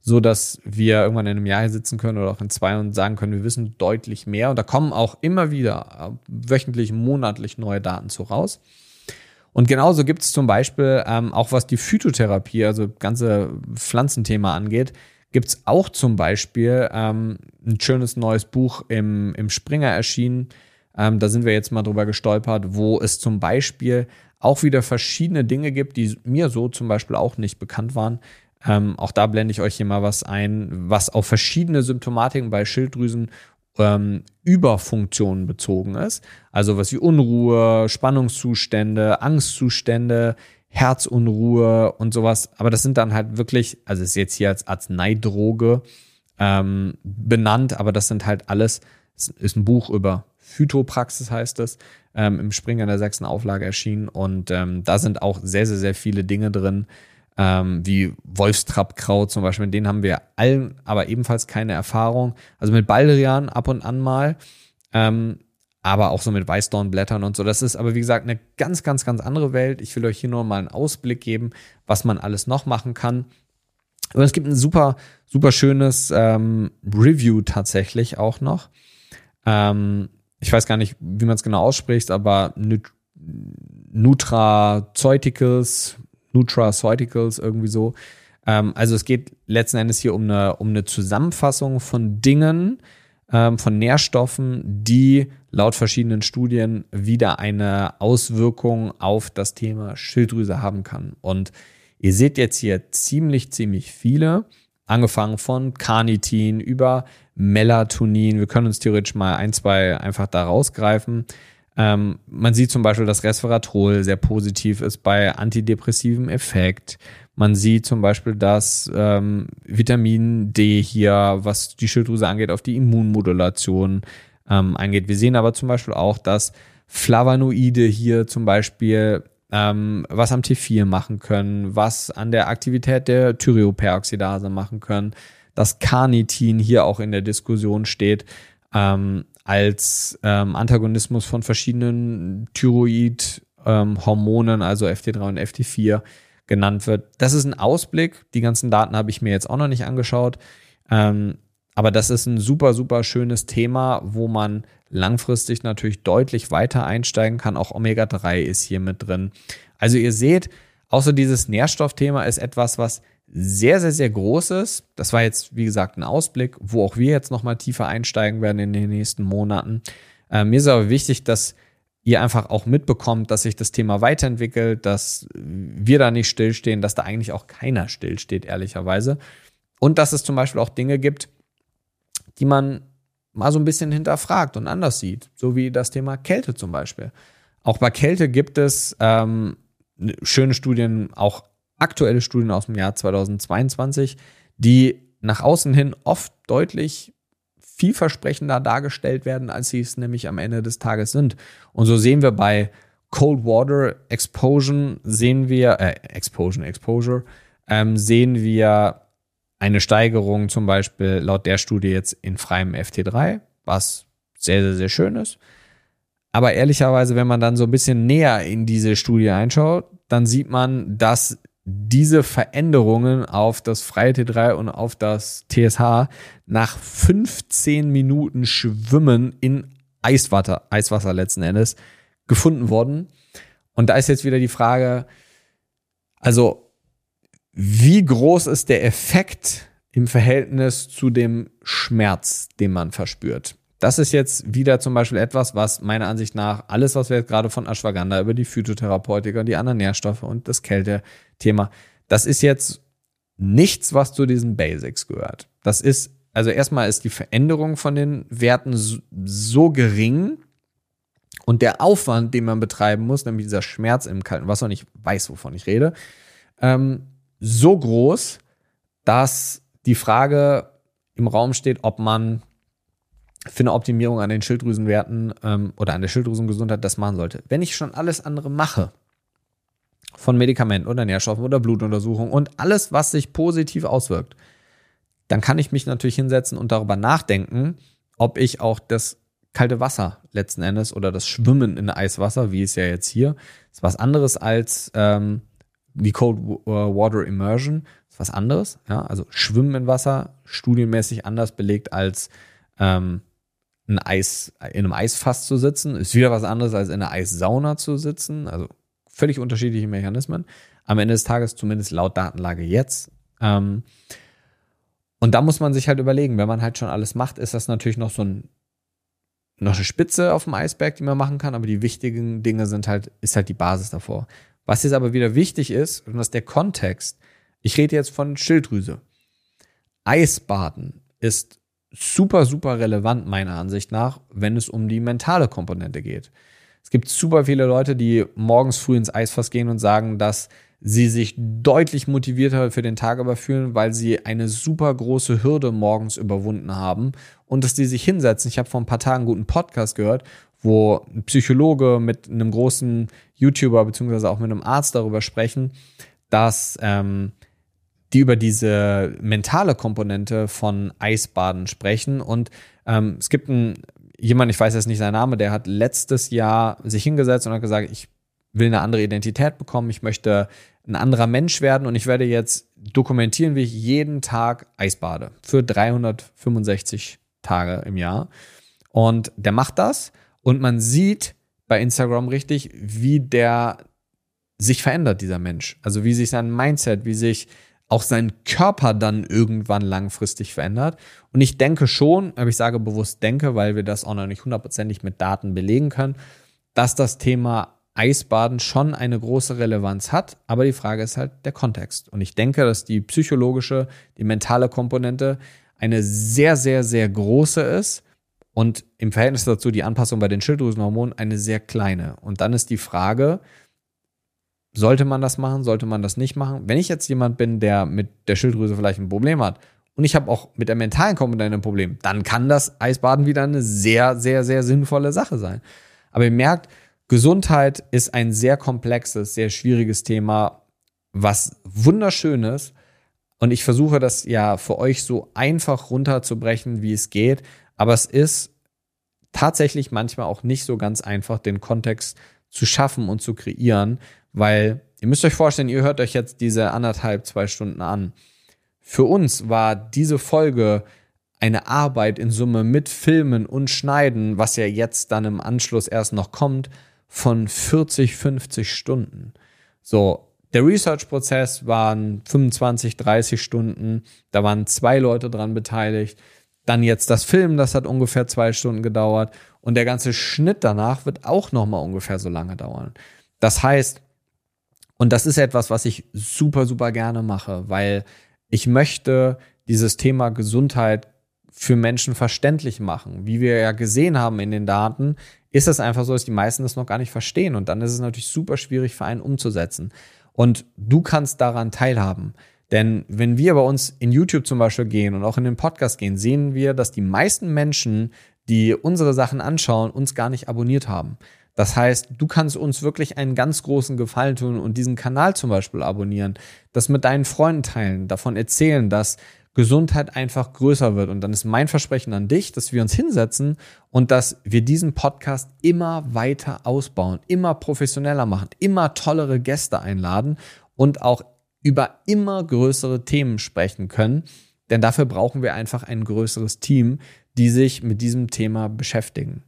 so dass wir irgendwann in einem Jahr hier sitzen können oder auch in zwei und sagen können, wir wissen deutlich mehr. Und da kommen auch immer wieder äh, wöchentlich, monatlich neue Daten zu raus. Und genauso gibt es zum Beispiel ähm, auch was die Phytotherapie, also ganze Pflanzenthema angeht, gibt es auch zum Beispiel ähm, ein schönes neues Buch im, im Springer erschienen. Ähm, da sind wir jetzt mal drüber gestolpert, wo es zum Beispiel auch wieder verschiedene Dinge gibt, die mir so zum Beispiel auch nicht bekannt waren, ähm, auch da blende ich euch hier mal was ein, was auf verschiedene Symptomatiken bei Schilddrüsen ähm, Überfunktionen bezogen ist. Also was wie Unruhe, Spannungszustände, Angstzustände, Herzunruhe und sowas. Aber das sind dann halt wirklich, also ist jetzt hier als Arzneidroge ähm, benannt, aber das sind halt alles, ist ein Buch über Phytopraxis heißt es, ähm, im Springer der sechsten Auflage erschienen. Und ähm, da sind auch sehr, sehr, sehr viele Dinge drin, ähm, wie Wolfstrappkraut zum Beispiel. Mit denen haben wir allen aber ebenfalls keine Erfahrung. Also mit Baldrian ab und an mal. Ähm, aber auch so mit Weißdornblättern und so. Das ist aber, wie gesagt, eine ganz, ganz, ganz andere Welt. Ich will euch hier nur mal einen Ausblick geben, was man alles noch machen kann. Und es gibt ein super, super schönes ähm, Review tatsächlich auch noch. Ähm, ich weiß gar nicht, wie man es genau ausspricht, aber Nutraceuticals, Nutraceuticals, irgendwie so. Ähm, also es geht letzten Endes hier um eine, um eine Zusammenfassung von Dingen, ähm, von Nährstoffen, die laut verschiedenen Studien wieder eine Auswirkung auf das Thema Schilddrüse haben kann. Und ihr seht jetzt hier ziemlich, ziemlich viele angefangen von Carnitin über Melatonin. Wir können uns theoretisch mal ein, zwei einfach da rausgreifen. Ähm, man sieht zum Beispiel, dass Resveratrol sehr positiv ist bei antidepressivem Effekt. Man sieht zum Beispiel, dass ähm, Vitamin D hier, was die Schilddrüse angeht, auf die Immunmodulation ähm, eingeht. Wir sehen aber zum Beispiel auch, dass Flavonoide hier zum Beispiel ähm, was am T4 machen können, was an der Aktivität der Thyreoperoxidase machen können, dass Carnitin hier auch in der Diskussion steht ähm, als ähm, Antagonismus von verschiedenen Thyroid-Hormonen, also FT3 und FT4 genannt wird. Das ist ein Ausblick. Die ganzen Daten habe ich mir jetzt auch noch nicht angeschaut. Ähm, aber das ist ein super, super schönes Thema, wo man langfristig natürlich deutlich weiter einsteigen kann. Auch Omega-3 ist hier mit drin. Also ihr seht, so dieses Nährstoffthema ist etwas, was sehr, sehr, sehr groß ist. Das war jetzt, wie gesagt, ein Ausblick, wo auch wir jetzt nochmal tiefer einsteigen werden in den nächsten Monaten. Äh, mir ist aber wichtig, dass ihr einfach auch mitbekommt, dass sich das Thema weiterentwickelt, dass wir da nicht stillstehen, dass da eigentlich auch keiner stillsteht, ehrlicherweise. Und dass es zum Beispiel auch Dinge gibt, die man mal so ein bisschen hinterfragt und anders sieht, so wie das Thema Kälte zum Beispiel. Auch bei Kälte gibt es ähm, schöne Studien, auch aktuelle Studien aus dem Jahr 2022, die nach außen hin oft deutlich vielversprechender dargestellt werden, als sie es nämlich am Ende des Tages sind. Und so sehen wir bei Cold Water Explosion, sehen wir, äh, Explosion, Exposure, ähm, sehen wir eine Steigerung zum Beispiel laut der Studie jetzt in freiem FT3, was sehr, sehr, sehr schön ist. Aber ehrlicherweise, wenn man dann so ein bisschen näher in diese Studie einschaut, dann sieht man, dass diese Veränderungen auf das freie T3 und auf das TSH nach 15 Minuten Schwimmen in Eiswasser, Eiswasser letzten Endes, gefunden wurden. Und da ist jetzt wieder die Frage, also wie groß ist der Effekt im Verhältnis zu dem Schmerz, den man verspürt? Das ist jetzt wieder zum Beispiel etwas, was meiner Ansicht nach alles, was wir jetzt gerade von Ashwagandha über die Phytotherapeutika, die anderen Nährstoffe und das Kältethema, das ist jetzt nichts, was zu diesen Basics gehört. Das ist, also erstmal ist die Veränderung von den Werten so, so gering und der Aufwand, den man betreiben muss, nämlich dieser Schmerz im kalten Wasser, und ich weiß, wovon ich rede, ähm, so groß, dass die Frage im Raum steht, ob man für eine Optimierung an den Schilddrüsenwerten ähm, oder an der Schilddrüsengesundheit das machen sollte. Wenn ich schon alles andere mache, von Medikamenten oder Nährstoffen oder Blutuntersuchungen und alles, was sich positiv auswirkt, dann kann ich mich natürlich hinsetzen und darüber nachdenken, ob ich auch das kalte Wasser letzten Endes oder das Schwimmen in Eiswasser, wie es ja jetzt hier, ist was anderes als ähm, die Cold äh, Water Immersion ist was anderes. Ja? Also Schwimmen in Wasser, studienmäßig anders belegt als ähm, ein Eis, in einem Eisfass zu sitzen. Ist wieder was anderes als in einer Eissauna zu sitzen. Also völlig unterschiedliche Mechanismen. Am Ende des Tages, zumindest laut Datenlage jetzt. Ähm, und da muss man sich halt überlegen, wenn man halt schon alles macht, ist das natürlich noch so ein, noch eine Spitze auf dem Eisberg, die man machen kann, aber die wichtigen Dinge sind halt, ist halt die Basis davor. Was jetzt aber wieder wichtig ist, und das ist der Kontext, ich rede jetzt von Schilddrüse. Eisbaden ist super, super relevant meiner Ansicht nach, wenn es um die mentale Komponente geht. Es gibt super viele Leute, die morgens früh ins Eisfass gehen und sagen, dass sie sich deutlich motivierter für den Tag aber fühlen, weil sie eine super große Hürde morgens überwunden haben und dass die sich hinsetzen. Ich habe vor ein paar Tagen einen guten Podcast gehört, wo ein Psychologe mit einem großen YouTuber beziehungsweise auch mit einem Arzt darüber sprechen, dass ähm, die über diese mentale Komponente von Eisbaden sprechen. Und ähm, es gibt einen, jemand, ich weiß jetzt nicht seinen Namen, der hat letztes Jahr sich hingesetzt und hat gesagt, ich will eine andere Identität bekommen, ich möchte ein anderer Mensch werden und ich werde jetzt dokumentieren, wie ich jeden Tag Eisbade für 365 Tage im Jahr. Und der macht das und man sieht bei Instagram richtig, wie der sich verändert, dieser Mensch. Also wie sich sein Mindset, wie sich auch sein Körper dann irgendwann langfristig verändert. Und ich denke schon, aber ich sage bewusst denke, weil wir das auch noch nicht hundertprozentig mit Daten belegen können, dass das Thema Eisbaden schon eine große Relevanz hat. Aber die Frage ist halt der Kontext. Und ich denke, dass die psychologische, die mentale Komponente eine sehr, sehr, sehr große ist und im Verhältnis dazu die Anpassung bei den Schilddrüsenhormonen eine sehr kleine. Und dann ist die Frage, sollte man das machen? Sollte man das nicht machen? Wenn ich jetzt jemand bin, der mit der Schilddrüse vielleicht ein Problem hat und ich habe auch mit der mentalen Komponente ein Problem, dann kann das Eisbaden wieder eine sehr, sehr, sehr sinnvolle Sache sein. Aber ihr merkt, Gesundheit ist ein sehr komplexes, sehr schwieriges Thema, was wunderschön ist. Und ich versuche das ja für euch so einfach runterzubrechen, wie es geht. Aber es ist tatsächlich manchmal auch nicht so ganz einfach, den Kontext zu schaffen und zu kreieren, weil ihr müsst euch vorstellen, ihr hört euch jetzt diese anderthalb, zwei Stunden an. Für uns war diese Folge eine Arbeit in Summe mit Filmen und Schneiden, was ja jetzt dann im Anschluss erst noch kommt, von 40, 50 Stunden. So, der Research-Prozess waren 25, 30 Stunden. Da waren zwei Leute dran beteiligt. Dann jetzt das Film, das hat ungefähr zwei Stunden gedauert. Und der ganze Schnitt danach wird auch nochmal ungefähr so lange dauern. Das heißt, und das ist etwas, was ich super, super gerne mache, weil ich möchte dieses Thema Gesundheit für Menschen verständlich machen. Wie wir ja gesehen haben in den Daten, ist es einfach so, dass die meisten das noch gar nicht verstehen. Und dann ist es natürlich super schwierig für einen umzusetzen. Und du kannst daran teilhaben. Denn wenn wir bei uns in YouTube zum Beispiel gehen und auch in den Podcast gehen, sehen wir, dass die meisten Menschen, die unsere Sachen anschauen, uns gar nicht abonniert haben. Das heißt, du kannst uns wirklich einen ganz großen Gefallen tun und diesen Kanal zum Beispiel abonnieren, das mit deinen Freunden teilen, davon erzählen, dass Gesundheit einfach größer wird. Und dann ist mein Versprechen an dich, dass wir uns hinsetzen und dass wir diesen Podcast immer weiter ausbauen, immer professioneller machen, immer tollere Gäste einladen und auch über immer größere Themen sprechen können. Denn dafür brauchen wir einfach ein größeres Team, die sich mit diesem Thema beschäftigen.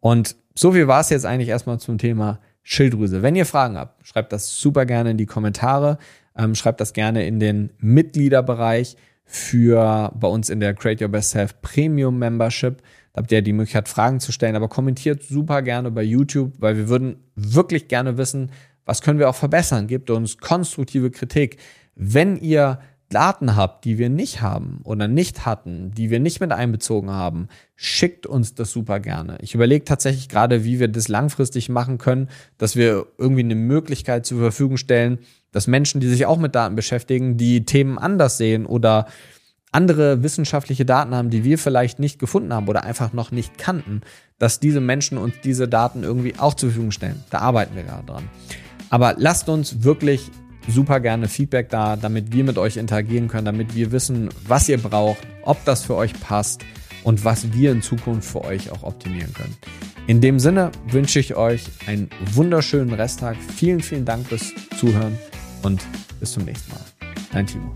Und so viel war es jetzt eigentlich erstmal zum Thema Schilddrüse. Wenn ihr Fragen habt, schreibt das super gerne in die Kommentare. Ähm, schreibt das gerne in den Mitgliederbereich für bei uns in der Create Your Best Self Premium Membership. Da habt ihr die Möglichkeit, Fragen zu stellen, aber kommentiert super gerne bei YouTube, weil wir würden wirklich gerne wissen, was können wir auch verbessern. Gebt uns konstruktive Kritik. Wenn ihr Daten habt, die wir nicht haben oder nicht hatten, die wir nicht mit einbezogen haben, schickt uns das super gerne. Ich überlege tatsächlich gerade, wie wir das langfristig machen können, dass wir irgendwie eine Möglichkeit zur Verfügung stellen, dass Menschen, die sich auch mit Daten beschäftigen, die Themen anders sehen oder andere wissenschaftliche Daten haben, die wir vielleicht nicht gefunden haben oder einfach noch nicht kannten, dass diese Menschen uns diese Daten irgendwie auch zur Verfügung stellen. Da arbeiten wir gerade dran. Aber lasst uns wirklich super gerne Feedback da, damit wir mit euch interagieren können, damit wir wissen, was ihr braucht, ob das für euch passt und was wir in Zukunft für euch auch optimieren können. In dem Sinne wünsche ich euch einen wunderschönen Resttag. Vielen, vielen Dank fürs Zuhören und bis zum nächsten Mal. Dein Timo.